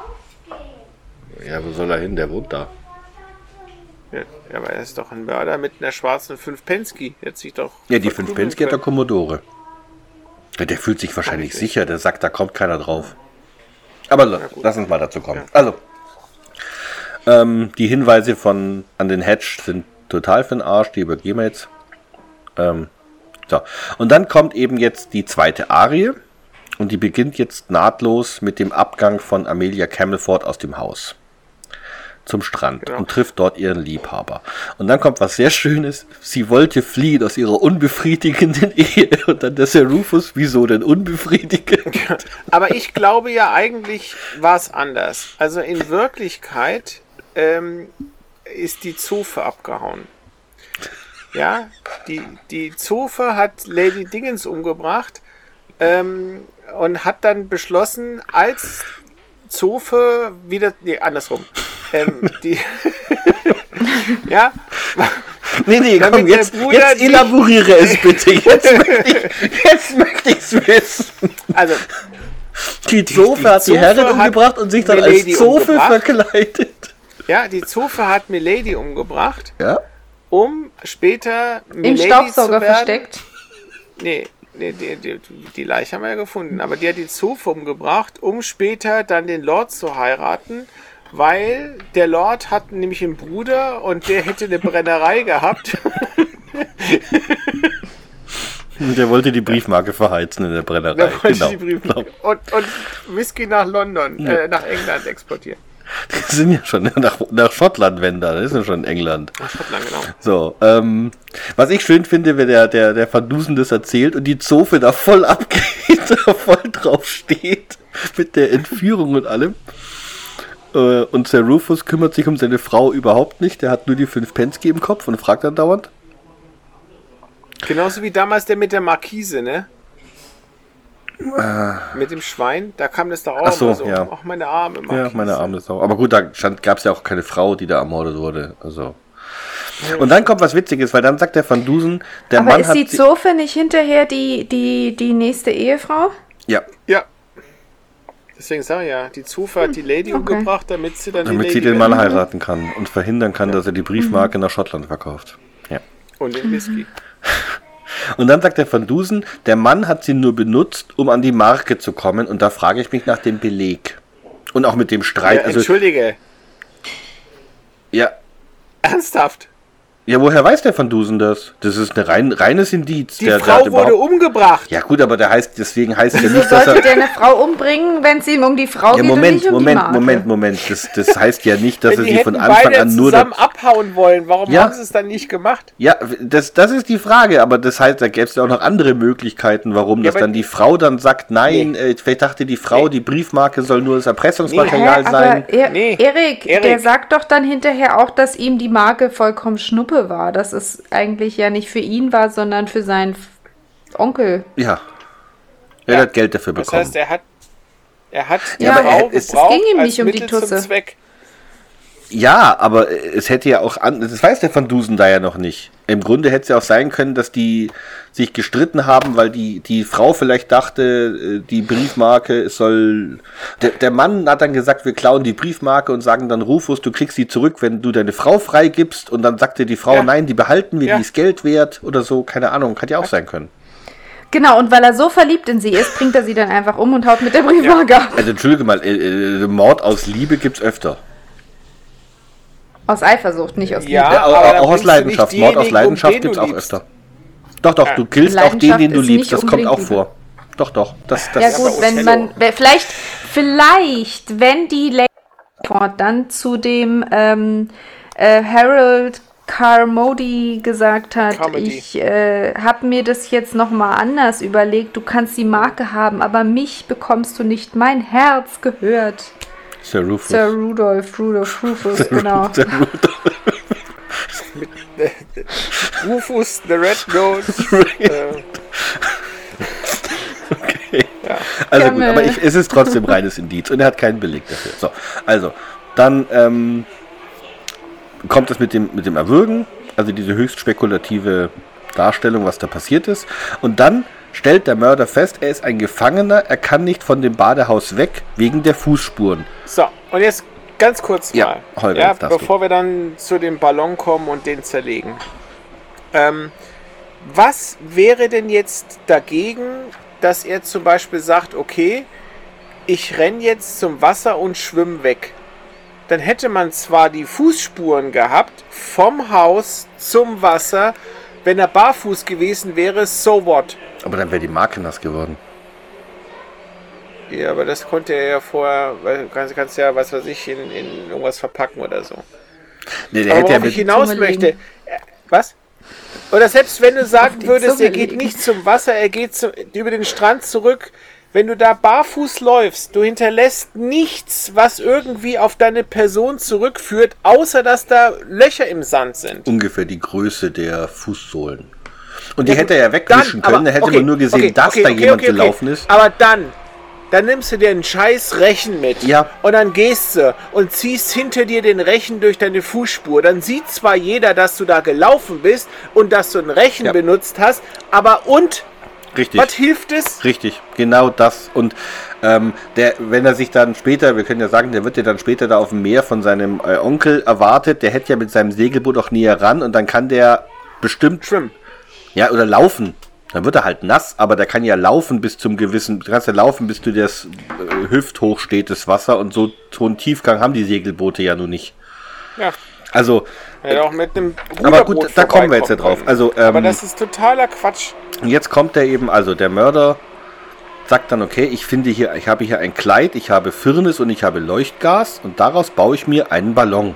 ja, wo soll er hin? Der wohnt da. Ja, aber er ist doch ein Mörder mit einer schwarzen 5 Pensky. Jetzt sich doch. Ja, die 5 verkrümeln Pensky hat der. Commodore. Ja, Der fühlt sich wahrscheinlich Eigentlich. sicher, der sagt, da kommt keiner drauf. Aber lass uns mal dazu kommen. Also, ähm, die Hinweise von an den Hedge sind total für den Arsch, die übergeben wir jetzt. Ähm, so. Und dann kommt eben jetzt die zweite Arie und die beginnt jetzt nahtlos mit dem Abgang von Amelia Camelford aus dem Haus zum Strand Genau. und trifft dort ihren Liebhaber. Und dann kommt was sehr Schönes. Sie wollte fliehen aus ihrer unbefriedigenden <laughs> Ehe. Und dann der Sir Rufus, wieso denn unbefriedigend? <laughs> Aber ich glaube ja, eigentlich war es anders. Also in Wirklichkeit ähm, ist die Zofe abgehauen. Ja, die, die Zofe hat Lady Dingens umgebracht ähm, und hat dann beschlossen, als Zofe wieder. Nee, andersrum. Ähm, die. <laughs> ja, Nee, nee, Damit komm, <laughs> jetzt, jetzt elaboriere es bitte. Jetzt möchte ich jetzt möchte ich's wissen. also Die Zofe die hat die Herrin hat umgebracht und sich dann Milady als Zofe umgebracht. verkleidet. Ja, die Zofe hat Milady umgebracht, Ja? um später Im Milady Staubsauger zu werden. versteckt. Nee, nee die, die, die Leiche haben wir ja gefunden, aber die hat die Zofe umgebracht, um später dann den Lord zu heiraten, weil der Lord hat nämlich einen Bruder und der hätte eine Brennerei gehabt. Der wollte die Briefmarke verheizen in der Brennerei. Wollte genau. die Briefe und, und Whisky nach London, äh, nach England exportieren. Die sind ja schon nach, nach Schottland, wenn da. Das ist ja schon England. Nach Schottland, genau. So, ähm, was ich schön finde, wenn der, der, der Van Dusen das erzählt und die Zofe da voll abgeht, da <laughs> voll drauf steht, mit der Entführung und allem. Äh, und Sir Rufus kümmert sich um seine Frau überhaupt nicht, der hat nur die fünf Pensky im Kopf und fragt dann dauernd. Genauso wie damals der mit der Markise, ne? mit dem Schwein, da kam das doch auch Ach so, so. ja. Ach, meine Arme, Ja, Markise. meine arme Sau. Aber gut, da gab es ja auch keine Frau, die da ermordet wurde. Also. Und dann kommt was Witziges, weil dann sagt der Van Dusen, der Aber Mann ist hat. die sie- Zofe nicht hinterher die, die, die nächste Ehefrau? ja, Ja. Deswegen sage ich ja, die Zofe hat die Lady okay. umgebracht, damit sie dann die damit Lady sie den Mann heiraten kann und verhindern kann, dass er die Briefmarke nach Schottland verkauft. Ja. Und den Whisky. <laughs> Und dann sagt der Van Dusen, der Mann hat sie nur benutzt, um an die Marke zu kommen. Und da frage ich mich nach dem Beleg. Und auch mit dem Ja, Streit. also, Entschuldige, ja, ernsthaft. Ja, woher weiß der Van Dusen das? Das ist ein rein, reines Indiz. Die der, Frau der, wurde umgebracht. Ja gut, aber der heißt, deswegen heißt <laughs> ja Wieso nicht, dass sollte der er... eine Frau umbringen, wenn es ihm um die Frau Ja, geht und Moment, nicht um die Moment? Moment, Moment. Das, das heißt ja nicht, dass er die sie von Anfang beide an nur... zusammen abhauen wollen, warum Ja. haben sie es dann nicht gemacht? ja, das, das ist die Frage, aber das heißt, da gäbe es ja auch noch andere Möglichkeiten, warum Ja, dass dann die Frau dann sagt, nein, Nee. äh, vielleicht dachte die Frau, Nee. die Briefmarke soll nur das Hä, Erpressungsmaterial sein. aber er, Nee, Erik, Erik. der sagt doch dann hinterher auch, dass ihm die Marke vollkommen Schnuppe war. Dass es eigentlich ja nicht für ihn war, sondern für seinen Onkel. Ja. Er hat Geld dafür Das bekommen. heißt, er hat, er hat die Ja, Frau aber es- es gebraucht ging ihm nicht um die Mittel zum Tusse. Zweck. Ja, aber es hätte ja auch an, das weiß der Van Dusen da ja noch nicht. Im Grunde hätte es ja auch sein können, dass die sich gestritten haben, weil die, die Frau vielleicht dachte, äh, die Briefmarke es soll. Der, der Mann hat dann gesagt, wir klauen die Briefmarke und sagen dann Rufus, du kriegst sie zurück, wenn du deine Frau freigibst. Und dann sagte die Frau, Ja. nein, die behalten wir, Ja. die ist Geld wert oder so, keine Ahnung, hat ja auch sein können. Genau, und weil er so verliebt in sie ist, bringt er sie dann einfach um und haut mit der Briefmarke ab. Also entschuldige mal, äh, äh, Mord aus Liebe gibt's öfter. Aus Eifersucht, nicht aus. Liebe. Ja, aber auch, dann auch aus Leidenschaft. Mord aus Leidenschaft den gibt's du auch öfter. Doch, doch, Ja. du killst auch den, den du liebst. Das kommt auch vor. Doch, doch. Das, das Ja aber gut, wenn man, vielleicht, vielleicht, wenn die Lady dann zu dem ähm, äh, Harold Carmody gesagt hat, Carmody. ich äh, habe mir das jetzt noch mal anders überlegt, du kannst die Marke haben, aber mich bekommst du nicht, mein Herz gehört. Sir Rufus. Sir Rudolph, Rudolph Rufus, <laughs> genau. Sir. Rufus, The Red Nose. <laughs> äh, <laughs> Also Ja, gut, aber ich, es ist trotzdem reines Indiz und er hat keinen Beleg dafür. So, also, dann ähm, kommt es mit dem, mit dem Erwürgen, also diese höchst spekulative Darstellung, was da passiert ist. Und dann stellt der Mörder fest, er ist ein Gefangener, er kann nicht von dem Badehaus weg, wegen der Fußspuren. so, und jetzt ganz kurz Ja, mal. Holger, ja, bevor wir dann zu dem Ballon kommen und den zerlegen. Ähm, was wäre denn jetzt dagegen, dass er zum Beispiel sagt, okay, ich renn jetzt zum Wasser und schwimm weg? Dann hätte man zwar die Fußspuren gehabt vom Haus zum Wasser. Wenn er barfuß gewesen wäre, so what? Aber dann wäre die Marke nass geworden. Ja, aber das konnte er ja vorher, weil du kannst, kannst ja, was weiß ich, in, in irgendwas verpacken oder so. Nee, der Aber hätte ja worauf ich mit, hinaus Zunge möchte. äh, Was? Oder selbst wenn du sagen würdest, Zunge er geht legen. nicht zum Wasser, er geht zu, über den Strand zurück. Wenn du da barfuß läufst, du hinterlässt nichts, was irgendwie auf deine Person zurückführt, außer dass da Löcher im Sand sind. ungefähr die Größe der Fußsohlen. Und die Ja, hätte er ja wegwischen dann- können, dann hätte okay, man nur gesehen, okay, dass okay, da jemand gelaufen ist. Aber dann, dann nimmst du dir einen scheiß Rechen mit. Ja. Und dann gehst du und ziehst hinter dir den Rechen durch deine Fußspur. Dann sieht zwar jeder, dass du da gelaufen bist und dass du einen Rechen Ja. benutzt hast, aber und? Richtig. Was hilft es? Richtig, genau das. Und ähm, der, wenn er sich dann später, wir können ja sagen, der wird ja dann später da auf dem Meer von seinem äh, Onkel erwartet, der hätte ja mit seinem Segelboot auch näher ran und dann kann der bestimmt, Schwimmen. ja, oder laufen. Dann wird er halt nass, aber der kann ja laufen bis zum gewissen, du kannst ja laufen, bis du das äh, hüfthoch steht, das Wasser und so, so einen Tiefgang haben die Segelboote ja nun nicht. Ja. Also, Hätte auch mit einem aber gut, da kommen wir jetzt ja drauf. Also, können. aber ähm, das ist totaler Quatsch. Und jetzt kommt er eben, also der Mörder sagt dann, okay, ich finde hier, ich habe hier ein Kleid, ich habe Firnis und ich habe Leuchtgas und daraus baue ich mir einen Ballon.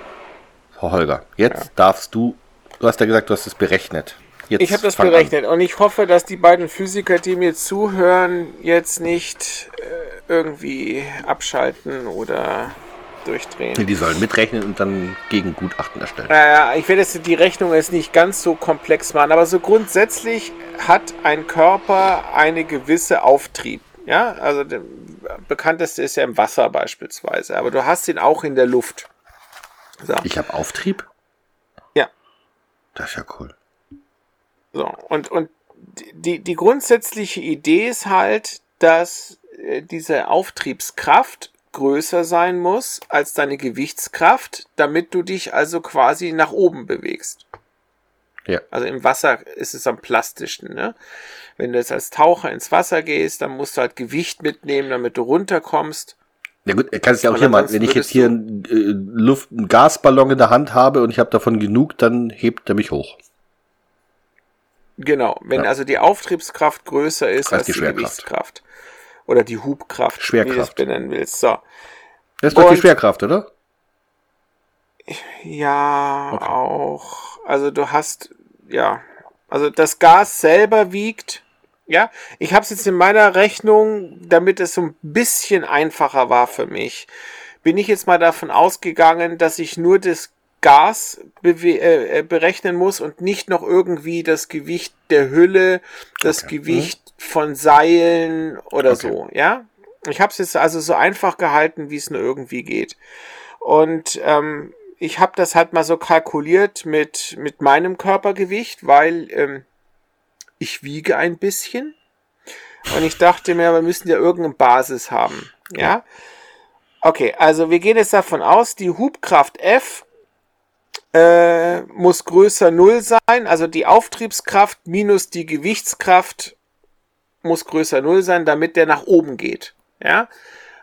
Frau Holger, jetzt darfst du, du hast ja gesagt, du hast es berechnet. Jetzt Ich habe das fang an. berechnet und ich hoffe, dass die beiden Physiker, die mir zuhören, jetzt nicht äh, irgendwie abschalten oder durchdrehen. Die sollen mitrechnen und dann Gegengutachten erstellen. Naja, ich werde jetzt die Rechnung jetzt nicht ganz so komplex machen, aber so grundsätzlich hat ein Körper eine gewisse Auftrieb. Ja, also der bekannteste ist ja im Wasser beispielsweise, aber du hast ihn auch in der Luft. So. Ich habe Auftrieb? Ja. Das ist ja cool. So, und, und die, die grundsätzliche Idee ist halt, dass äh, diese Auftriebskraft größer sein muss als deine Gewichtskraft, damit du dich also quasi nach oben bewegst. Ja. Also im Wasser ist es am plastischsten, ne? Wenn du jetzt als Taucher ins Wasser gehst, dann musst du halt Gewicht mitnehmen, damit du runterkommst. Ja gut, er kann es ja auch hier ansonsten Wenn ich jetzt hier einen, äh, Luft, einen Gasballon in der Hand habe und ich habe davon genug, dann hebt er mich hoch. Genau, wenn Ja. also die Auftriebskraft größer ist Als als, die die. Gewichtskraft. Oder die Hubkraft, wie du es Schwerkraft. benennen willst. So. Das ist doch die Schwerkraft, oder? Ja, Okay. auch. Also du hast, ja, also das Gas selber wiegt, ja. Ich habe es jetzt in meiner Rechnung, damit es so ein bisschen einfacher war für mich, bin ich jetzt mal davon ausgegangen, dass ich nur das Gas äh, äh, berechnen muss und nicht noch irgendwie das Gewicht der Hülle, das Okay. Gewicht von Seilen oder Okay. so, ja. Ich habe es jetzt also so einfach gehalten, wie es nur irgendwie geht. Und ähm, ich habe das halt mal so kalkuliert mit, mit meinem Körpergewicht, weil ähm, ich wiege ein bisschen. Und ich dachte mir, wir müssen ja irgendeine Basis haben. Ja. Okay, also wir gehen jetzt davon aus, die Hubkraft F äh, muss größer 0 sein, also die Auftriebskraft minus die Gewichtskraft muss größer 0 sein, damit der nach oben geht. Ja,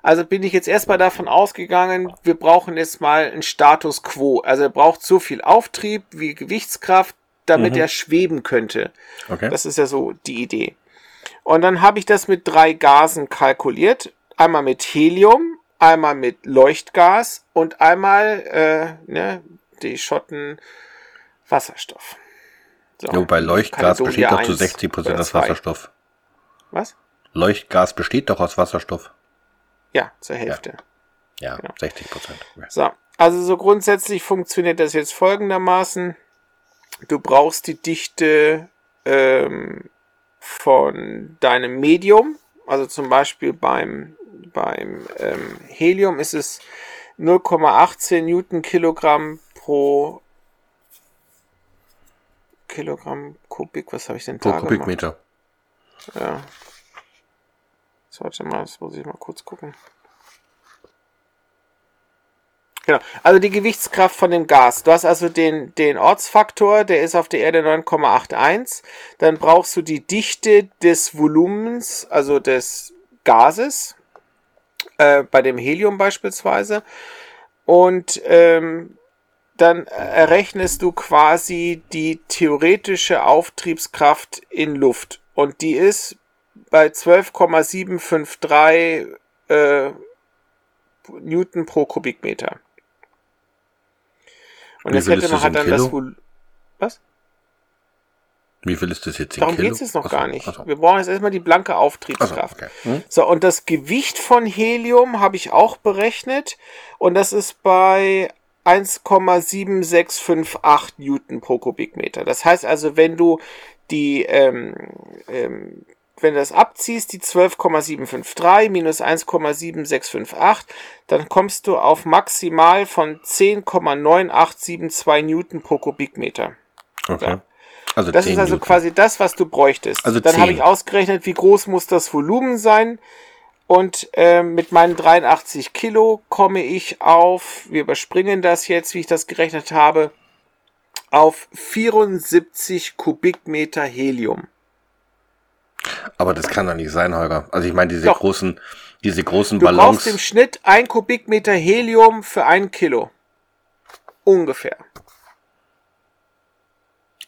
also bin ich jetzt erstmal davon ausgegangen, wir brauchen jetzt mal einen Status quo. Also er braucht so viel Auftrieb wie Gewichtskraft, damit Mhm. er schweben könnte. Okay. Das ist ja so die Idee. Und dann habe ich das mit drei Gasen kalkuliert. Einmal mit Helium, einmal mit Leuchtgas und einmal äh, ne, die Schotten Wasserstoff. So. Ja, wobei Leuchtgas besteht doch zu 1 60 Prozent aus 2. Wasserstoff. Was? Leuchtgas besteht doch aus Wasserstoff. Ja, zur Hälfte. Ja, Genau. 60 Prozent. So, also so grundsätzlich funktioniert das jetzt folgendermaßen. Du brauchst die Dichte ähm, von deinem Medium. Also zum Beispiel beim, beim ähm, Helium ist es 0,18 Newton Kilogramm pro Kilogramm Kubik. Was habe ich denn Pro da gemacht? Kubikmeter. Ja. So, warte mal, das muss ich mal kurz gucken. Genau, also die Gewichtskraft von dem Gas. Du hast also den, den Ortsfaktor, der ist auf der Erde 9,81. Dann brauchst du die Dichte des Volumens, also des Gases, äh, bei dem Helium beispielsweise. Und ähm, dann errechnest du quasi die theoretische Auftriebskraft in Luft. Und die ist bei 12,753 äh, Newton pro Kubikmeter. Und Wie jetzt hätte man das halt dann das? Vol Was? Wie viel ist das jetzt in Darum Kilo? geht es jetzt noch Ach so, gar nicht. ach so. Wir brauchen jetzt erstmal die blanke Auftriebskraft. okay. Hm? So, und das Gewicht von Helium habe ich auch berechnet. Und das ist bei 1,7658 Newton pro Kubikmeter. Das heißt also, wenn du die, ähm, ähm, wenn du das abziehst, die 12,753 minus 1,7658, dann kommst du auf maximal von 10,9872 Newton pro Kubikmeter. Okay. Ja. Also Das 10 ist also Newton. quasi das, was du bräuchtest. Also Dann 10. habe ich ausgerechnet, wie groß muss das Volumen sein. Und ähm, mit meinen 83 Kilo komme ich auf, wir überspringen das jetzt, wie ich das gerechnet habe, auf 74 Kubikmeter Helium. Aber das kann doch nicht sein, Holger. Also ich meine, diese Doch. großen, diese großen Du brauchst Ballons. im Schnitt ein Kubikmeter Helium für ein Kilo. Ungefähr.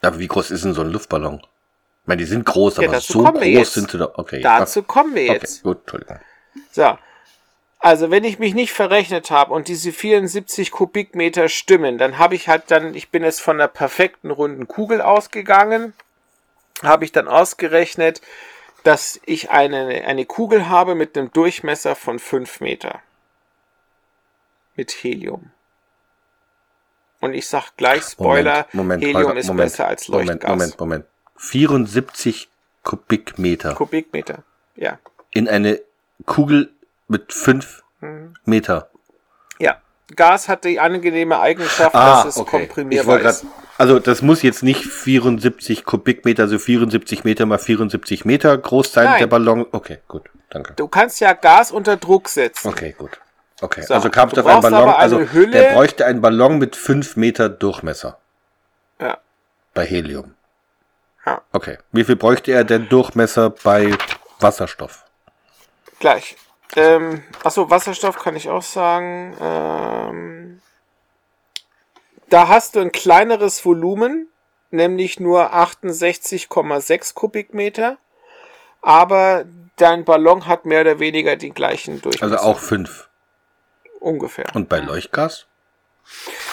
Aber wie groß ist denn so ein Luftballon? Ich meine, die sind groß, Ja, aber dazu so kommen wir groß jetzt. sind sie doch. Okay. Dazu kommen wir okay. jetzt. Gut, Entschuldigung. So. Also, wenn ich mich nicht verrechnet habe und diese 74 Kubikmeter stimmen, dann habe ich halt dann, ich bin jetzt von der perfekten runden Kugel ausgegangen, habe ich dann ausgerechnet, dass ich eine, eine Kugel habe mit einem Durchmesser von 5 Meter. Mit Helium. Und ich sag gleich, Spoiler, Moment, Moment, Helium Holger, ist Moment, besser als Moment, Leuchtgas. Moment, Moment. 74 Kubikmeter Kubikmeter. Ja. in eine Kugel mit 5 Mhm. Meter. Ja. Gas hat die angenehme Eigenschaft, Ah, dass es okay. Komprimierbar wollte ist. grad, also das muss jetzt nicht 74 Kubikmeter, also 74 Meter mal 74 Meter groß sein, Nein. der Ballon. Okay, gut, danke. Du kannst ja Gas unter Druck setzen. Okay, gut. Okay, So, also kam es auf einen Ballon, also Hülle- der bräuchte einen Ballon mit 5 Meter Durchmesser Ja. bei Helium. Ja. Okay, wie viel bräuchte er denn Durchmesser bei Wasserstoff? Gleich. Ähm, achso, Wasserstoff kann ich auch sagen. Ähm, da hast du ein kleineres Volumen, nämlich nur 68,6 Kubikmeter. Aber dein Ballon hat mehr oder weniger den gleichen Durchmesser. Also auch 5. ungefähr. Und bei Leuchtgas?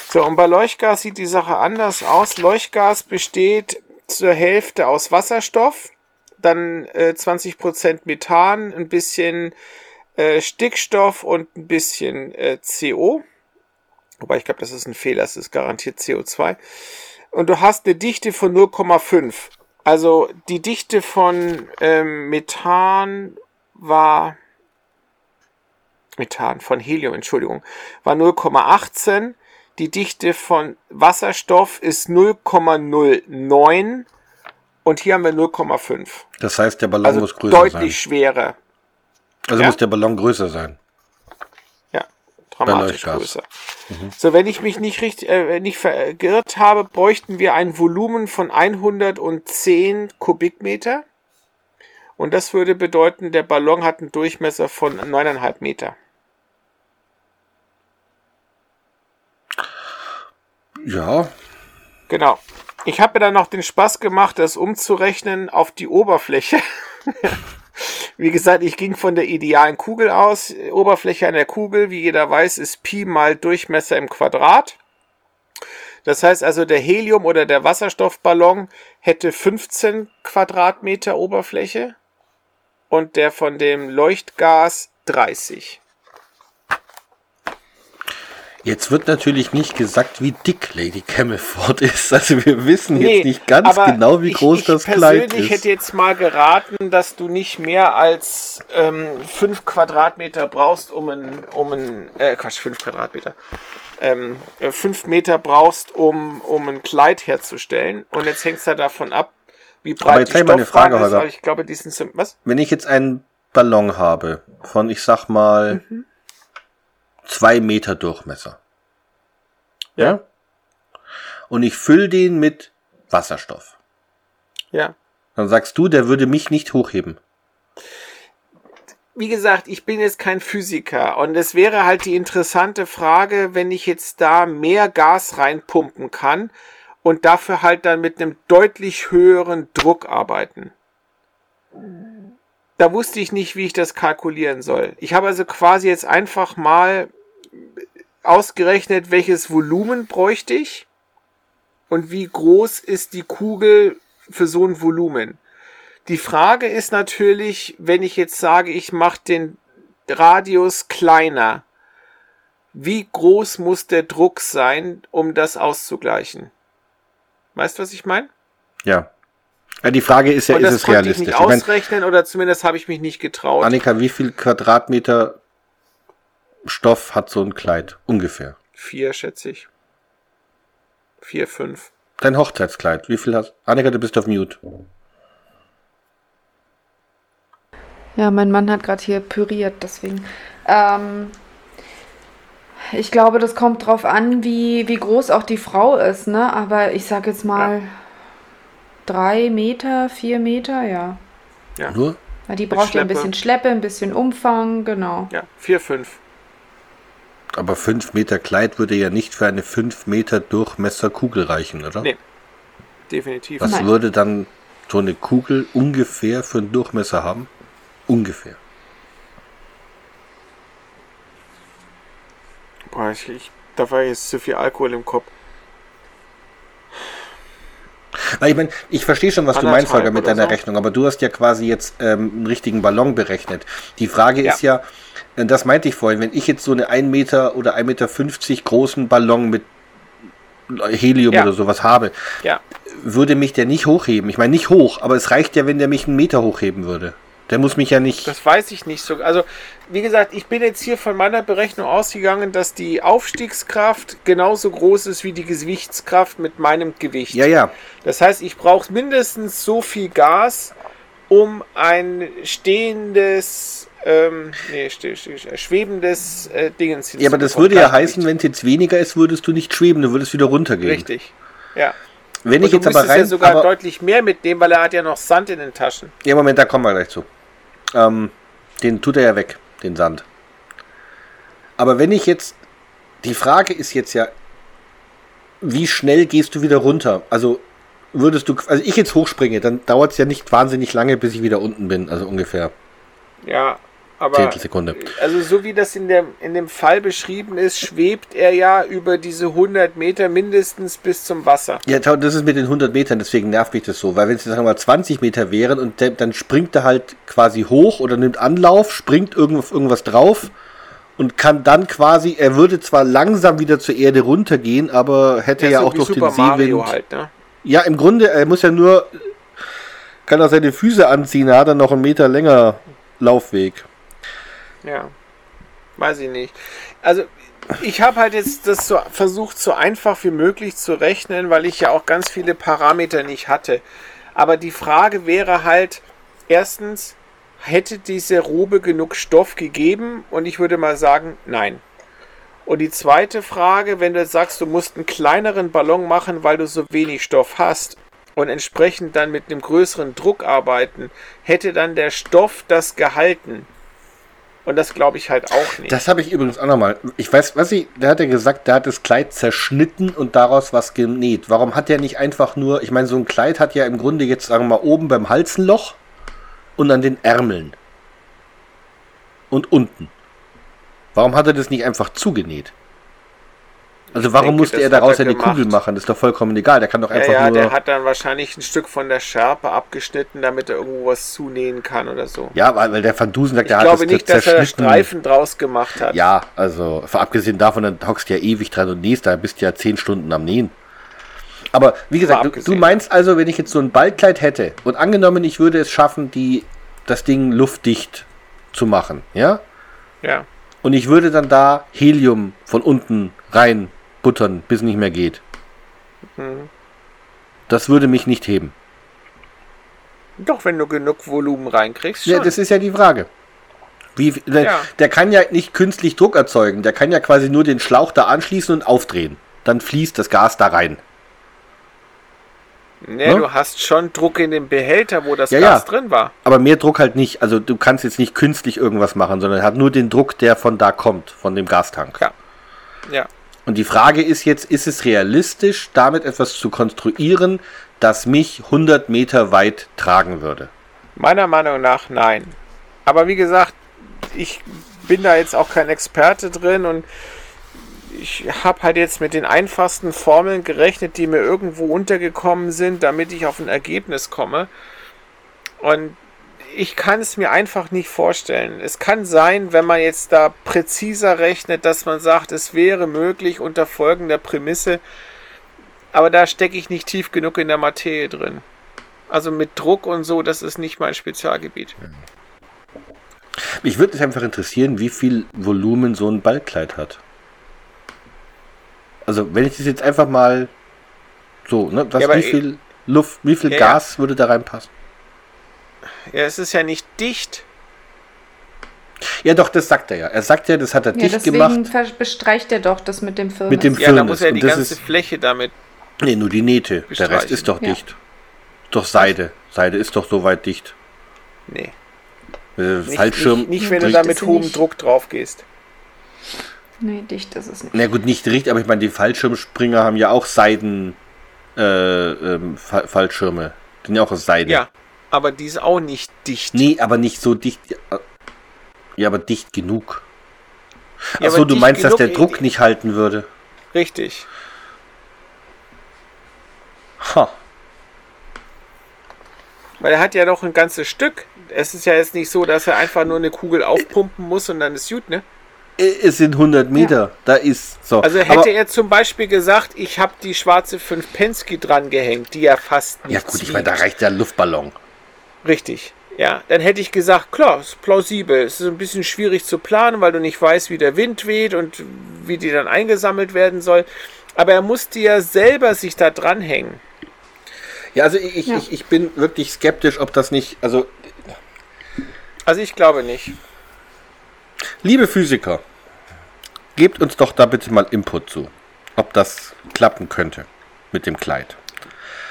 So, und bei Leuchtgas sieht die Sache anders aus. Leuchtgas besteht zur Hälfte aus Wasserstoff, dann äh, 20% Methan, ein bisschen äh, Stickstoff und ein bisschen äh, CO. Wobei ich glaube, das ist ein Fehler, es ist garantiert CO2. Und du hast eine Dichte von 0,5. Also die Dichte von ähm, Methan war Methan, von Helium, Entschuldigung, war 0,18. Die Dichte von Wasserstoff ist 0,09 und hier haben wir 0,5. Das heißt, der Ballon Also muss größer deutlich schwerer. sein. Also ja. muss der Ballon größer sein. Ja, dramatisch größer. So, wenn ich mich nicht richtig, äh, nicht verirrt habe, bräuchten wir ein Volumen von 110 Kubikmeter. Und das würde bedeuten, der Ballon hat einen Durchmesser von 9,5 Meter. Ja, Genau. Ich habe mir dann noch den Spaß gemacht, das umzurechnen auf die Oberfläche. <laughs> wie gesagt, ich ging von der idealen Kugel aus. Oberfläche einer Kugel, wie jeder weiß, ist Pi mal Durchmesser im Quadrat. Das heißt also, der Helium- oder der Wasserstoffballon hätte 15 Quadratmeter Oberfläche und der von dem Leuchtgas 30. jetzt wird natürlich nicht gesagt, wie dick Lady Camelford ist. Also wir wissen Nee, jetzt nicht ganz aber genau, wie ich, groß ich das Kleid persönlich ist. hätte jetzt mal geraten, dass du nicht mehr als ähm, 5 Quadratmeter brauchst, um ein, um ein äh, Quatsch, 5 Quadratmeter, ähm, 5 Meter brauchst, um, um ein Kleid herzustellen. Und jetzt hängt es ja davon ab, wie breit jetzt die ich Stoffware Frage, ist. Aber ich glaube, die sind so, was? Wenn ich jetzt einen Ballon habe von, ich sag mal, Mhm. Zwei Meter Durchmesser. Ja. Und ich fülle den mit Wasserstoff. Ja. Dann sagst du, der würde mich nicht hochheben. wie gesagt, ich bin jetzt kein Physiker und es wäre halt die interessante Frage, wenn ich jetzt da mehr Gas reinpumpen kann und dafür halt dann mit einem deutlich höheren Druck arbeiten. Da wusste ich nicht, wie ich das kalkulieren soll. Ich habe also quasi jetzt einfach mal ausgerechnet, welches Volumen bräuchte ich und wie groß ist die Kugel für so ein Volumen. Die Frage ist natürlich, wenn ich jetzt sage, ich mache den Radius kleiner, wie groß muss der Druck sein, um das auszugleichen? Weißt du, was ich meine? Ja. die Frage ist ja, ist es konnte ich realistisch? nicht Ich mein, ausrechnen oder zumindest habe ich mich nicht getraut. Annika, wie viel Quadratmeter Stoff hat so ein Kleid? Ungefähr. Vier, schätze ich. Vier, fünf. Dein Hochzeitskleid, wie viel hast Annika, du bist auf Mute. Ja, mein Mann hat gerade hier püriert, deswegen. Ähm, ich glaube, das kommt drauf an, wie, wie groß auch die Frau ist, ne? Aber ich sag jetzt mal drei Meter, vier Meter, ja. Ja. Nur? Weil die braucht ja ein bisschen Schleppe, ein bisschen Umfang, genau. Ja, vier, fünf. Aber 5 Meter Kleid würde ja nicht für eine 5 Meter Durchmesser Kugel reichen, oder? Nee. Definitiv. Was Nein. würde dann so eine Kugel ungefähr für einen Durchmesser haben? Ungefähr. Boah, ich, ich, da war jetzt zu viel Alkohol im Kopf. Ich meine, ich verstehe schon, was du Anderthalb meinst, Holger, mit deiner so. Rechnung, aber du hast ja quasi jetzt ähm, einen richtigen Ballon berechnet. Die Frage Ja. ist ja, das meinte ich vorhin, wenn ich jetzt so eine 1 Meter oder 1,50 Meter großen Ballon mit Helium Ja. oder sowas habe, Ja. würde mich der nicht hochheben. Ich meine, nicht hoch, aber es reicht ja, wenn der mich einen Meter hochheben würde. Der muss mich ja nicht. Das weiß ich nicht so. Also, wie gesagt, ich bin jetzt hier von meiner Berechnung ausgegangen, dass die Aufstiegskraft genauso groß ist wie die Gewichtskraft mit meinem Gewicht. ja, ja. Das heißt, ich brauche mindestens so viel Gas, um ein stehendes, ähm, nee, ste ste schwebendes äh, Dingens Ja, aber das würde ja heißen, wenn es jetzt weniger ist, würdest du nicht schweben, du würdest wieder runtergehen. Richtig. Ja. Wenn Und ich jetzt aber rein. ja sogar aber, deutlich mehr mitnehmen, weil er hat ja noch Sand in den Taschen. ja, Moment, da kommen wir gleich zu. Ähm, den tut er ja weg, den Sand. Aber wenn ich jetzt. Die Frage ist jetzt ja, wie schnell gehst du wieder runter? Also würdest du. Also ich jetzt hochspringe, dann dauert es ja nicht wahnsinnig lange, bis ich wieder unten bin. Also ungefähr Ja, aber Zehntelsekunde. also so wie das in, der, in dem Fall beschrieben ist, schwebt er ja über diese 100 Meter mindestens bis zum Wasser. Ja, das ist mit den 100 Metern, deswegen nervt mich das so. Weil wenn es sagen wir mal 20 Meter wären und dann springt er halt quasi hoch oder nimmt Anlauf, springt irgend, auf irgendwas drauf und kann dann quasi, er würde zwar langsam wieder zur Erde runtergehen, aber hätte ja, so auch durch Super den Seewind. Mario halt, ne? Ja, im Grunde, er muss ja nur, kann er seine Füße anziehen, er hat dann noch einen Meter länger Laufweg. Ja. Weiß ich nicht. Also, ich habe halt jetzt das so versucht, so einfach wie möglich zu rechnen, weil ich ja auch ganz viele Parameter nicht hatte. Aber die Frage wäre halt, erstens, hätte diese Robe genug Stoff gegeben? Und ich würde mal sagen, nein. Und die zweite Frage, wenn du sagst, du musst einen kleineren Ballon machen, weil du so wenig Stoff hast und entsprechend dann mit einem größeren Druck arbeiten, hätte dann der Stoff das gehalten? Und das glaube ich halt auch nicht. Das habe ich übrigens auch nochmal. Ich weiß, was ich, der hat ja gesagt, der hat das Kleid zerschnitten und daraus was genäht. Warum hat der nicht einfach nur, ich meine, so ein Kleid hat ja im Grunde jetzt, sagen wir mal, oben beim Hals ein Loch und an den Ärmeln. Und unten. Warum hat er das nicht einfach zugenäht? Also warum denke, musste er daraus eine gemacht. Kugel machen? Das ist doch vollkommen egal. Der kann doch ja, einfach ja, nur. der hat dann wahrscheinlich ein Stück von der Schärpe abgeschnitten, damit er irgendwo was zunähen kann oder so. ja, weil, der Van Dusen sagt, ich der hat glaube das nicht, dass er. Streifen draus gemacht hat. Ja, also abgesehen davon, dann hockst du ja ewig dran und nähst, da bist du ja zehn Stunden am Nähen. Aber wie gesagt, du, du meinst also, wenn ich jetzt so ein Ballkleid hätte und angenommen, ich würde es schaffen, die, das Ding luftdicht zu machen, ja? ja. Und ich würde dann da Helium von unten rein buttern, bis es nicht mehr geht. Mhm. Das würde mich nicht heben. Doch, wenn du genug Volumen reinkriegst, schon. Ja, das ist ja die Frage. Wie, der, Ja. der kann ja nicht künstlich Druck erzeugen. Der kann ja quasi nur den Schlauch da anschließen und aufdrehen. Dann fließt das Gas da rein. nee, ne? du hast schon Druck in dem Behälter, wo das Ja, Gas ja. drin war. Aber mehr Druck halt nicht. Also du kannst jetzt nicht künstlich irgendwas machen, sondern er hat nur den Druck, der von da kommt, von dem Gastank. Ja. Ja. Und die Frage ist jetzt, ist es realistisch, damit etwas zu konstruieren, das mich 100 Meter weit tragen würde? Meiner Meinung nach nein. Aber wie gesagt, ich bin da jetzt auch kein Experte drin und ich habe halt jetzt mit den einfachsten Formeln gerechnet, die mir irgendwo untergekommen sind, damit ich auf ein Ergebnis komme. Und ich kann es mir einfach nicht vorstellen. Es kann sein, wenn man jetzt da präziser rechnet, dass man sagt, es wäre möglich unter folgender Prämisse, aber da stecke ich nicht tief genug in der Materie drin. Also mit Druck und so, das ist nicht mein Spezialgebiet. Mich würde es einfach interessieren, wie viel Volumen so ein Ballkleid hat. Also wenn ich das jetzt einfach mal so, ne, was, Ja, wie viel Luft, wie viel Ja, ja. Gas würde da reinpassen? Ja, es ist ja nicht dicht. Ja, doch, das sagt er ja. Er sagt ja, das hat er Ja, dicht deswegen gemacht ver- bestreicht er doch das mit dem Firmen. mit dem Ja, da Firnis. muss er die ganze ist, Fläche damit. nee, nur die Nähte. Der Rest ist doch Ja. dicht. Doch Seide. Seide ist doch soweit dicht. Nee. Äh, Nicht, Fallschirm. nicht, nicht wenn du dicht. da mit hohem nicht. Druck drauf gehst. Nee, dicht ist es nicht. Na gut, nicht richtig, aber ich meine, die Fallschirmspringer haben ja auch Seiden äh, ähm, Fa- Fallschirme. Die sind ja auch aus Seide. Ja, aber die ist auch nicht dicht. Nee, aber nicht so dicht. Ja, aber dicht genug. Ja, Achso, du meinst, dass der Druck nicht halten würde. Richtig. Ha. Weil er hat ja doch ein ganzes Stück. Es ist ja jetzt nicht so, dass er einfach nur eine Kugel aufpumpen muss und dann ist gut, ne? Äh, Es sind 100 Meter. Da ist so. Also hätte aber, er zum Beispiel gesagt, ich habe die schwarze 5 Pensky dran gehängt, die ja fast Ja nichts gut, ich meine, da reicht ja ein Luftballon. Richtig. Ja, dann hätte ich gesagt, klar, ist plausibel. Es ist ein bisschen schwierig zu planen, weil du nicht weißt, wie der Wind weht und wie die dann eingesammelt werden soll. Aber er musste ja selber sich da dranhängen. Ja, also ich, Ja. Ich, ich bin wirklich skeptisch, ob das nicht. Also, Also ich glaube nicht. liebe Physiker, gebt uns doch da bitte mal Input zu, ob das klappen könnte mit dem Kleid.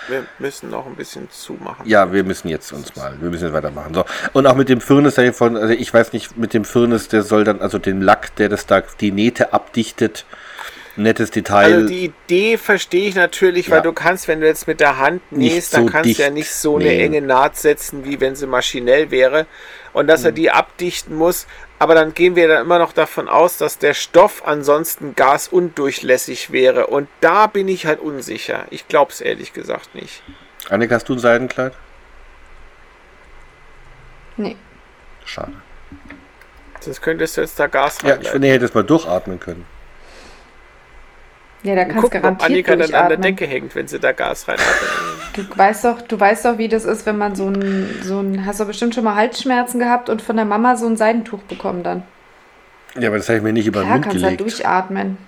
Wir müssen noch ein bisschen zumachen. Ja, wir müssen jetzt uns mal, wir müssen jetzt weitermachen. So. Und auch mit dem Firnis davon, also ich weiß nicht, mit dem Firnis, der soll dann, also den Lack, der das da, die Nähte abdichtet, nettes Detail. Also die Idee verstehe ich natürlich, weil Ja. du kannst, wenn du jetzt mit der Hand nähst, dann so kannst du ja nicht so eine nähen. enge Naht setzen, wie wenn sie maschinell wäre. Und dass er Mhm. die abdichten muss. Aber dann gehen wir dann immer noch davon aus, dass der Stoff ansonsten gasundurchlässig wäre. Und da bin ich halt unsicher. Ich glaube es ehrlich gesagt nicht. Annika, hast du ein Seidenkleid? Nee. Schade. Sonst könntest du jetzt da Gas Ja, ich ihr hättet es mal durchatmen können. Ja, da kannst Guck, ob garantiert Annika dann an der. Decke hängt, wenn sie da Gas reinatmet. Du weißt doch, du weißt doch, wie das ist, wenn man so ein, so ein, hast du bestimmt schon mal Halsschmerzen gehabt und von der Mama so ein Seidentuch bekommen dann. Ja, aber das habe ich mir nicht über den Klar, Mund kannst du halt gelegt. durchatmen.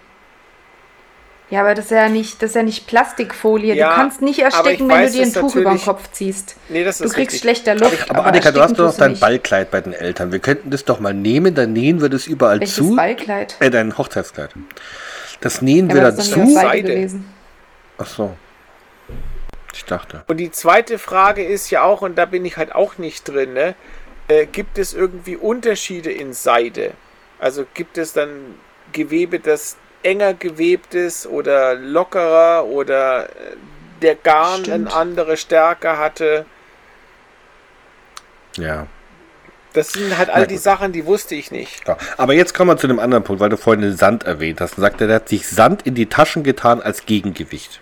Ja, aber das ist ja nicht, das ist ja nicht Plastikfolie. Ja, du kannst nicht aber ich ersticken, wenn weiß du dir ein Tuch über den Kopf ziehst. Nee, das Du ist kriegst richtig. schlechter Luft. Aber Annika, du hast doch du dein nicht. Ballkleid bei den Eltern. Wir könnten das doch mal nehmen, dann nähen wir das überall Welches zu. Ballkleid? Äh, dein Hochzeitskleid. Das nähen Ja, wir aber dann das ist doch nicht zu. aus Seide. Ach so. Ich dachte. Und die zweite Frage ist ja auch, und da bin ich halt auch nicht drin, ne? äh, gibt es irgendwie Unterschiede in Seide? Also gibt es dann Gewebe, das enger gewebt ist oder lockerer oder äh, der Garn Stimmt. eine andere Stärke hatte? Ja. Das sind halt all die. Sachen, die wusste ich nicht. Ja. Aber jetzt kommen wir zu einem anderen Punkt, weil du vorhin den Sand erwähnt hast. Und sagt er, der hat sich Sand in die Taschen getan als Gegengewicht.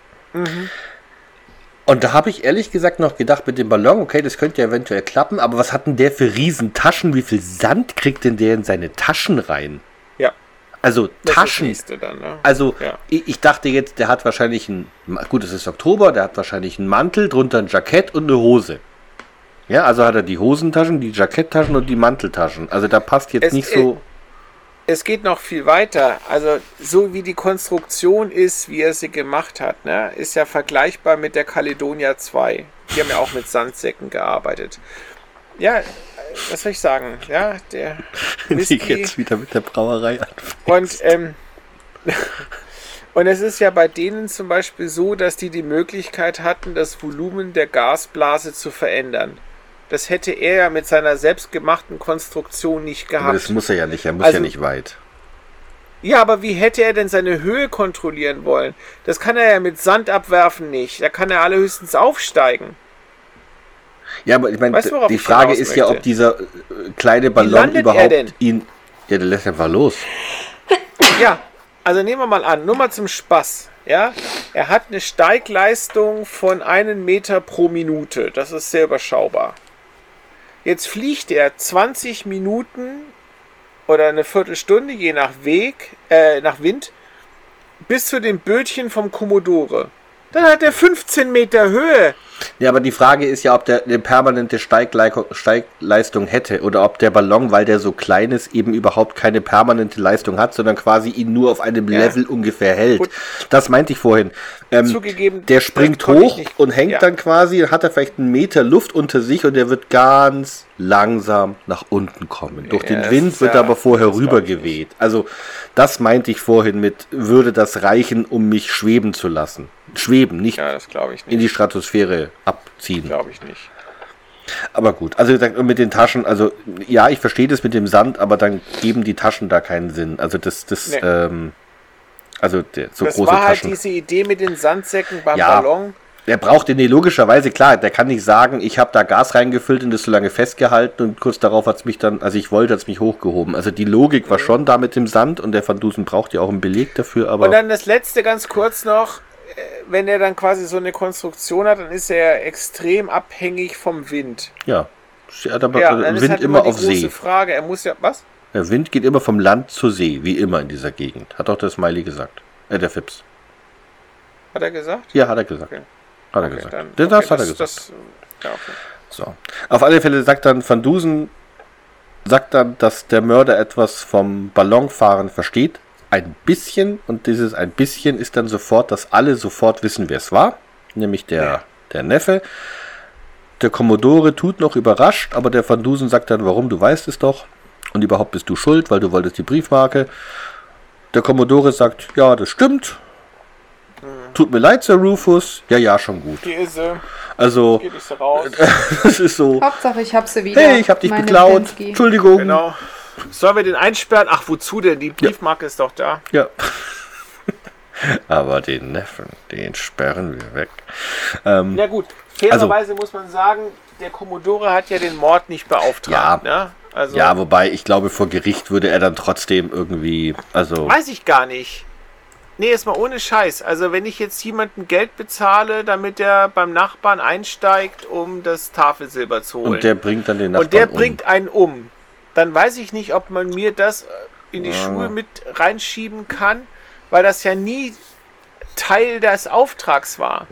Und da habe ich ehrlich gesagt noch gedacht, mit dem Ballon, okay, das könnte ja eventuell klappen, aber was hat denn der für Riesentaschen? Wie viel Sand kriegt denn der in seine Taschen rein? Ja, Also das Taschen. dann. Ne? Also Ja. ich, ich dachte jetzt, der hat wahrscheinlich ein, gut, es ist Oktober, der hat wahrscheinlich einen Mantel, drunter ein Jackett und eine Hose. Ja, also hat er die Hosentaschen, die Jacketttaschen und die Manteltaschen. Also da passt jetzt Es- nicht so. es geht noch viel weiter. Also so wie die Konstruktion ist, wie er sie gemacht hat, ne, ist ja vergleichbar mit der Caledonia 2. Die haben ja auch mit Sandsäcken gearbeitet. Ja, was soll ich sagen? Ja, der <laughs> Die Whisky jetzt wieder mit der Brauerei an. und ähm, <laughs> und es ist ja bei denen zum Beispiel so, dass die die Möglichkeit hatten, das Volumen der Gasblase zu verändern. Das hätte er ja mit seiner selbstgemachten Konstruktion nicht Aber gehabt. das muss er ja nicht, er muss Also- ja nicht weit. Ja, aber wie hätte er denn seine Höhe kontrollieren wollen? Das kann er ja mit Sand abwerfen nicht. Da kann er allerhöchstens aufsteigen. Ja, aber ich meine, Weißt du, die Frage ist ja, möchte? ob dieser äh, kleine Ballon er überhaupt ihn. Ja, der lässt einfach los. Ja, also nehmen wir mal an, nur mal zum Spaß. Ja, er hat eine Steigleistung von einem Meter pro Minute. Das ist sehr überschaubar. Jetzt fliegt er 20 Minuten oder eine Viertelstunde, je nach Weg, äh, nach Wind, bis zu den Bötchen vom Commodore. Dann hat er 15 Meter Höhe. Ja, aber die Frage ist ja, ob der eine permanente Steiglei Steigleistung hätte oder ob der Ballon, weil der so klein ist, eben überhaupt keine permanente Leistung hat, sondern quasi ihn nur auf einem Ja. Level ungefähr hält. Gut. Das meinte ich vorhin. Ähm, Zugegeben, der springt hoch und hängt ja. dann quasi, hat er vielleicht einen Meter Luft unter sich und der wird ganz langsam nach unten kommen. Durch Ja, den Wind wird er aber vorher das glaub rüber ich nicht. geweht. Also das meinte ich vorhin mit, würde das reichen, um mich schweben zu lassen. Schweben, nicht Ja, das ich in nicht. die Stratosphäre abziehen. Glaube ich nicht. Aber gut, also gesagt, mit den Taschen, also ja, ich verstehe das mit dem Sand, aber dann geben die Taschen da keinen Sinn. Also das, das, Nee. ähm, also der, so das große war halt Taschen. diese Idee mit den Sandsäcken beim Ja. Ballon. Der braucht den nee, logischerweise, klar, der kann nicht sagen, ich habe da Gas reingefüllt und das so lange festgehalten und kurz darauf hat es mich dann, also ich wollte, hat es mich hochgehoben. Also die Logik Mhm. war schon da mit dem Sand und der Van Dusen braucht ja auch einen Beleg dafür, aber Und dann das letzte ganz kurz noch, wenn er dann quasi so eine Konstruktion hat, dann ist er extrem abhängig vom Wind. ja, er hat aber Ja, dann ist Wind halt immer die auf große See. Frage, er muss ja, was? Der Wind geht immer vom Land zur See, wie immer in dieser Gegend. Hat auch der Smiley gesagt. Äh, der Fips. Hat er gesagt? Ja, hat er gesagt. Okay. Hat er Okay, gesagt. dann- das okay, hat er das- gesagt. das- ja. So. Auf alle Fälle sagt dann Van Dusen, sagt dann, dass der Mörder etwas vom Ballonfahren versteht. Ein bisschen. Und dieses ein bisschen ist dann sofort, dass alle sofort wissen, wer es war. Nämlich der, Ja. der Neffe. Der Kommodore tut noch überrascht, aber der Van Dusen sagt dann, warum, du weißt es doch. Und überhaupt bist du schuld, weil du wolltest die Briefmarke. Der Kommodore sagt, ja, das stimmt. Tut mir leid, Sir Rufus. Ja, ja, schon gut. Hier ist sie, Also, geht ich sie raus. <laughs> das ist so. Hauptsache, ich hab sie wieder. Hey, ich hab dich meine geklaut. Penske. Entschuldigung. Genau. Sollen wir den einsperren? Ach, wozu denn? Die Briefmarke ist doch da. Ja. <laughs> Aber den Neffen, den sperren wir weg. Ähm, Ja gut, fairerweise muss man sagen, der Kommodore hat ja den Mord nicht beauftragt. Ne? Also, ja, wobei ich glaube, vor Gericht würde er dann trotzdem irgendwie, also Weiß ich gar nicht. Nee, ist mal ohne Scheiß. Also wenn ich jetzt jemanden Geld bezahle, damit er beim Nachbarn einsteigt, um das Tafelsilber zu holen. und der bringt dann den Nachbarn und der um. bringt einen um. Dann weiß ich nicht, ob man mir das äh, in die Schuhe mit reinschieben kann, weil das ja nie Teil des Auftrags war.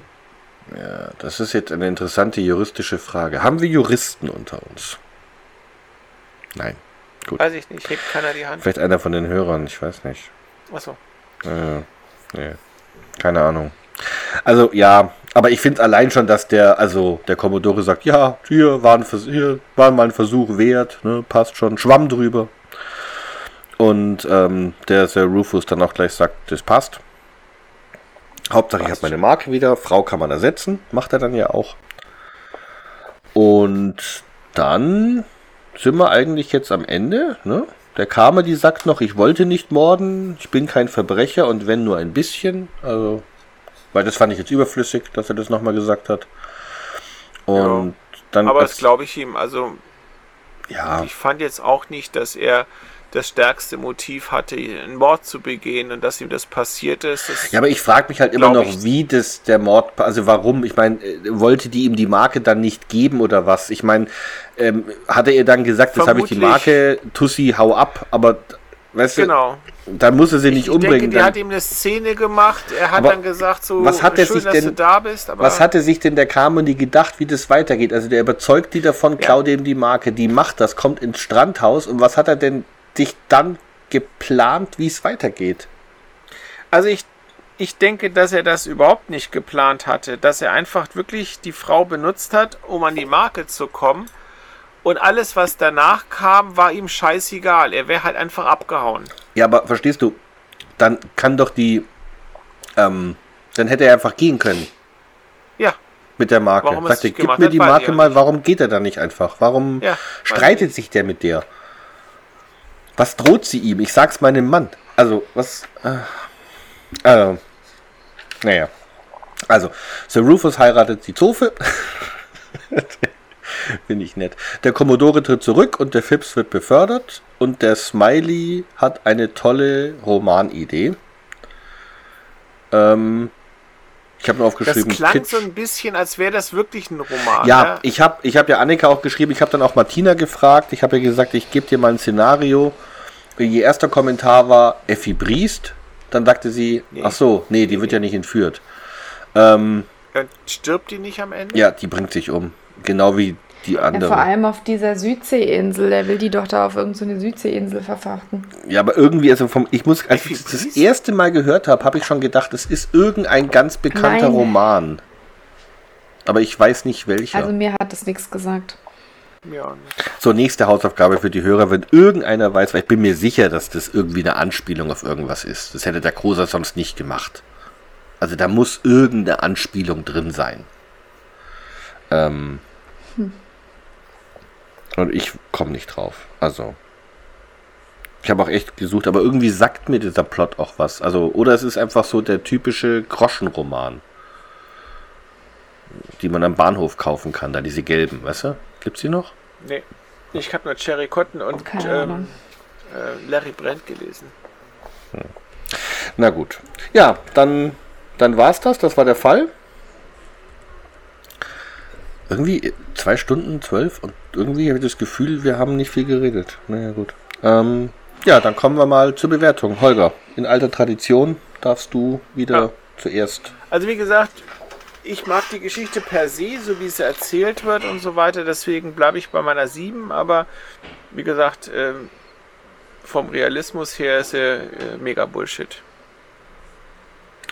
Ja, das ist jetzt eine interessante juristische Frage. Haben wir Juristen unter uns? Nein. Gut. Weiß ich nicht, hebt keiner die Hand. Vielleicht einer von den Hörern, ich weiß nicht. Achso. Äh, nee. Keine Ahnung. Also ja, aber ich finde allein schon, dass der, also der Commodore sagt, ja, hier war, ein Vers hier war mal ein Versuch wert, ne, passt schon, schwamm drüber. Und ähm, der Sir Rufus dann auch gleich sagt, das passt. Hauptsache ich habe meine Marke wieder, Frau kann man ersetzen, macht er dann ja auch. Und dann sind wir eigentlich jetzt am Ende, ne? Der Carmody sagt noch, ich wollte nicht morden, ich bin kein Verbrecher und wenn nur ein bisschen. Also, weil das fand ich jetzt überflüssig, dass er das nochmal gesagt hat. Und dann. Aber das glaube ich ihm. Also, ja, ich fand jetzt auch nicht, dass er das stärkste Motiv hatte, einen Mord zu begehen und dass ihm das passiert ist. Das Ja, aber ich frage mich halt immer noch, wie das der Mord, also warum? Ich meine, äh, wollte die ihm die Marke dann nicht geben oder was? Ich meine, ähm, hatte er dann gesagt, das habe ich die. Marke, Tussi, hau ab, aber weißt genau. du, dann muss er sie nicht ich umbringen. denke, die dann, hat ihm eine Szene gemacht. Er hat Aber dann gesagt, so was hat er schön, sich dass denn- du da bist. Aber was hatte sich denn der Carmody gedacht, wie das weitergeht? Also der überzeugt die davon, klaut ihm die Marke, die macht das, kommt ins Strandhaus und was hat er denn sich dann geplant, wie es weitergeht? Also ich, ich denke, dass er das überhaupt nicht geplant hatte, dass er einfach wirklich die Frau benutzt hat, um an die Marke zu kommen. Und alles, was danach kam, war ihm scheißegal. Er wäre halt einfach abgehauen. Ja, aber verstehst du, dann kann doch die, ähm, dann hätte er einfach gehen können Ja, mit der Marke. Warum es Sagt nicht gib mir die Marke mal, nicht. warum geht er da nicht einfach? Warum Ja, streitet sich der mit der? Was droht sie ihm? Ich sag's meinem Mann. Also, was, äh, äh, naja. Also, Sir Rufus heiratet die Zofe. <laughs> <laughs> Finde ich nett. Der Commodore tritt zurück und der Phipps wird befördert. Und der Smiley hat eine tolle Romanidee. Ähm, ich habe mir das aufgeschrieben. klang Kitsch. so ein bisschen, als wäre das wirklich ein Roman. Ja, ne? ich habe ich hab ja Annika auch geschrieben, ich habe dann auch Martina gefragt, ich habe ja gesagt, ich gebe dir mal ein Szenario. Ihr erster Kommentar war Effi Briest, dann sagte sie, ach so, nee, die wird ja nicht entführt. Ähm, stirbt die nicht am Ende? ja, die bringt sich um, genau wie die Ja, vor allem auf dieser Südseeinsel. Der will die doch da auf irgendeine Südseeinsel verfrachten. Ja, aber irgendwie, also vom, ich muss, als ich das, erste Mal gehört habe, habe ich schon gedacht, es ist irgendein ganz bekannter Nein. Roman. Aber ich weiß nicht welcher. Also mir hat das nichts gesagt. Ja, nicht. So, nächste Hausaufgabe für die Hörer. Wenn irgendeiner weiß, weil ich bin mir sicher, dass das irgendwie eine Anspielung auf irgendwas ist. Das hätte der Großer sonst nicht gemacht. Also da muss irgendeine Anspielung drin sein. Ähm, Und ich komme nicht drauf. Also. Ich habe auch echt gesucht, aber irgendwie sagt mir dieser Plot auch was. Also, oder es ist einfach so der typische Groschenroman. Die man am Bahnhof kaufen kann, da diese gelben, weißt du? Gibt's die noch? Nee. Ich habe nur Cherry Cotton und ähm, äh, Larry Brent gelesen. Na gut. Ja, dann, dann war es das. Das war der Fall. Irgendwie zwei Stunden, zwölf und irgendwie habe ich das Gefühl, wir haben nicht viel geredet. Naja, gut. Ähm, ja, dann kommen wir mal zur Bewertung. Holger, in alter Tradition darfst du wieder Ja. zuerst. Also wie gesagt, ich mag die Geschichte per se, so wie sie erzählt wird und so weiter. Deswegen bleibe ich bei meiner 7. Aber wie gesagt, ähm, vom Realismus her ist er äh, mega Bullshit.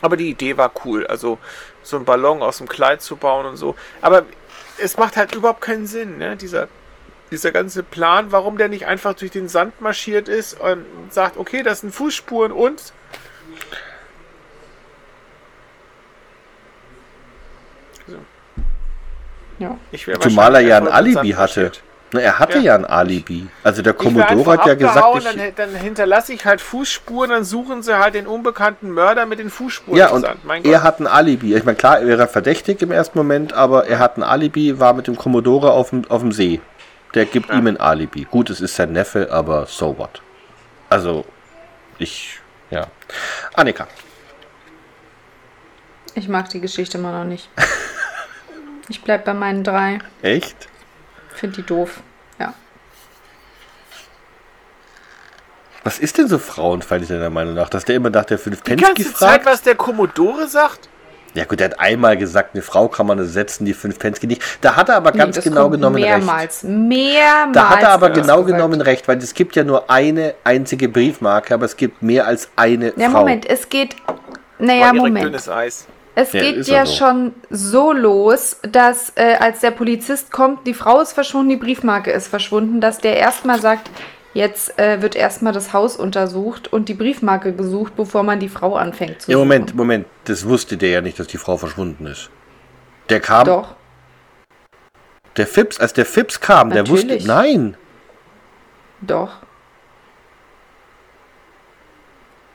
Aber die Idee war cool. Also so einen Ballon aus dem Kleid zu bauen und so. Aber es macht halt überhaupt keinen Sinn, ne? Dieser, dieser ganze Plan, warum der nicht einfach durch den Sand marschiert ist und sagt, okay, das sind Fußspuren und Ja. ich wäre Zumal er ja ein Alibi hatte. marschiert. Na, er hatte Ja. ja ein Alibi. Also der Commodore hat ja gesagt, ich, dann, dann hinterlasse ich halt Fußspuren, dann suchen sie halt den unbekannten Mörder mit den Fußspuren ja, und er hat ein Alibi. Ich meine, klar, er wäre verdächtig im ersten Moment, aber er hat ein Alibi, war mit dem Commodore auf dem, auf dem See. Der gibt ihm ein Alibi. Gut, es ist sein Neffe, aber so what. Also, ich, ja. Annika. Ich mag die Geschichte immer noch nicht. Ich bleib bei meinen drei. Echt? Find die doof. Ja. Was ist denn so frauenfeindlich deiner Meinung nach? Dass der immer nach der die Fünf-Pensky ganze Zeit, fragt? was der Commodore sagt? Ja gut, er hat einmal gesagt, eine Frau kann man ersetzen, die fünf Penske nicht. Da hat er aber ganz genau genommen mehrmals, recht. Mehrmals. Da hat er aber genau gesagt. genommen recht, weil es gibt ja nur eine einzige Briefmarke, aber es gibt mehr als eine Ja, Frau. Moment, es geht. Naja, Moment. dünnes Eis. Es Ja, geht ja so. schon so los, dass äh, als der Polizist kommt, die Frau ist verschwunden, die Briefmarke ist verschwunden, dass der erstmal sagt, jetzt äh, wird erstmal das Haus untersucht und die Briefmarke gesucht, bevor man die Frau anfängt zu Ja, suchen. Moment, Moment, das wusste der ja nicht, dass die Frau verschwunden ist. Der kam, Doch. der Fips, als der Fips kam, der wusste, Natürlich. nein. Doch.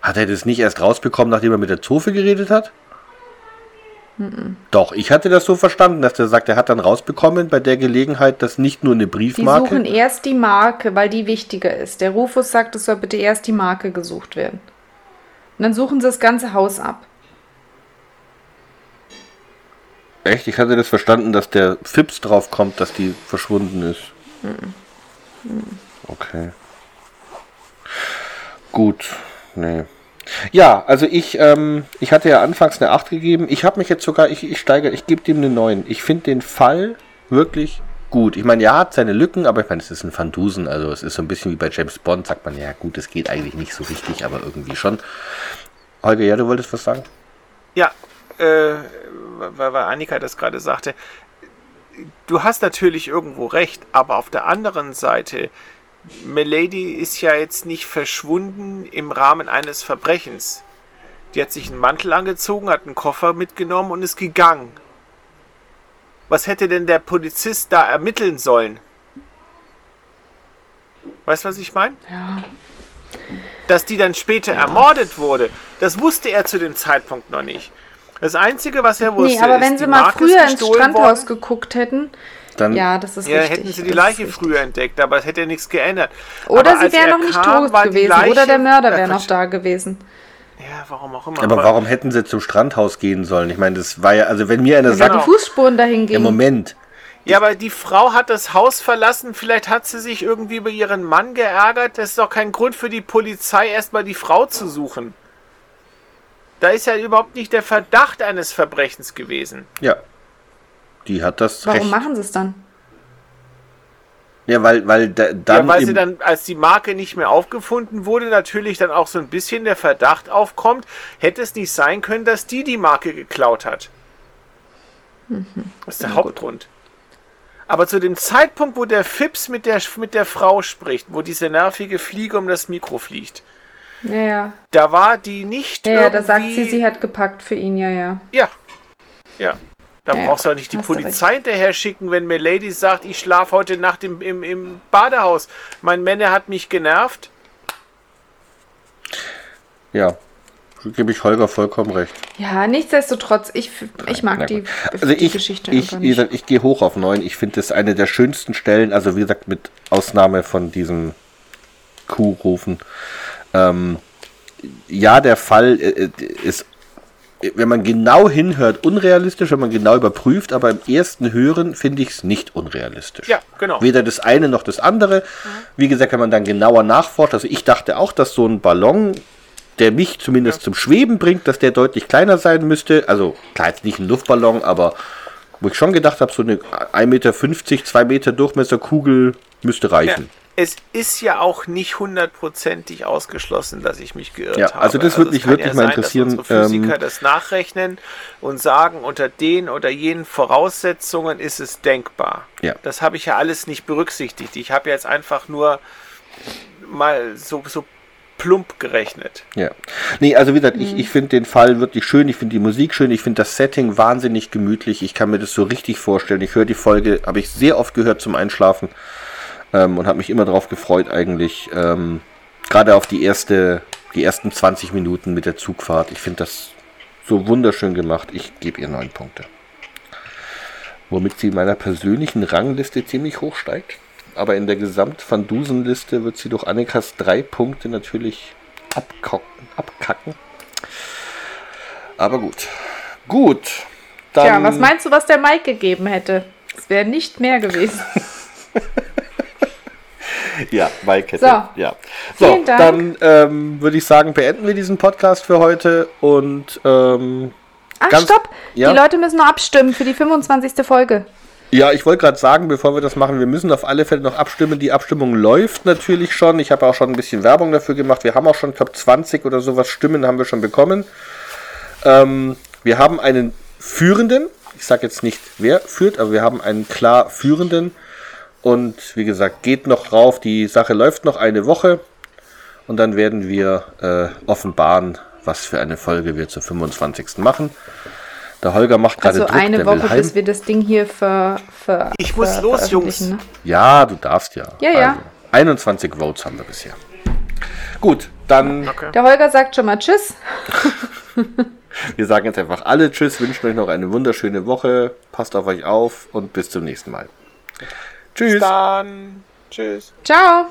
Hat er das nicht erst rausbekommen, nachdem er mit der Zofe geredet hat? Doch, ich hatte das so verstanden, dass der sagt, er hat dann rausbekommen bei der Gelegenheit, dass nicht nur eine Die Briefmarke. suchen erst die Marke, weil die wichtiger ist. Der Rufus sagt, es soll bitte erst die Marke gesucht werden. Und dann suchen sie das ganze Haus ab. Echt? Ich hatte das verstanden, dass der Fips drauf kommt, dass die verschwunden ist. Okay. Gut. Nee. Ja, also ich, ähm, ich hatte ja anfangs eine 8 gegeben. Ich habe mich jetzt sogar, ich, ich steigere, ich gebe dem eine 9. Ich finde den Fall wirklich gut. Ich meine, ja, hat seine Lücken, aber ich meine, es ist ein Van Dusen, also es ist so ein bisschen wie bei James Bond, sagt man, ja gut, es geht eigentlich nicht so richtig, aber irgendwie schon. Holger, ja, du wolltest was sagen? Ja, äh, weil, weil Annika das gerade sagte. Du hast natürlich irgendwo recht, aber auf der anderen Seite, Milady ist ja jetzt nicht verschwunden im Rahmen eines Verbrechens. Die hat sich einen Mantel angezogen, hat einen Koffer mitgenommen und ist gegangen. Was hätte denn der Polizist da ermitteln sollen? Weißt du, was ich meine? Ja. dass die dann später ermordet wurde, das wusste er zu dem Zeitpunkt noch nicht. Das Einzige, was er wusste, Nee, aber ist, wenn die sie mal früher ist ins Strandhaus worden. geguckt hätten, Dann, ja, das ist Ja, richtig. hätten sie die das Leiche früher entdeckt, aber es hätte ja nichts geändert. Oder aber sie wäre noch nicht kam, tot gewesen. Leiche- Oder der Mörder wäre noch da gewesen. Ja, warum auch immer. aber warum hätten sie zum Strandhaus gehen sollen? Ich meine, das war ja, also wenn mir einer sagt, die Fußspuren dahin im gingen. Moment, Ja, aber die Frau hat das Haus verlassen. Vielleicht hat sie sich irgendwie über ihren Mann geärgert. Das ist doch kein Grund für die Polizei, erstmal die Frau zu suchen. Da ist ja überhaupt nicht der Verdacht eines Verbrechens gewesen. ja, die hat das Warum Recht. machen sie es dann? Ja, weil, weil da, dann, ja, weil sie dann, als die Marke nicht mehr aufgefunden wurde, natürlich dann auch so ein bisschen der Verdacht aufkommt, hätte es nicht sein können, dass die die Marke geklaut hat. Das ist der Hauptgrund. Aber zu dem Zeitpunkt, wo der Fips mit der, mit der Frau spricht, wo diese nervige Fliege um das Mikro fliegt, Ja, ja. da war die nicht Ja, ja, da sagt sie, sie hat gepackt für ihn, ja, ja. Ja. Ja. Da Ja, brauchst du auch nicht die Polizei hinterher schicken, wenn Milady sagt, ich schlafe heute Nacht im, im, im Badehaus. Mein Männer hat mich genervt. ja, gebe ich Holger vollkommen recht. Ja, nichtsdestotrotz, ich, ich mag Na die, gut. die Also ich, Geschichte ich, nicht. gesagt, ich gehe hoch auf 9. Ich finde das eine der schönsten Stellen, also wie gesagt, mit Ausnahme von diesem Kuhrufen. Ähm, ja, der Fall äh, äh, ist, wenn man genau hinhört, unrealistisch, wenn man genau überprüft, aber im ersten Hören finde ich es nicht unrealistisch. Ja, genau. Weder das eine noch das andere. Wie gesagt, wenn man dann genauer nachforscht, also ich dachte auch, dass so ein Ballon, der mich zumindest zum Schweben bringt, dass der deutlich kleiner sein müsste. Also klar, jetzt nicht ein Luftballon, aber wo ich schon gedacht habe, so eine 1,50 Meter, 2 Meter Durchmesser Kugel müsste Ja, reichen. Es ist ja auch nicht hundertprozentig ausgeschlossen, dass ich mich geirrt Ja, habe. also das würde mich es kann wirklich mal sein, interessieren, Dass unsere Physiker ähm, das nachrechnen und sagen, unter den oder jenen Voraussetzungen ist es denkbar. Ja. Das habe ich ja alles nicht berücksichtigt. Ich habe jetzt einfach nur mal so, so plump gerechnet. Ja. Nee, also wie gesagt, ich, ich finde den Fall wirklich schön, ich finde die Musik schön, ich finde das Setting wahnsinnig gemütlich, ich kann mir das so richtig vorstellen. Ich höre die Folge, habe ich sehr oft gehört zum Einschlafen ähm, und habe mich immer darauf gefreut eigentlich. Ähm, Gerade auf die erste, die ersten 20 Minuten mit der Zugfahrt. Ich finde das so wunderschön gemacht. Ich gebe ihr neun Punkte. Womit sie in meiner persönlichen Rangliste ziemlich hoch steigt. Aber in der Gesamt-Van Dusen-Liste wird sie durch Annikas drei Punkte natürlich abkacken. abkacken. Aber gut. Gut. Dann, Tja, was meinst du, was der Mike gegeben hätte? Es wäre nicht mehr gewesen. <laughs> Ja, Mike hätte. So. Ja. So, Vielen Dank. dann ähm, würde ich sagen, beenden wir diesen Podcast für heute und ähm, Ach, Ganz- stopp! ja? Die Leute müssen noch abstimmen für die 25. Folge. Ja, ich wollte gerade sagen, bevor wir das machen, wir müssen auf alle Fälle noch abstimmen. Die Abstimmung läuft natürlich schon. Ich habe auch schon ein bisschen Werbung dafür gemacht. Wir haben auch schon, ich glaube, 20 oder sowas Stimmen haben wir schon bekommen. Ähm, wir haben einen Führenden. Ich sage jetzt nicht, wer führt, aber wir haben einen klar Führenden. Und wie gesagt, geht noch rauf. Die Sache läuft noch eine Woche. Und dann werden wir äh, offenbaren, was für eine Folge wir zur 25. machen. Der Holger macht gerade Also Druck, eine der will Woche, heim. bis wir das Ding hier ver, ver, Ich muss ver, los, veröffentlichen, Jungs. Ne? Ja, du darfst ja. Ja, ja. Also, 21 Votes haben wir bisher. Gut, dann Der Holger sagt schon mal Tschüss. <laughs> wir sagen jetzt einfach alle Tschüss, wünschen euch noch eine wunderschöne Woche, passt auf euch auf und bis zum nächsten Mal. Tschüss. Bis dann. Tschüss. Ciao.